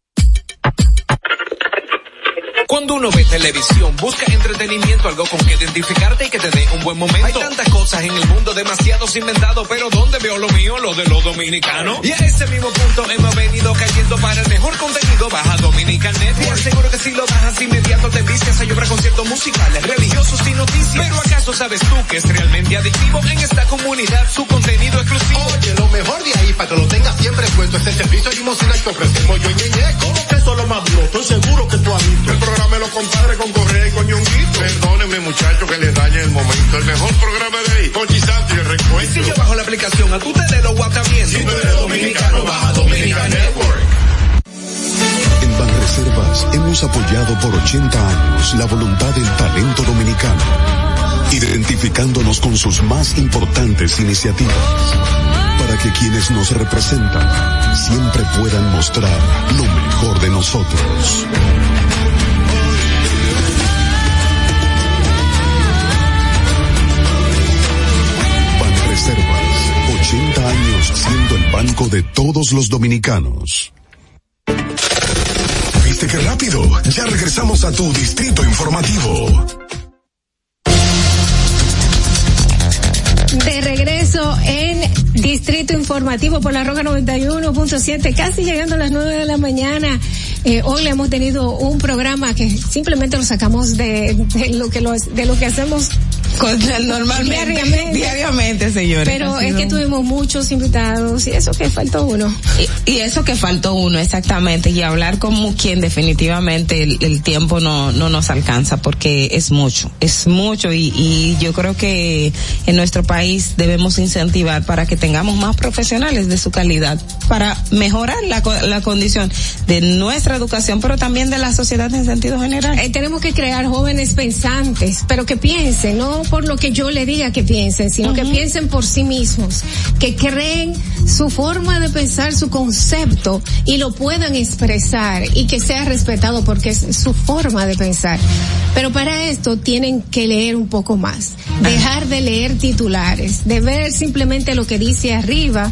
Cuando uno ve televisión, busca entretenimiento, algo con que identificarte y que te dé un buen momento. Hay tantas cosas en el mundo, demasiados inventados, pero ¿dónde veo lo mío? Lo de los dominicanos. Y a ese mismo punto hemos venido cayendo para el mejor contenido. Baja Dominican Net y aseguro que si lo bajas inmediato te vistes a llorar conciertos musicales, religiosos y noticias. Pero ¿acaso sabes tú que es realmente adictivo en esta comunidad su contenido exclusivo? Oye, lo mejor de ahí para que lo tengas siempre puesto es el servicio limosina que ofrecemos yo y Ñeñe. ¿Cómo que eso es lo más duro? Estoy seguro que tú has visto. El programa me lo compadre con Correa y con Ñonguito. Perdónenme muchachos que les dañe el momento. El mejor programa de ahí, Conchi Santi, el recuento. Si yo bajo la aplicación, a tu tele lo WhatsApp viendo. Si tú eres dominicano, baja Dominica Network. En Banreservas hemos apoyado por 80 años la voluntad del talento dominicano, identificándonos con sus más importantes iniciativas, para que quienes nos representan siempre puedan mostrar lo mejor de nosotros. 80 años siendo el banco de todos los dominicanos. ¿Viste qué rápido? Ya regresamos a tu Distrito Informativo. De regreso en Distrito Informativo por la Roca 91.7, casi llegando a las 9 de la mañana. Eh, hoy le hemos tenido un programa que simplemente lo sacamos de, lo que de lo que hacemos Con- normalmente, diariamente. diariamente, señores. Pero es que tuvimos muchos invitados y eso que faltó uno. Y, y eso que faltó uno, exactamente, y hablar como quien definitivamente el, el tiempo no, no nos alcanza porque es mucho, es mucho y, y yo creo que en nuestro país debemos incentivar para que tengamos más profesionales de su calidad, para mejorar la, la condición de nuestra educación, pero también de la sociedad en sentido general. Eh, tenemos que crear jóvenes pensantes, pero que piensen, no por lo que yo le diga que piensen, sino que piensen por sí mismos, que creen su forma de pensar, su concepto y lo puedan expresar y que sea respetado porque es su forma de pensar. Pero para esto tienen que leer un poco más, dejar de leer titulares, de ver simplemente lo que dice arriba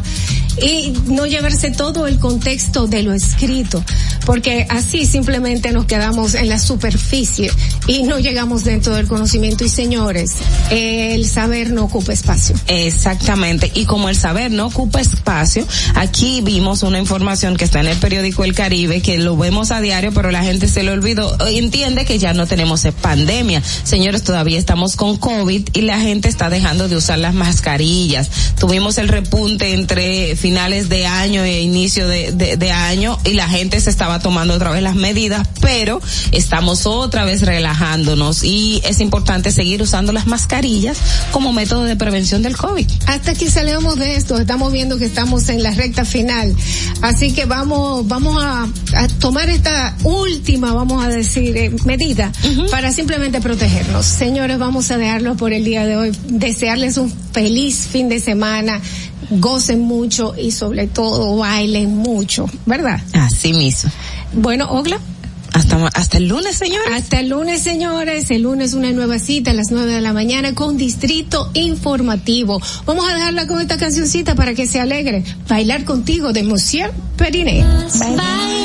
y no llevarse todo el contexto de lo escrito, porque así simplemente nos quedamos en la superficie y no llegamos dentro del conocimiento. Y señores, el saber no ocupa espacio. Exactamente, y como el saber no ocupa espacio, aquí vimos una información que está en el periódico El Caribe, que lo vemos a diario, pero la gente se lo olvidó, entiende que ya no tenemos pandemia. Señores, todavía estamos con COVID y la gente está dejando de usar las mascarillas. Tuvimos el repunte entre finales de año e inicio de, de, de año y la gente se estaba tomando otra vez las medidas, pero estamos otra vez relajándonos y es importante seguir usando las mascarillas como método de prevención del COVID. Hasta que salgamos de esto, estamos viendo que estamos en la recta final. Así que vamos, vamos a, a tomar esta última, vamos a decir, eh, medida para simplemente protegernos. Señores, vamos a dejarlo por el día de hoy. Desearles un feliz fin de semana. Gocen mucho y sobre todo bailen mucho, ¿verdad? Así mismo. Bueno, Ogla. Hasta, hasta el lunes, señores. Hasta el lunes, señores. El lunes una nueva cita a las nueve de la mañana con Distrito Informativo. Vamos a dejarla con esta cancioncita para que se alegre. Bailar contigo de Monsieur Periné. Bailar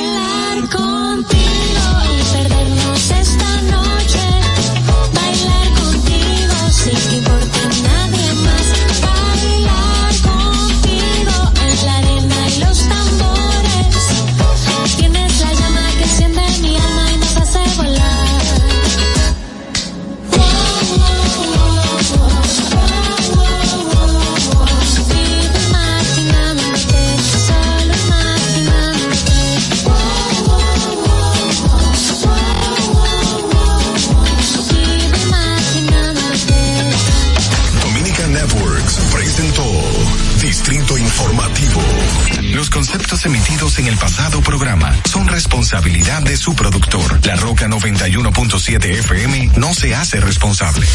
emitidos en el pasado programa son responsabilidad de su productor. La Roca 91.7 FM no se hace responsable.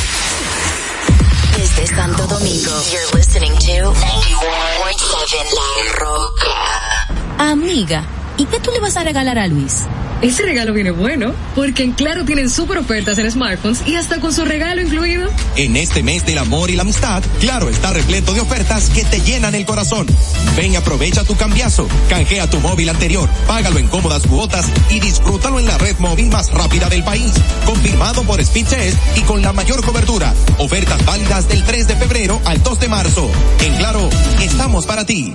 Desde Santo Domingo, you're listening to 91.7 La Roca. Amiga, ¿y qué tú le vas a regalar a Luis? Ese regalo viene bueno, porque en Claro tienen super ofertas en smartphones y hasta con su regalo incluido. En este mes del amor y la amistad, Claro está repleto de ofertas que te llenan el corazón. Ven y aprovecha tu cambiazo, canjea tu móvil anterior, págalo en cómodas cuotas y disfrútalo en la red móvil más rápida del país. Confirmado por Speedtest y con la mayor cobertura. Ofertas válidas del 3 de febrero al 2 de marzo. En Claro, estamos para ti.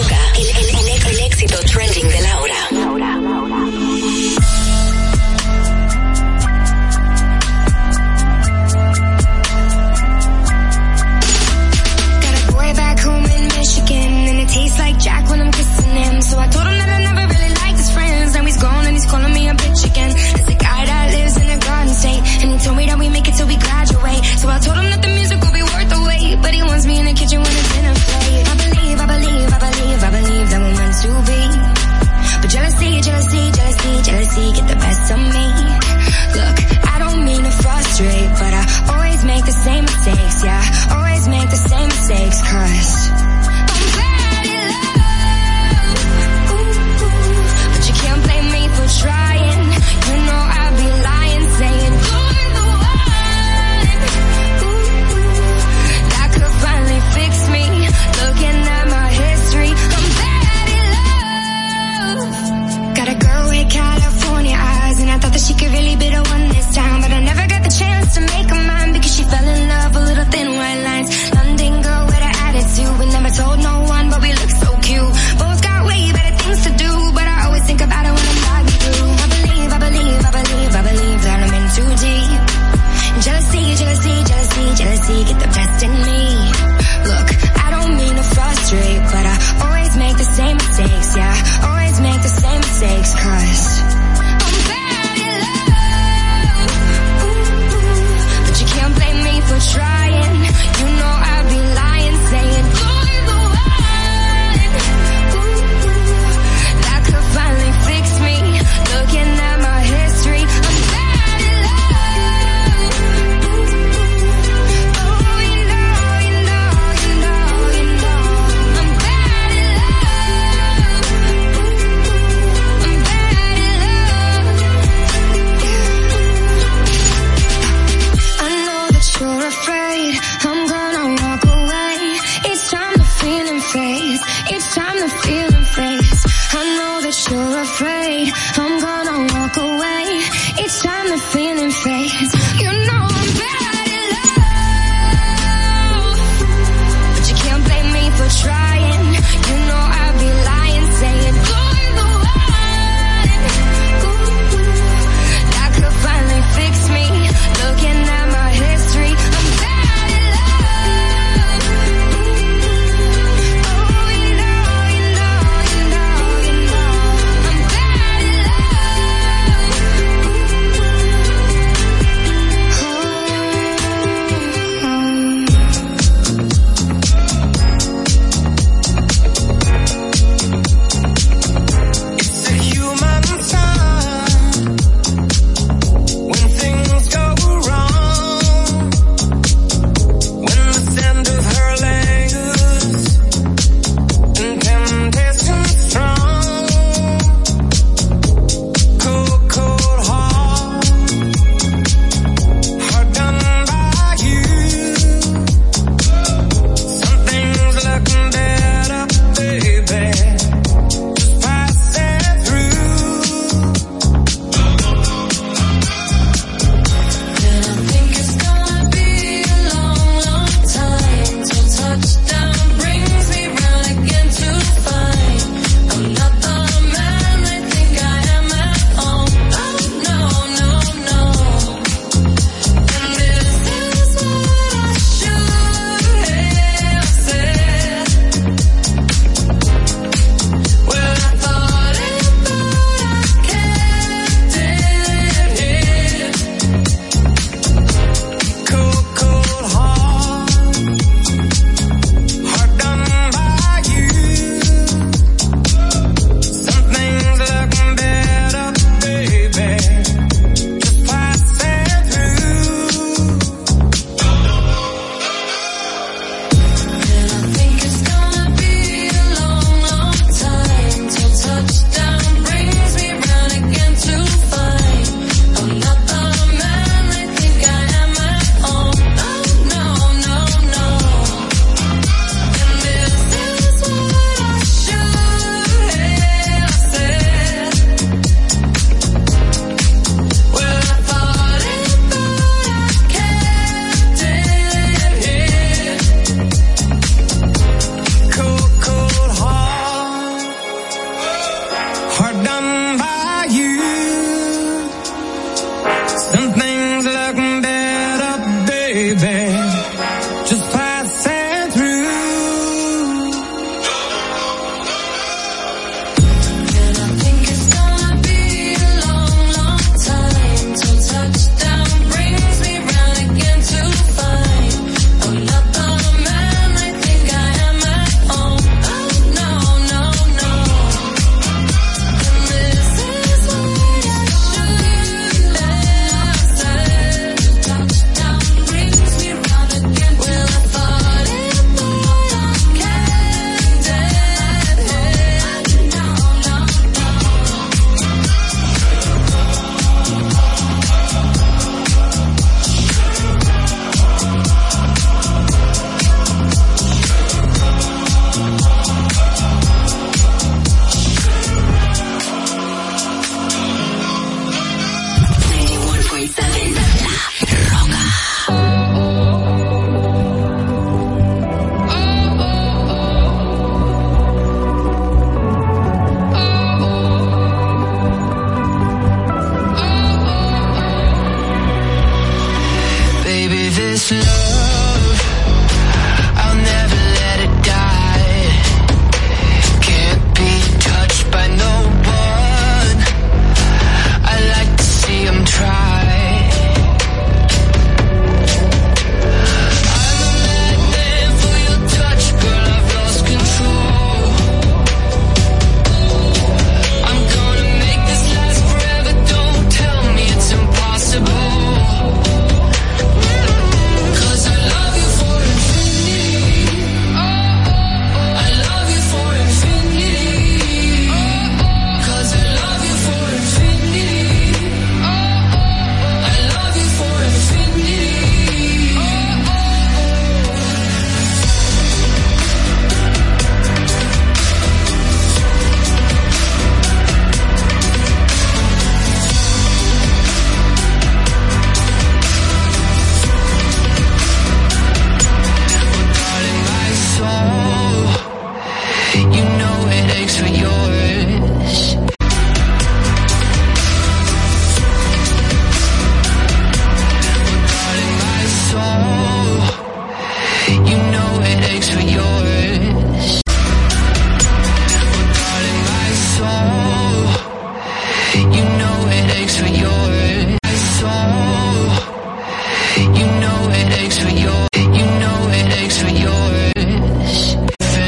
Roca, el, el- el- el éxito trending de boy back home in Michigan, and it tastes like Jack when I'm kissing him. So I told him that I never really liked his friends. Now he's gone and he's calling me a bitch again. There's a guy that lives in a garden state, and he told me that we make it till we graduate. So I told him that the music will be worth the wait, but he wants me in the kitchen when it's dinner plate. I believe, jealousy, get the best of me. Look, I don't mean to frustrate, but I always make the same mistakes, yeah. Always make the same mistakes, cause